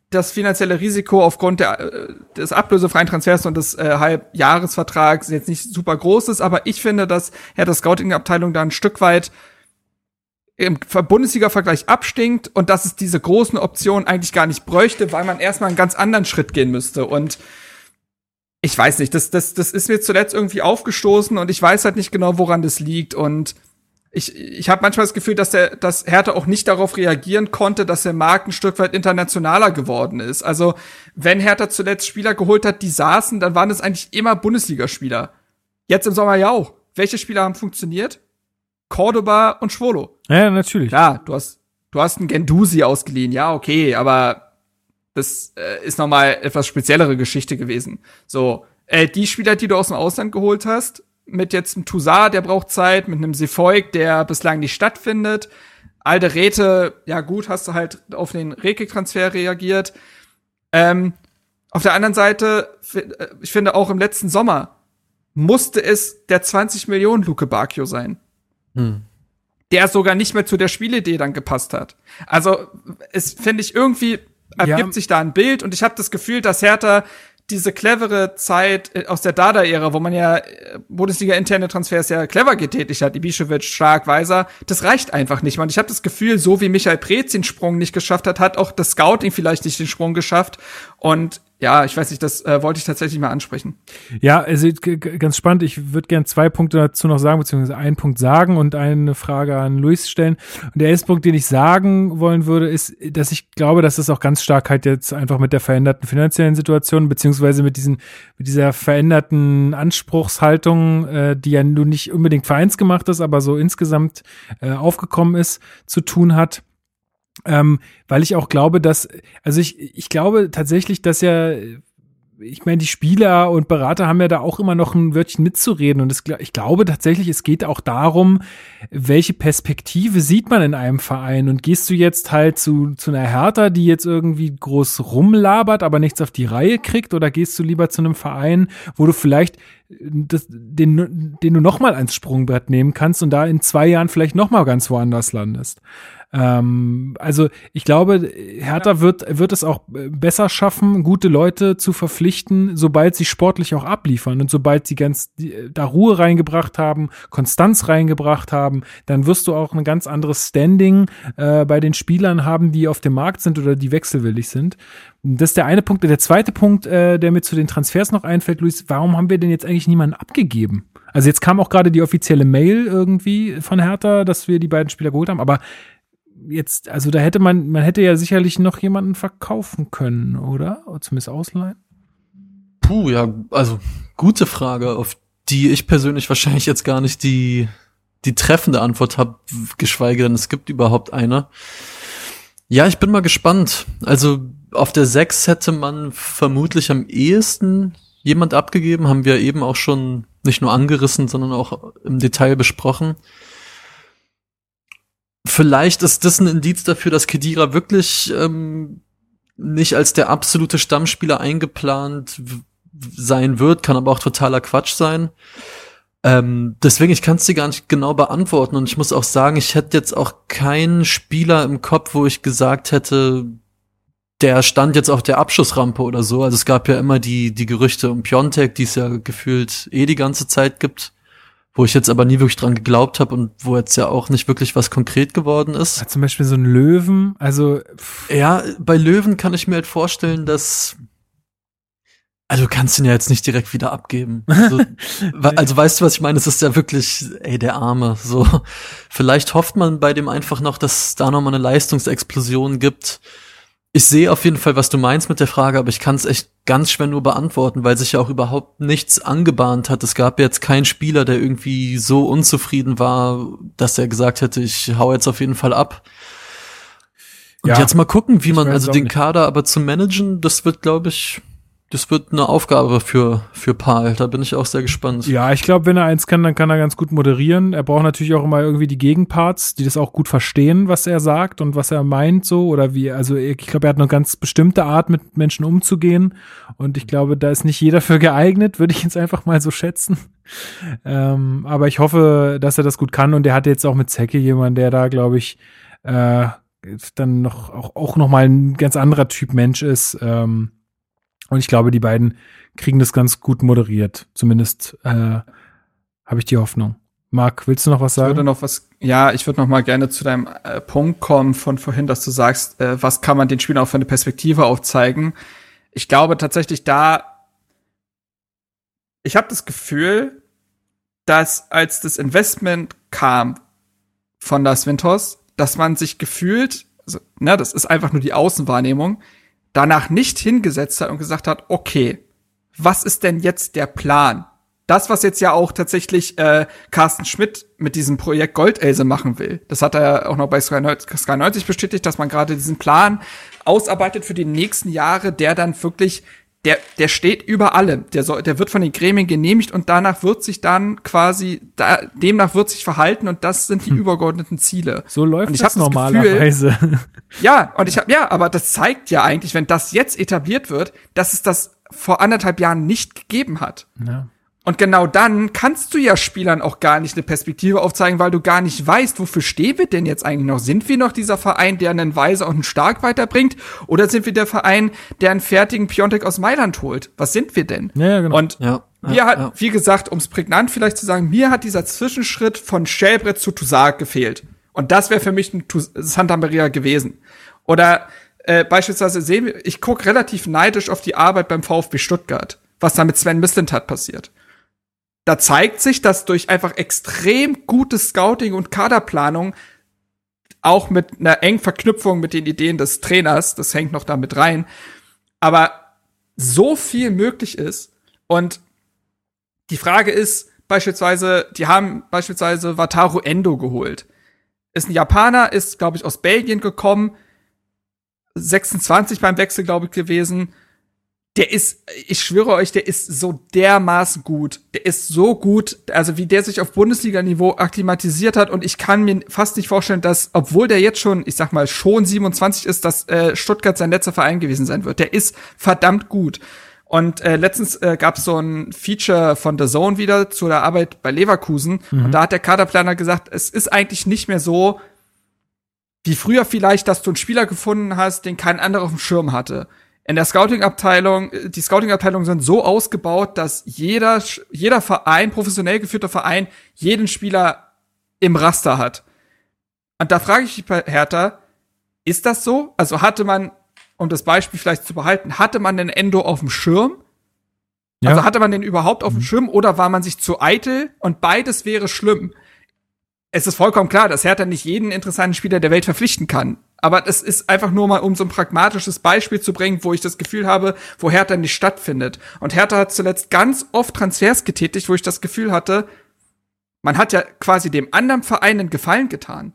das finanzielle Risiko aufgrund der, äh, des ablösefreien Transfers und des äh, Halbjahresvertrags jetzt nicht super groß ist, aber ich finde, dass ja das Scouting-Abteilung da ein Stück weit im Ver- Bundesliga-Vergleich abstinkt und dass es diese großen Optionen eigentlich gar nicht bräuchte, weil man erstmal einen ganz anderen Schritt gehen müsste. Und ich weiß nicht, das, das, das ist mir zuletzt irgendwie aufgestoßen und ich weiß halt nicht genau, woran das liegt. Und ich, ich habe manchmal das Gefühl, dass der, dass Hertha auch nicht darauf reagieren konnte, dass der Markt ein Stück weit internationaler geworden ist. Also wenn Hertha zuletzt Spieler geholt hat, die saßen, dann waren es eigentlich immer Bundesligaspieler. Jetzt im Sommer ja auch. Welche Spieler haben funktioniert? Cordoba und Schwolo. Ja, natürlich. Klar, du hast, du hast einen Gendusi ausgeliehen, ja, okay, aber das äh, ist nochmal etwas speziellere Geschichte gewesen. So, äh, die Spieler, die du aus dem Ausland geholt hast, mit jetzt einem Toussaint, der braucht Zeit, mit einem Sefolk, der bislang nicht stattfindet. Alte Räte, ja gut, hast du halt auf den Rekik-Transfer reagiert. Ähm, auf der anderen Seite, äh, ich finde auch im letzten Sommer musste es der 20 Millionen Luke Bacchio sein. Hm. Der sogar nicht mehr zu der Spielidee dann gepasst hat. Also, es finde ich irgendwie ergibt ja. sich da ein Bild und ich habe das Gefühl, dass Hertha diese clevere Zeit äh, aus der Dada-Ära, wo man ja äh, Bundesliga-interne Transfers ja clever getätigt hat, Ibišević, Stark, Weiser, das reicht einfach nicht. Und ich habe das Gefühl, so wie Michael Preetz den Sprung nicht geschafft hat, hat auch das Scouting vielleicht nicht den Sprung geschafft. Und ja, ich weiß nicht, das äh, wollte ich tatsächlich mal ansprechen. Ja, also ganz spannend. Ich würde gern zwei Punkte dazu noch sagen, beziehungsweise einen Punkt sagen und eine Frage an Luis stellen. Und der erste Punkt, den ich sagen wollen würde, ist, dass ich glaube, dass das auch ganz stark halt jetzt einfach mit der veränderten finanziellen Situation, beziehungsweise mit diesen, mit dieser veränderten Anspruchshaltung, äh, die ja nun nicht unbedingt vereinsgemacht ist, aber so insgesamt äh, aufgekommen ist, zu tun hat. Ähm, weil ich auch glaube, dass, also ich, ich glaube tatsächlich, dass ja, ich meine, die Spieler und Berater haben ja da auch immer noch ein Wörtchen mitzureden. Und es, ich glaube tatsächlich, es geht auch darum, welche Perspektive sieht man in einem Verein. Und gehst du jetzt halt zu, zu einer Hertha, die jetzt irgendwie groß rumlabert, aber nichts auf die Reihe kriegt? Oder gehst du lieber zu einem Verein, wo du vielleicht das, den, den du nochmal ans Sprungbrett nehmen kannst und da in zwei Jahren vielleicht nochmal ganz woanders landest? Ähm, also ich glaube, Hertha wird, wird es auch besser schaffen, gute Leute zu verpflichten, sobald sie sportlich auch abliefern und sobald sie ganz die, da Ruhe reingebracht haben, Konstanz reingebracht haben, dann wirst du auch ein ganz anderes Standing äh, bei den Spielern haben, die auf dem Markt sind oder die wechselwillig sind. Das ist der eine Punkt. Der zweite Punkt, äh, der mir zu den Transfers noch einfällt, Luis, warum haben wir denn jetzt eigentlich niemanden abgegeben? Also jetzt kam auch gerade die offizielle Mail irgendwie von Hertha, dass wir die beiden Spieler geholt haben, aber jetzt, also da hätte man, man hätte ja sicherlich noch jemanden verkaufen können, oder? oder zumindest ausleihen. Puh, ja, also gute Frage, auf die ich persönlich wahrscheinlich jetzt gar nicht die, die treffende Antwort habe, geschweige denn es gibt überhaupt eine. Ja, ich bin mal gespannt. Also auf der 6 hätte man vermutlich am ehesten jemand abgegeben, haben wir eben auch schon nicht nur angerissen, sondern auch im Detail besprochen. Vielleicht ist das ein Indiz dafür, dass Kedira wirklich ähm, nicht als der absolute Stammspieler eingeplant sein wird, kann aber auch totaler Quatsch sein. Ähm, deswegen, ich kann es dir gar nicht genau beantworten und ich muss auch sagen, ich hätte jetzt auch keinen Spieler im Kopf, wo ich gesagt hätte, der stand jetzt auf der Abschussrampe oder so. Also es gab ja immer die, die Gerüchte um Piontek, die es ja gefühlt eh die ganze Zeit gibt wo ich jetzt aber nie wirklich dran geglaubt habe und wo jetzt ja auch nicht wirklich was konkret geworden ist. Ja, zum Beispiel so ein Löwen, also pff. ja, bei Löwen kann ich mir halt vorstellen, dass also du kannst ihn ja jetzt nicht direkt wieder abgeben. Also, also weißt du, was ich meine? Es ist ja wirklich, ey, der Arme. So, vielleicht hofft man bei dem einfach noch, dass es da nochmal eine Leistungsexplosion gibt ich sehe auf jeden Fall, was du meinst mit der Frage, aber ich kann es echt ganz schwer nur beantworten, weil sich ja auch überhaupt nichts angebahnt hat. Es gab jetzt keinen Spieler, der irgendwie so unzufrieden war, dass er gesagt hätte, ich hau jetzt auf jeden Fall ab. Und ja, jetzt mal gucken, wie man also den Kader aber zu managen, das wird, glaube ich, das wird eine Aufgabe für, für Paul. Da bin ich auch sehr gespannt. Ja, ich glaube, wenn er eins kann, dann kann er ganz gut moderieren. Er braucht natürlich auch immer irgendwie die Gegenparts, die das auch gut verstehen, was er sagt und was er meint, so. Oder wie, also ich glaube, er hat eine ganz bestimmte Art, mit Menschen umzugehen. Und ich glaube, da ist nicht jeder für geeignet, würde ich jetzt einfach mal so schätzen. Ähm, aber ich hoffe, dass er das gut kann. Und er hat jetzt auch mit Zecke jemanden, der da, glaube ich, äh, dann noch auch, auch noch mal ein ganz anderer Typ Mensch ist. Ähm, und ich glaube, die beiden kriegen das ganz gut moderiert. Zumindest äh, habe ich die Hoffnung. Marc, willst du noch was sagen? Ich würde noch was, ja, ich würde noch mal gerne zu deinem äh, Punkt kommen von vorhin, dass du sagst, äh, was kann man den Spielern auch für eine Perspektive aufzeigen. Ich glaube tatsächlich da, ich habe das Gefühl, dass als das Investment kam von das Winters, dass man sich gefühlt, also, ne, das ist einfach nur die Außenwahrnehmung, danach nicht hingesetzt hat und gesagt hat, okay, was ist denn jetzt der Plan? das, was jetzt ja auch tatsächlich äh, Carsten Schmidt mit diesem Projekt Goldelse machen will, das hat er auch noch bei Sky 90 bestätigt, dass man gerade diesen Plan ausarbeitet für die nächsten Jahre, der dann wirklich der, der steht über allem. Der, soll, der wird von den Gremien genehmigt und danach wird sich dann quasi, da, demnach wird sich verhalten und das sind die hm. übergeordneten Ziele. So läuft und ich das normalerweise. Gefühl, ja, und ich habe ja, aber das zeigt ja eigentlich, wenn das jetzt etabliert wird, dass es das vor anderthalb Jahren nicht gegeben hat. Ja. Und genau dann kannst du ja Spielern auch gar nicht eine Perspektive aufzeigen, weil du gar nicht weißt, wofür stehen wir denn jetzt eigentlich noch? Sind wir noch dieser Verein, der einen Weiser und einen Stark weiterbringt? Oder sind wir der Verein, der einen fertigen Piontek aus Mailand holt? Was sind wir denn? Ja, genau. Und ja, mir ja, hat, ja. wie gesagt, ums prägnant vielleicht zu sagen, mir hat dieser Zwischenschritt von Schellbrett zu Toussaint gefehlt. Und das wäre für mich ein Santa Maria gewesen. Oder äh, beispielsweise sehen wir, ich gucke relativ neidisch auf die Arbeit beim VfB Stuttgart, was da mit Sven Mislintat passiert da zeigt sich, dass durch einfach extrem gutes Scouting und Kaderplanung auch mit einer engen Verknüpfung mit den Ideen des Trainers, das hängt noch damit rein, aber so viel möglich ist und die Frage ist beispielsweise, die haben beispielsweise Wataru Endo geholt. Ist ein Japaner, ist glaube ich aus Belgien gekommen, 26 beim Wechsel glaube ich gewesen, der ist, ich schwöre euch, der ist so dermaßen gut. Der ist so gut, also wie der sich auf Bundesliga-Niveau akklimatisiert hat und ich kann mir fast nicht vorstellen, dass, obwohl der jetzt schon, ich sag mal, schon 27 ist, dass äh, Stuttgart sein letzter Verein gewesen sein wird. Der ist verdammt gut. Und äh, letztens äh, gab es so ein Feature von The Zone wieder zu der Arbeit bei Leverkusen mhm. und da hat der Kaderplaner gesagt, es ist eigentlich nicht mehr so, wie früher vielleicht, dass du einen Spieler gefunden hast, den kein anderer auf dem Schirm hatte in der Scouting-Abteilung, die Scouting-Abteilungen sind so ausgebaut, dass jeder, jeder Verein, professionell geführter Verein, jeden Spieler im Raster hat. Und da frage ich mich bei Hertha, ist das so? Also hatte man, um das Beispiel vielleicht zu behalten, hatte man den Endo auf dem Schirm? Ja. Also hatte man den überhaupt auf dem mhm. Schirm oder war man sich zu eitel? Und beides wäre schlimm. Es ist vollkommen klar, dass Hertha nicht jeden interessanten Spieler der Welt verpflichten kann. Aber das ist einfach nur mal, um so ein pragmatisches Beispiel zu bringen, wo ich das Gefühl habe, wo Hertha nicht stattfindet. Und Hertha hat zuletzt ganz oft Transfers getätigt, wo ich das Gefühl hatte, man hat ja quasi dem anderen Verein einen Gefallen getan.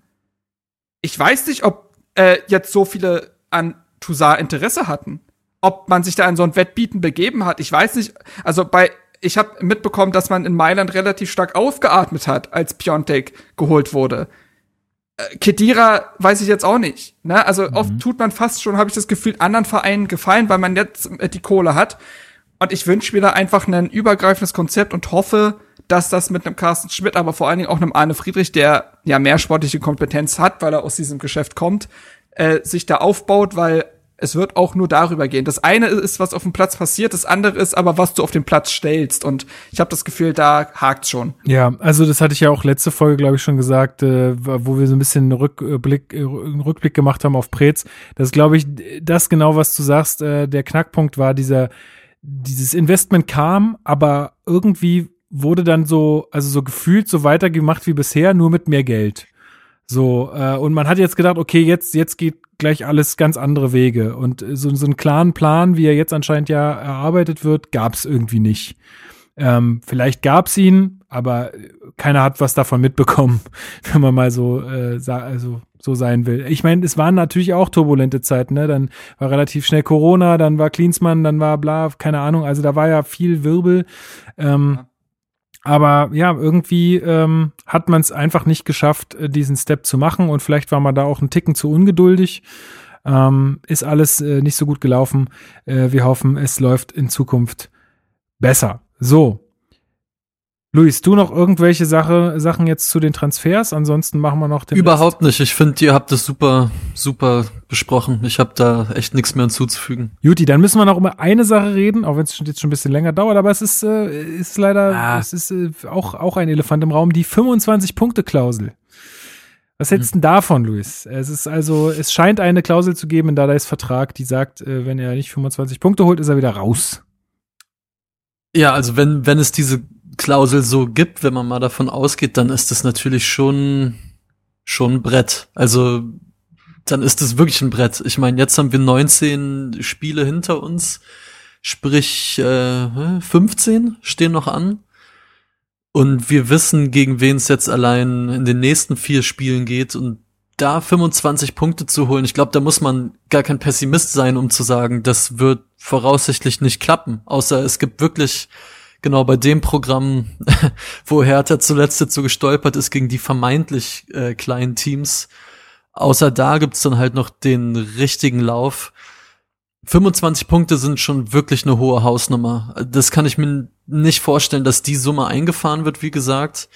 Ich weiß nicht, ob äh, jetzt so viele an Toussaint Interesse hatten. Ob man sich da an so ein Wettbieten begeben hat. Ich weiß nicht. Also bei ich habe mitbekommen, dass man in Mailand relativ stark aufgeatmet hat, als Piontek geholt wurde. Äh, Kedira weiß ich jetzt auch nicht. Ne? Also mhm. oft tut man fast schon, habe ich das Gefühl, anderen Vereinen gefallen, weil man jetzt äh, die Kohle hat. Und ich wünsche mir da einfach ein übergreifendes Konzept und hoffe, dass das mit einem Carsten Schmidt, aber vor allen Dingen auch einem Arne Friedrich, der ja mehr sportliche Kompetenz hat, weil er aus diesem Geschäft kommt, äh, sich da aufbaut, weil es wird auch nur darüber gehen. Das eine ist, was auf dem Platz passiert, das andere ist aber, was du auf den Platz stellst. Und ich habe das Gefühl, da hakt's schon. Ja, also das hatte ich ja auch letzte Folge, glaube ich, schon gesagt, äh, wo wir so ein bisschen einen Rückblick, äh, einen Rückblick gemacht haben auf Preetz. Das glaube ich, das genau, was du sagst, äh, der Knackpunkt war dieser, dieses Investment kam, aber irgendwie wurde dann so, also so gefühlt so weitergemacht wie bisher, nur mit mehr Geld. So, äh, und man hat jetzt gedacht, okay, jetzt, jetzt geht gleich alles ganz andere Wege. Und so, so einen klaren Plan, wie er jetzt anscheinend ja erarbeitet wird, gab es irgendwie nicht. Ähm, vielleicht gab es ihn, aber keiner hat was davon mitbekommen, wenn man mal so, äh, also, so sein will. Ich meine, es waren natürlich auch turbulente Zeiten, ne? Dann war relativ schnell Corona, dann war Klinsmann, dann war bla, keine Ahnung. Also da war ja viel Wirbel. Ähm, ja. Aber ja, irgendwie ähm, hat man es einfach nicht geschafft, äh, diesen Step zu machen und vielleicht war man da auch ein Ticken zu ungeduldig. Ähm, ist alles äh, nicht so gut gelaufen. Äh, wir hoffen, es läuft in Zukunft besser. So, Luis, du noch irgendwelche Sache, Sachen jetzt zu den Transfers? Ansonsten machen wir noch den. Überhaupt Rest. nicht. Ich finde, ihr habt das super, super besprochen. Ich habe da echt nichts mehr hinzuzufügen. Juti, dann müssen wir noch über eine Sache reden, auch wenn es jetzt schon ein bisschen länger dauert, aber es ist, äh, ist leider, ah. es ist äh, auch, auch ein Elefant im Raum, die 25-Punkte-Klausel. Was hältst du hm. davon, Luis? Es ist also, es scheint eine Klausel zu geben in Dadays Vertrag, die sagt, äh, wenn er nicht 25 Punkte holt, ist er wieder raus. Ja, also wenn, wenn es diese Klausel so gibt, wenn man mal davon ausgeht, dann ist das natürlich schon schon ein Brett. Also dann ist es wirklich ein Brett. Ich meine, jetzt haben wir 19 Spiele hinter uns, sprich äh, 15 stehen noch an. Und wir wissen, gegen wen es jetzt allein in den nächsten vier Spielen geht. Und da 25 Punkte zu holen, ich glaube, da muss man gar kein Pessimist sein, um zu sagen, das wird voraussichtlich nicht klappen. Außer es gibt wirklich genau bei dem Programm, wo Hertha zuletzt dazu gestolpert ist gegen die vermeintlich äh, kleinen Teams. Außer da gibt's dann halt noch den richtigen Lauf. 25 Punkte sind schon wirklich eine hohe Hausnummer. Das kann ich mir nicht vorstellen, dass die Summe eingefahren wird, wie gesagt.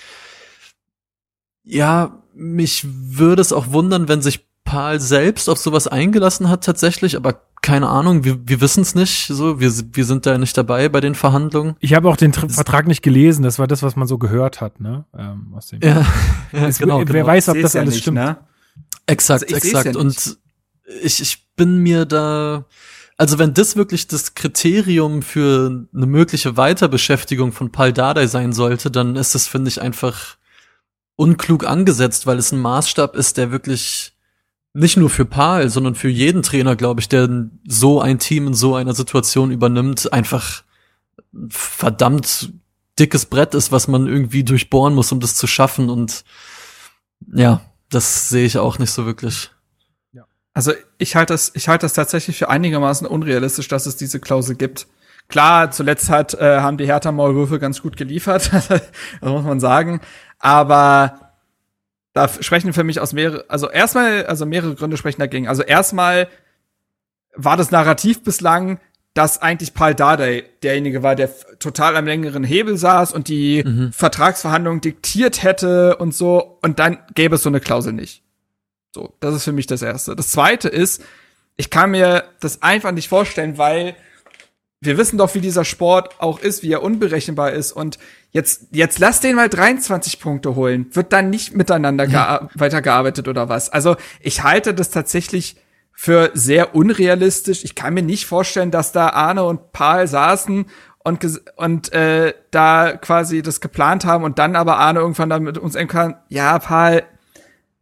Ja, mich würde es auch wundern, wenn sich Paul selbst auf sowas eingelassen hat tatsächlich, aber keine Ahnung, wir, wir wissen es nicht. So, wir, wir sind da nicht dabei bei den Verhandlungen. Ich habe auch den Tr Vertrag nicht gelesen. Das war das, was man so gehört hat, ne? Ähm, aus dem ja, ja es, genau, wer genau. weiß, ob das ja alles nicht, stimmt. Ne? Exakt, Also exakt. ja. Und ich, ich bin mir da, also wenn das wirklich das Kriterium für eine mögliche Weiterbeschäftigung von Paul Dardai sein sollte, dann ist das, finde ich, einfach unklug angesetzt, weil es ein Maßstab ist, der wirklich nicht nur für Paul, sondern für jeden Trainer, glaube ich, der so ein Team in so einer Situation übernimmt, einfach ein verdammt dickes Brett ist, was man irgendwie durchbohren muss, um das zu schaffen. Und ja, das sehe ich auch nicht so wirklich. Also ich halte das, ich halte das tatsächlich für einigermaßen unrealistisch, dass es diese Klausel gibt. Klar, zuletzt hat, äh, haben die Hertha Maulwürfe ganz gut geliefert, das muss man sagen. Aber da sprechen für mich aus mehrere, also erstmal, also mehrere Gründe sprechen dagegen. Also erstmal war das Narrativ bislang, dass eigentlich Paul Dardai derjenige war, der total am längeren Hebel saß und die Mhm. Vertragsverhandlungen diktiert hätte und so. Und dann gäbe es so eine Klausel nicht. So, das ist für mich das Erste. Das Zweite ist, ich kann mir das einfach nicht vorstellen, weil wir wissen doch, wie dieser Sport auch ist, wie er unberechenbar ist. Und jetzt, jetzt lass den mal 23 Punkte holen. Wird dann nicht miteinander gea- weitergearbeitet oder was? Also ich halte das tatsächlich für sehr unrealistisch. Ich kann mir nicht vorstellen, dass da Arne und Paul saßen und, und äh, da quasi das geplant haben und dann aber Arne irgendwann dann mit uns kam, ja, Paul,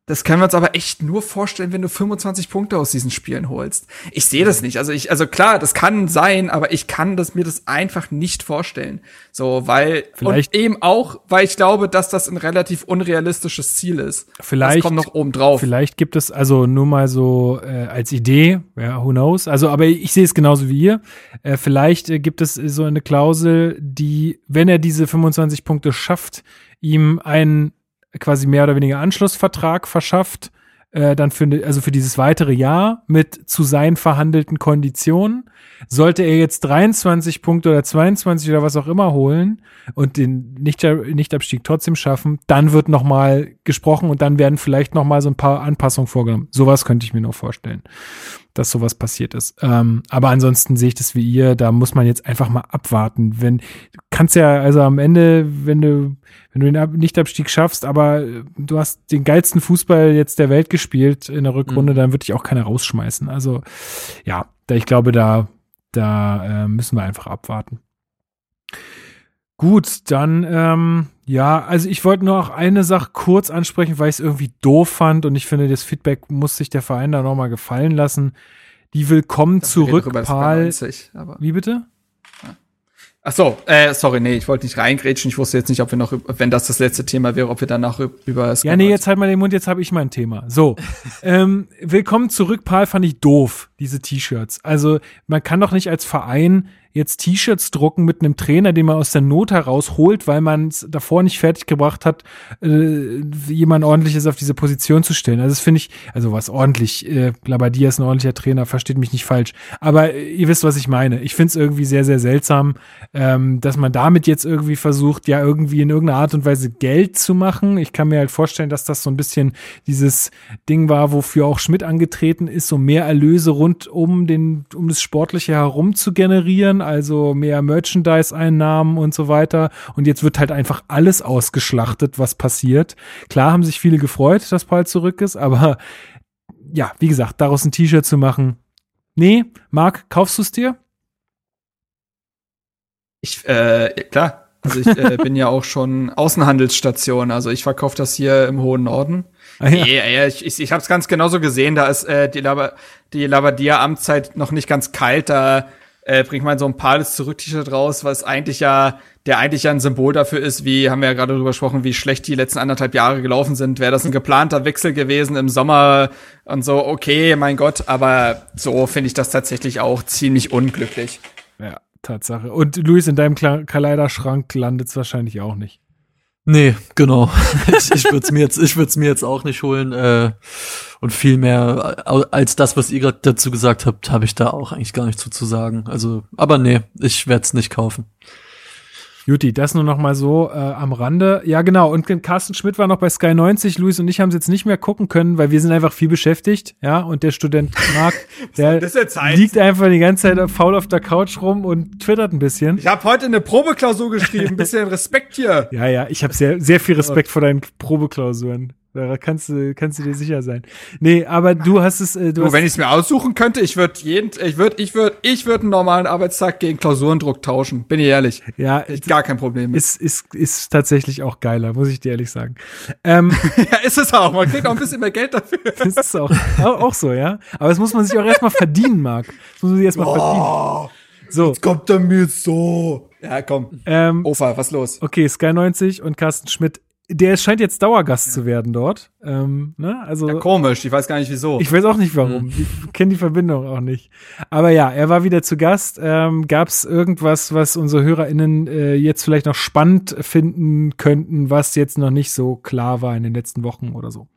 das können wir uns aber echt nur vorstellen, wenn du 25 Punkte aus diesen Spielen holst. Ich sehe das nicht. Also ich, also klar, das kann sein, aber ich kann das mir das einfach nicht vorstellen. So, weil Vielleicht- und eben auch, weil ich glaube, dass das ein relativ unrealistisches Ziel ist. Vielleicht- das kommt noch oben drauf. Vielleicht gibt es also nur mal so äh, als Idee, ja, who knows. Also, aber ich sehe es genauso wie ihr. Äh, vielleicht äh, gibt es so eine Klausel, die, wenn er diese 25 Punkte schafft, ihm einen quasi mehr oder weniger Anschlussvertrag verschafft, äh, dann für, ne- also für dieses weitere Jahr mit zu seinen verhandelten Konditionen. Sollte er jetzt 23 Punkte oder 22 oder was auch immer holen und den Nicht- Nichtabstieg trotzdem schaffen, dann wird noch mal gesprochen und dann werden vielleicht noch mal so ein paar Anpassungen vorgenommen. Sowas könnte ich mir nur vorstellen, dass sowas passiert ist. Ähm, aber ansonsten sehe ich das wie ihr, da muss man jetzt einfach mal abwarten. Wenn du kannst ja also am Ende, wenn du wenn du den Ab Nichtabstieg schaffst, aber äh, du hast den geilsten Fußball jetzt der Welt gespielt in der Rückrunde, dann wird dich auch keiner rausschmeißen. Also ja, da ich glaube, da da äh, müssen wir einfach abwarten. Gut, dann ähm, ja, also ich wollte nur auch eine Sache kurz ansprechen, weil ich es irgendwie doof fand und ich finde, das Feedback muss sich der Verein da nochmal gefallen lassen. Die Willkommen zurück, Paul. 90, aber Wie bitte? Ach so, äh, sorry, nee, ich wollte nicht reingrätschen. Ich wusste jetzt nicht, ob wir noch, wenn das das letzte Thema wäre, ob wir danach üb- über das Ja, nee, jetzt halt mal den Mund, jetzt habe ich mein Thema. So, ähm, willkommen zurück, Paul, fand ich doof, diese T-Shirts. Also man kann doch nicht als Verein jetzt T-Shirts drucken mit einem Trainer, den man aus der Not heraus holt, weil man es davor nicht fertiggebracht hat, äh, jemand ordentliches auf diese Position zu stellen. Also das finde ich, also was ordentlich, äh, Labadia ist ein ordentlicher Trainer, versteht mich nicht falsch. Aber äh, ihr wisst, was ich meine. Ich finde es irgendwie sehr, sehr seltsam, ähm, dass man damit jetzt irgendwie versucht, ja irgendwie in irgendeiner Art und Weise Geld zu machen. Ich kann mir halt vorstellen, dass das so ein bisschen dieses Ding war, wofür auch Schmidt angetreten ist, so mehr Erlöse rund um den, um das Sportliche herum zu generieren, also mehr Merchandise-Einnahmen und so weiter. Und jetzt wird halt einfach alles ausgeschlachtet, was passiert. Klar haben sich viele gefreut, dass Paul zurück ist, aber ja, wie gesagt, daraus ein T-Shirt zu machen. Nee, Marc, kaufst du es dir? Ich, äh, klar. Also ich äh, bin ja auch schon Außenhandelsstation. Also ich verkaufe das hier im hohen Norden. Ah, ja. Nee, ey, ich, ich, ich habe es ganz genauso gesehen. Da ist äh, die, Lava, die Lavadia-Amtszeit noch nicht ganz kalt. Da äh, bringt man so ein Pales zurück T-Shirt raus, was eigentlich ja, der eigentlich ja ein Symbol dafür ist, wie, haben wir ja gerade drüber gesprochen, wie schlecht die letzten anderthalb Jahre gelaufen sind. Wäre das ein geplanter Wechsel gewesen im Sommer und so, okay, mein Gott, aber so finde ich das tatsächlich auch ziemlich unglücklich. Ja, Tatsache. Und Luis, in deinem Kla Kleiderschrank landet es wahrscheinlich auch nicht. Nee, genau. ich ich würde es mir jetzt, ich würde es mir jetzt auch nicht holen. Äh, und viel mehr äh, als das, was ihr gerade dazu gesagt habt, habe ich da auch eigentlich gar nicht zu, zu sagen. Also, aber nee, ich werde es nicht kaufen. Juti, das nur noch mal so äh, am Rande. Ja, genau. Und Carsten Schmidt war noch bei Sky 90. Luis und ich haben es jetzt nicht mehr gucken können, weil wir sind einfach viel beschäftigt. Ja, und der Student Marc, der liegt einfach die ganze Zeit faul auf der Couch rum und twittert ein bisschen. Ich habe heute eine Probeklausur geschrieben. bisschen Respekt hier. Ja, ja, ich habe sehr, sehr viel Respekt vor deinen Probeklausuren. Da kannst du, kannst du dir sicher sein. Nee, aber du hast es. Äh, du, Du, wenn ich es mir aussuchen könnte, ich würde jeden, ich würde, ich würde, ich würde einen normalen Arbeitstag gegen Klausurendruck tauschen. Bin ich ehrlich. ja, Ich gar kein Problem mit. ist, ist, ist tatsächlich auch geiler, muss ich dir ehrlich sagen. Ähm, ja, ist es auch. Man kriegt auch ein bisschen mehr Geld dafür. das ist auch, auch, auch so, ja. Aber das muss man sich auch erstmal verdienen, Marc. Das muss man sich erstmal verdienen. So, Kommt er mir so. Ja, komm. ähm, Ofa, was los? okay, Sky 90 und Carsten Schmidt. Der scheint jetzt Dauergast zu werden dort. Ähm, ne? Also Ja, komisch. Ich weiß gar nicht wieso. Ich weiß auch nicht warum. Ich kenne die Verbindung auch nicht. Aber ja, er war wieder zu Gast. Ähm, Gab es irgendwas, was unsere HörerInnen äh, jetzt vielleicht noch spannend finden könnten, was jetzt noch nicht so klar war in den letzten Wochen oder so?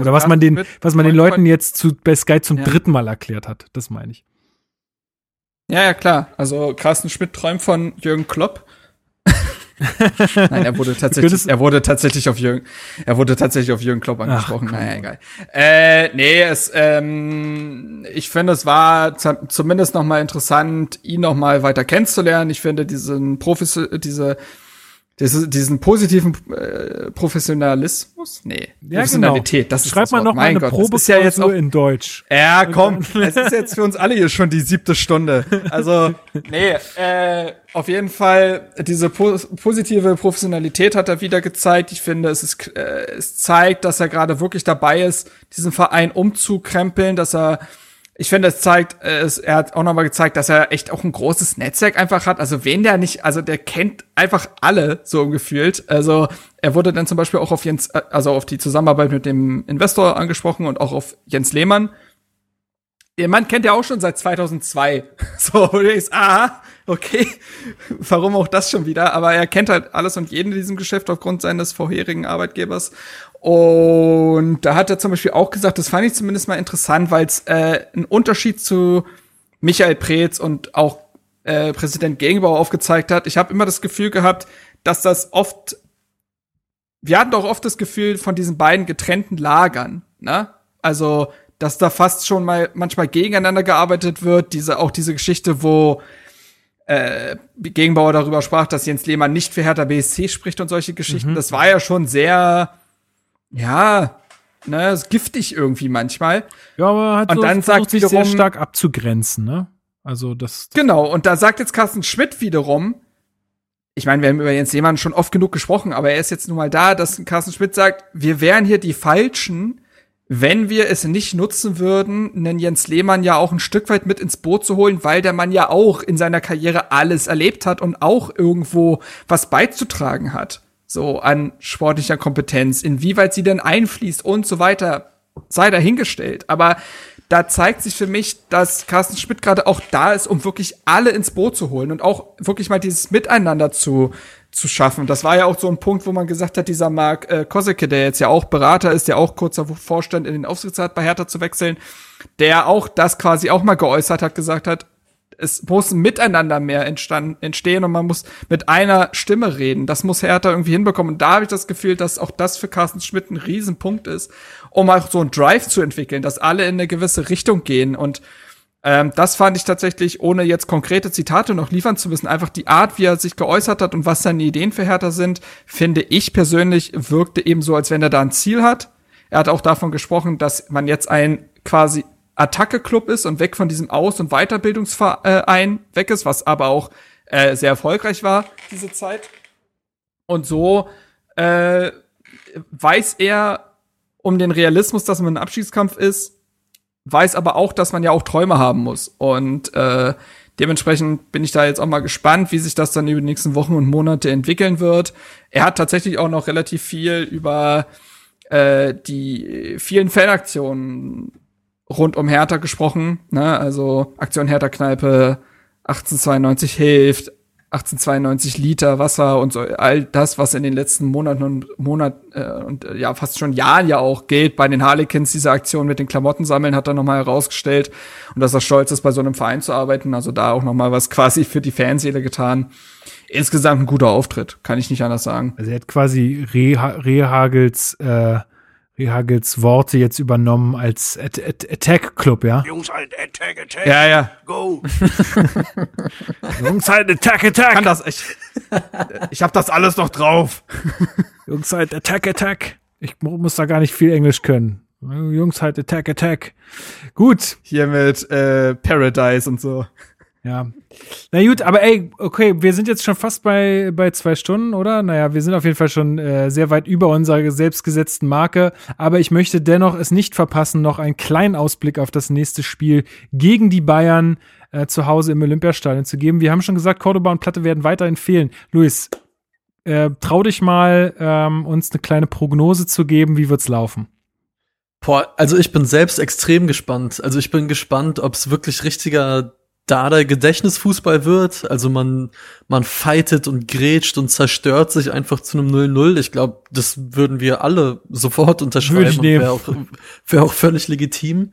Oder was man den, was man den Leuten jetzt zu, bei Sky zum Ja. dritten Mal erklärt hat. Das meine ich. Ja, ja, klar. Also Carsten Schmidt träumt von Jürgen Klopp. Nein, er wurde tatsächlich, er wurde tatsächlich auf Jürgen, er wurde tatsächlich auf Jürgen Klopp angesprochen. naja, egal. Äh, nee, es, ähm, ich finde, es war zumindest noch mal interessant, ihn noch mal weiter kennenzulernen. Ich finde diesen Profis, diese, diese, diesen positiven äh, Professionalismus, nee, Ja, Professionalität, das ist Schreibt das Wort. noch mal Mein eine Gott, das ist ja jetzt auch in Deutsch. ja, komm, es ist jetzt für uns alle hier schon die siebte Stunde. Also, nee, äh, auf jeden Fall, diese po positive Professionalität hat er wieder gezeigt. Ich finde, es ist, äh, es zeigt, dass er gerade wirklich dabei ist, diesen Verein umzukrempeln, dass er, ich finde, es zeigt, äh, es, er hat auch nochmal gezeigt, dass er echt auch ein großes Netzwerk einfach hat. Also wen der nicht, also der kennt einfach alle so gefühlt. Also er wurde dann zum Beispiel auch auf Jens, äh, also auf die Zusammenarbeit mit dem Investor angesprochen und auch auf Jens Lehmann. Ihr Mann kennt ja auch schon seit 2002. So, du denkst, aha, okay, warum auch das schon wieder? Aber er kennt halt alles und jeden in diesem Geschäft aufgrund seines vorherigen Arbeitgebers. Und da hat er zum Beispiel auch gesagt, das fand ich zumindest mal interessant, weil es äh, ein Unterschied zu Michael Preetz und auch äh, Präsident Gegenbauer aufgezeigt hat. Ich habe immer das Gefühl gehabt, dass das oft, wir hatten doch oft das Gefühl von diesen beiden getrennten Lagern, ne? Also, dass da fast schon mal manchmal gegeneinander gearbeitet wird, diese, auch diese Geschichte, wo äh, Gegenbauer darüber sprach, dass Jens Lehmann nicht für Hertha BSC spricht und solche Geschichten. Das war ja schon sehr, ja, ne, ist giftig irgendwie manchmal. Ja, aber hat Und so, dann versucht sagt sich sehr wiederum- stark abzugrenzen, ne? Also das, das Genau, und da sagt jetzt Carsten Schmidt wiederum, ich meine, wir haben über Jens Lehmann schon oft genug gesprochen, aber er ist jetzt nun mal da, dass Carsten Schmidt sagt, wir wären hier die Falschen, wenn wir es nicht nutzen würden, einen Jens Lehmann ja auch ein Stück weit mit ins Boot zu holen, weil der Mann ja auch in seiner Karriere alles erlebt hat und auch irgendwo was beizutragen hat. So an sportlicher Kompetenz, inwieweit sie denn einfließt und so weiter, sei dahingestellt. Aber da zeigt sich für mich, dass Carsten Schmidt gerade auch da ist, um wirklich alle ins Boot zu holen und auch wirklich mal dieses Miteinander zu, zu schaffen. Das war ja auch so ein Punkt, wo man gesagt hat, dieser Marc äh, Kosecke, der jetzt ja auch Berater ist, der auch kurz davor vorstand, in den Aufsichtsrat bei Hertha zu wechseln, der auch das quasi auch mal geäußert hat, gesagt hat, es muss ein Miteinander mehr entstehen und man muss mit einer Stimme reden. Das muss Hertha irgendwie hinbekommen. Und da habe ich das Gefühl, dass auch das für Carsten Schmidt ein Riesenpunkt ist, um auch so einen Drive zu entwickeln, dass alle in eine gewisse Richtung gehen. Und ähm, das fand ich tatsächlich, ohne jetzt konkrete Zitate noch liefern zu müssen, einfach die Art, wie er sich geäußert hat und was seine Ideen für Hertha sind, finde ich persönlich, wirkte eben so, als wenn er da ein Ziel hat. Er hat auch davon gesprochen, dass man jetzt ein quasi Attacke-Club ist und weg von diesem Aus- und Weiterbildungsverein weg ist, was aber auch äh, sehr erfolgreich war, diese Zeit. Und so äh, weiß er um den Realismus, dass man ein Abschiedskampf ist, weiß aber auch, dass man ja auch Träume haben muss. Und äh, dementsprechend bin ich da jetzt auch mal gespannt, wie sich das dann über die nächsten Wochen und Monate entwickeln wird. Er hat tatsächlich auch noch relativ viel über äh, die vielen Fanaktionen rund um Hertha gesprochen. Ne? Also Aktion Hertha Kneipe, 1892 hilft, 1892 Liter Wasser und so all das, was in den letzten Monaten und Monat äh, und äh, ja fast schon Jahren ja auch gilt bei den Harlequins. Diese Aktion mit den Klamotten sammeln hat er nochmal herausgestellt und dass er stolz ist, bei so einem Verein zu arbeiten. Also da auch nochmal was quasi für die Fanseele getan. Insgesamt ein guter Auftritt, kann ich nicht anders sagen. Also er hat quasi Rehagels äh, Rehagels Worte jetzt übernommen als At At Attack Club, ja? Jungs, halt Attack, Attack. Ja, ja. Go. Jungs halt Attack Attack. Kann das ich ich habe das alles noch drauf. Jungs halt Attack Attack. Ich muss da gar nicht viel Englisch können. Jungs halt Attack Attack. Gut. Hier mit äh, Paradise und so. Ja. Na gut, aber ey, okay, wir sind jetzt schon fast bei, bei zwei Stunden, oder? Naja, wir sind auf jeden Fall schon äh, sehr weit über unserer selbstgesetzten Marke. Aber ich möchte dennoch es nicht verpassen, noch einen kleinen Ausblick auf das nächste Spiel gegen die Bayern äh, zu Hause im Olympiastadion zu geben. Wir haben schon gesagt, Cordoba und Platte werden weiterhin fehlen. Luis, äh, trau dich mal, ähm, uns eine kleine Prognose zu geben. Wie wird's laufen? Boah, also ich bin selbst extrem gespannt. Also ich bin gespannt, ob es wirklich richtiger da der Gedächtnisfußball wird, also man, man fightet und grätscht und zerstört sich einfach zu einem 0-0. Ich glaube, das würden wir alle sofort unterschreiben. Wäre auch, wär auch völlig legitim.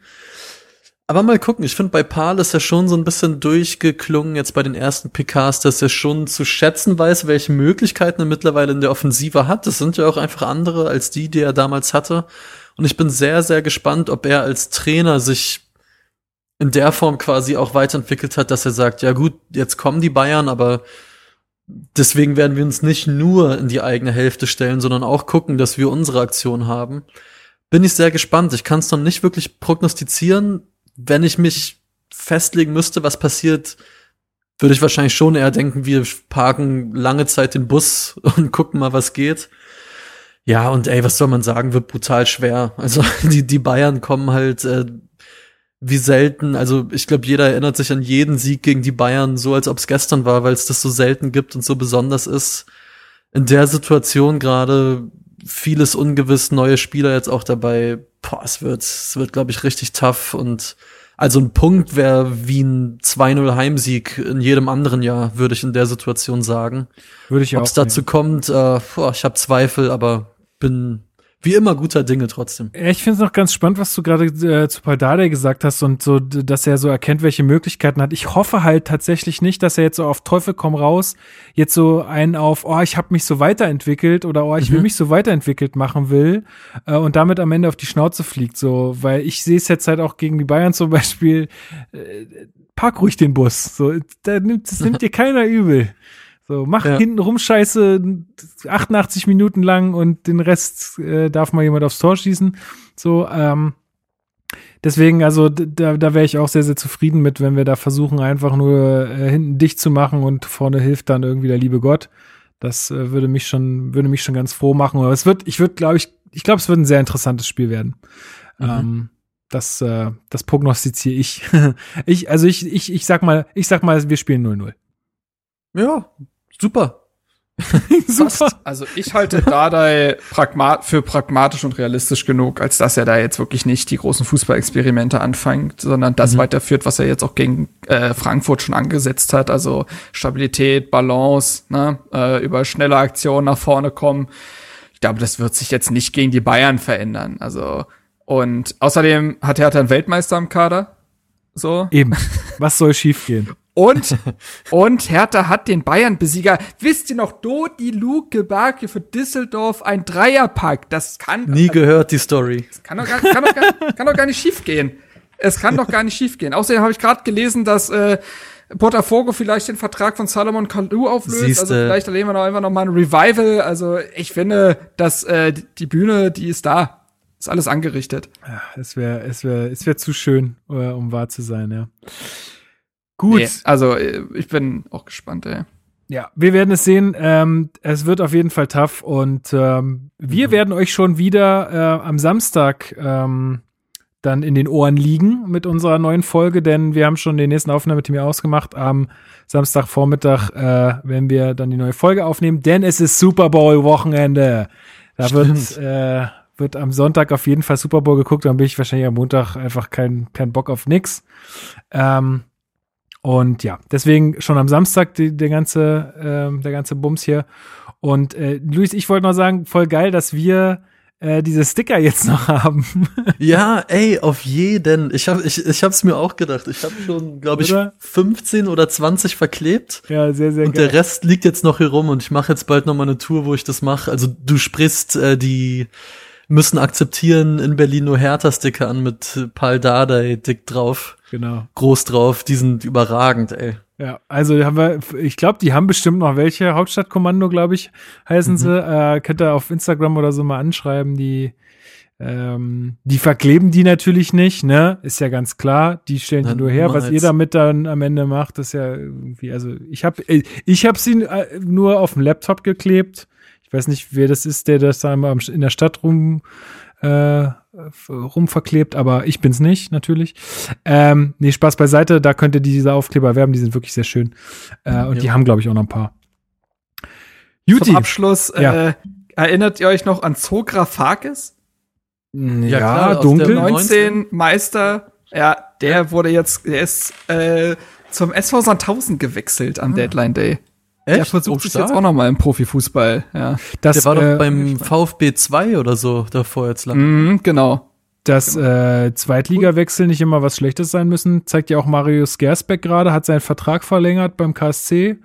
Aber mal gucken, ich finde bei Paul ist er schon so ein bisschen durchgeklungen, jetzt bei den ersten PKs, dass er schon zu schätzen weiß, welche Möglichkeiten er mittlerweile in der Offensive hat. Das sind ja auch einfach andere als die, die er damals hatte. Und ich bin sehr, sehr gespannt, ob er als Trainer sich in der Form quasi auch weiterentwickelt hat, dass er sagt, ja gut, jetzt kommen die Bayern, aber deswegen werden wir uns nicht nur in die eigene Hälfte stellen, sondern auch gucken, dass wir unsere Aktion haben. Bin ich sehr gespannt. Ich kann es noch nicht wirklich prognostizieren. Wenn ich mich festlegen müsste, was passiert, würde ich wahrscheinlich schon eher denken, wir parken lange Zeit den Bus und gucken mal, was geht. Ja, und ey, was soll man sagen, wird brutal schwer. Also die, die Bayern kommen halt äh, wie selten, also ich glaube, jeder erinnert sich an jeden Sieg gegen die Bayern, so als ob es gestern war, weil es das so selten gibt und so besonders ist. In der Situation gerade vieles ungewiss, neue Spieler jetzt auch dabei. Boah, es wird, es wird, glaube ich, richtig tough und also ein Punkt wäre wie ein 2-0 Heimsieg in jedem anderen Jahr, würde ich in der Situation sagen. Würde ich auch. Ob es dazu kommt, äh, boah, ich habe Zweifel, aber bin wie immer guter Dinge trotzdem. Ich finde es noch ganz spannend, was du gerade äh, zu Paldade gesagt hast und so, dass er so erkennt, welche Möglichkeiten hat. Ich hoffe halt tatsächlich nicht, dass er jetzt so auf Teufel komm raus jetzt so einen auf, oh, ich habe mich so weiterentwickelt oder oh, ich will mhm. mich so weiterentwickelt machen will äh, und damit am Ende auf die Schnauze fliegt. So, weil ich sehe es jetzt halt auch gegen die Bayern zum Beispiel. Äh, park ruhig den Bus. So, da nimmt, das nimmt dir keiner übel. So, mach ja. hinten rum Scheiße 88 Minuten lang und den Rest äh, darf mal jemand aufs Tor schießen. So, ähm, deswegen, also da, da wäre ich auch sehr, sehr zufrieden mit, wenn wir da versuchen, einfach nur äh, hinten dicht zu machen und vorne hilft dann irgendwie der liebe Gott. Das äh, würde mich schon, würde mich schon ganz froh machen. Aber es wird, ich würde, glaube ich, ich glaube, es wird ein sehr interessantes Spiel werden. Mhm. Ähm, das, äh, das prognostiziere ich. ich, also ich, ich, ich sag mal, ich sag mal, wir spielen 0-0. Ja, Super. Super. Also ich halte Dardai pragma für pragmatisch und realistisch genug, als dass er da jetzt wirklich nicht die großen Fußballexperimente anfängt, sondern das mhm. weiterführt, was er jetzt auch gegen äh, Frankfurt schon angesetzt hat. Also Stabilität, Balance, ne, äh, über schnelle Aktionen nach vorne kommen. Ich glaube, das wird sich jetzt nicht gegen die Bayern verändern. Also und außerdem hat er einen Weltmeister im Kader. So. Eben. Was soll schiefgehen? Und, und Hertha hat den Bayern-Besieger. Wisst ihr noch, Dodi Luke Barke für Düsseldorf ein Dreierpack. Das kann. Nie gehört die Story. Das kann doch gar, kann doch gar, kann doch gar nicht schiefgehen. Es kann doch gar nicht schiefgehen. Außerdem habe ich gerade gelesen, dass äh, Botafogo vielleicht den Vertrag von Salomon Kalou auflöst. Siehste. Also vielleicht erleben wir noch einfach noch mal ein Revival. Also ich finde, dass äh, die Bühne, die ist da. Ist alles angerichtet. Ja, es wäre, es wäre, es wäre zu schön, äh, um wahr zu sein, ja. Gut. Nee, also äh, ich bin auch gespannt, ey. Ja, wir werden es sehen. Ähm, es wird auf jeden Fall tough und ähm, wir mhm. werden euch schon wieder äh, am Samstag ähm, dann in den Ohren liegen mit unserer neuen Folge, denn wir haben schon den nächsten Aufnahmetermin ausgemacht. Am Samstagvormittag äh, werden wir dann die neue Folge aufnehmen, denn es ist Super Bowl Wochenende. Da wird, äh, wird am Sonntag auf jeden Fall Super Bowl geguckt, dann bin ich wahrscheinlich am Montag einfach kein, kein Bock auf nix. Ähm, und ja, deswegen schon am Samstag die, der ganze, ähm, der ganze Bums hier. Und äh, Luis, ich wollte noch sagen, voll geil, dass wir äh, diese Sticker jetzt noch haben. Ja, ey, auf jeden. Ich habe ich, ich hab's mir auch gedacht. Ich habe schon, glaube ich, Oder? 15 oder 20 verklebt. ja, sehr, sehr Und geil. der Rest liegt jetzt noch hier rum und ich mache jetzt bald noch mal eine Tour, wo ich das mache. Also du sprichst äh, die müssen akzeptieren in Berlin nur Hertha-Sticker an mit äh, Pal Dardai dick drauf, genau. groß drauf. Die sind überragend, ey. Ja, also haben wir, ich glaube, die haben bestimmt noch welche. Hauptstadtkommando, glaube ich, heißen sie. Äh, könnt ihr auf Instagram oder so mal anschreiben. Die, ähm, die verkleben die natürlich nicht, ne? Ist ja ganz klar. Die stellen die nur her. Was ihr damit dann am Ende macht, ist ja irgendwie, also ich habe ich habe sie äh, nur auf dem Laptop geklebt. Ich weiß nicht, wer das ist, der das da in der Stadt rum äh, rumverklebt, aber ich bin's nicht, natürlich. Ähm, nee, Spaß beiseite, da könnt ihr diese Aufkleber erwerben, die sind wirklich sehr schön. Äh, und die Ja. haben, glaube ich, auch noch ein paar. Juti. Zum Abschluss, Ja. äh, erinnert ihr euch noch an Zografakis? Ja, klar, aus dunkel. der 19 Meister, ja, der wurde jetzt, der ist äh, zum SV Sandhausen gewechselt am Deadline Day. Der versucht Oh, stark. jetzt auch noch mal im Profifußball, ja. Das, Der war äh, doch beim VfB 2 oder so davor jetzt lang. Mhm, genau. dass äh, Zweitligawechsel nicht immer was Schlechtes sein müssen, zeigt ja auch Marius Gersbeck gerade, hat seinen Vertrag verlängert beim KSC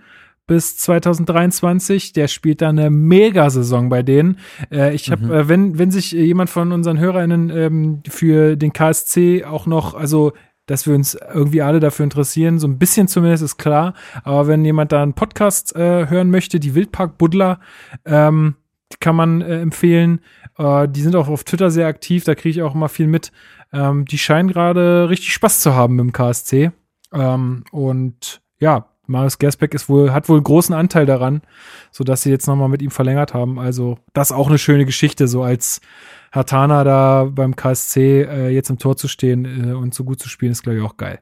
bis 2023. Der spielt da eine Mega-Saison bei denen. Äh, ich habe, äh, wenn wenn sich jemand von unseren HörerInnen ähm, für den KSC auch noch, also dass wir uns irgendwie alle dafür interessieren, so ein bisschen zumindest ist klar. Aber wenn jemand da einen Podcast äh, hören möchte, die Wildpark Buddler, ähm, kann man äh, empfehlen. Äh, die sind auch auf Twitter sehr aktiv, da kriege ich auch mal viel mit. Ähm, die scheinen gerade richtig Spaß zu haben mit dem KSC. Ähm, und ja, Marius Gersbeck ist wohl, hat wohl großen Anteil daran, so dass sie jetzt nochmal mit ihm verlängert haben. Also, das ist auch eine schöne Geschichte, so als Hatana da beim KSC äh, jetzt im Tor zu stehen äh, und so gut zu spielen, ist, glaube ich, auch geil.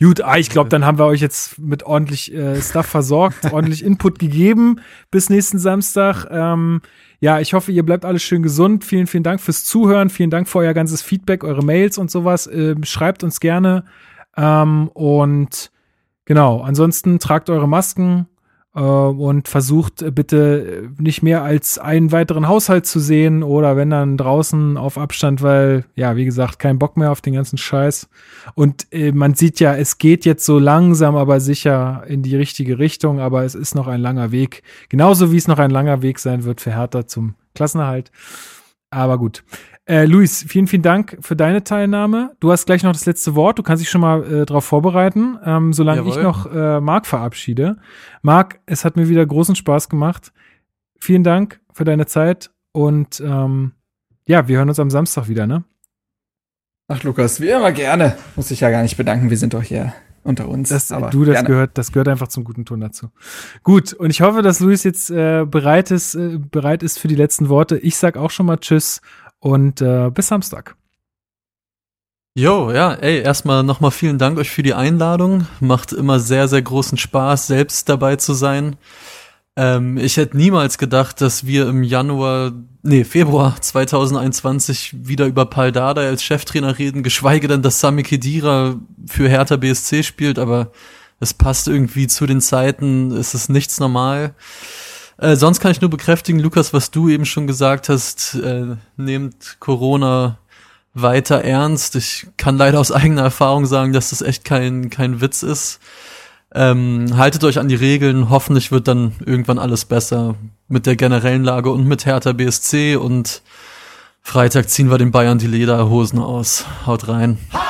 Gut, ah, ich glaube, dann haben wir euch jetzt mit ordentlich äh, Stuff versorgt, ordentlich Input gegeben bis nächsten Samstag. Ähm, ja, ich hoffe, ihr bleibt alle schön gesund. Vielen, vielen Dank fürs Zuhören. Vielen Dank für euer ganzes Feedback, eure Mails und sowas. Ähm, schreibt uns gerne. Ähm, und genau, ansonsten tragt eure Masken und versucht äh, bitte äh, nicht mehr als einen weiteren Haushalt zu sehen oder wenn dann draußen auf Abstand, weil, ja, wie gesagt, kein Bock mehr auf den ganzen Scheiß. Und äh, man sieht ja, es geht jetzt so langsam, aber sicher in die richtige Richtung, aber es ist noch ein langer Weg. Genauso wie es noch ein langer Weg sein wird für Hertha zum Klassenerhalt. Aber gut. Äh, Luis, vielen, vielen Dank für deine Teilnahme. Du hast gleich noch das letzte Wort. Du kannst dich schon mal äh, darauf vorbereiten, ähm, solange ich Jawohl. noch äh, Marc verabschiede. Marc, es hat mir wieder großen Spaß gemacht. Vielen Dank für deine Zeit und ähm, ja, wir hören uns am Samstag wieder, ne? Ach, Lukas, wie immer gerne. Muss ich ja gar nicht bedanken, wir sind doch hier unter uns. Das, du, das gerne. gehört, das gehört einfach zum guten Ton dazu. Gut, und ich hoffe, dass Luis jetzt äh, bereit ist, äh, bereit ist für die letzten Worte. Ich sag auch schon mal Tschüss und äh, bis Samstag. Jo, ja, ey, erstmal nochmal vielen Dank euch für die Einladung. Macht immer sehr, sehr großen Spaß, selbst dabei zu sein. Ähm, ich hätte niemals gedacht, dass wir im Januar, nee, Februar 2021 wieder über Pal Dardai als Cheftrainer reden, geschweige denn, dass Sami Khedira für Hertha BSC spielt, aber es passt irgendwie zu den Zeiten, es ist nichts normal. Äh, sonst kann ich nur bekräftigen, Lukas, was du eben schon gesagt hast, äh, nehmt Corona weiter ernst. Ich kann leider aus eigener Erfahrung sagen, dass das echt kein, kein Witz ist. Ähm, haltet euch an die Regeln. Hoffentlich wird dann irgendwann alles besser mit der generellen Lage und mit Hertha BSC. Und Freitag ziehen wir den Bayern die Lederhosen aus. Haut rein. Also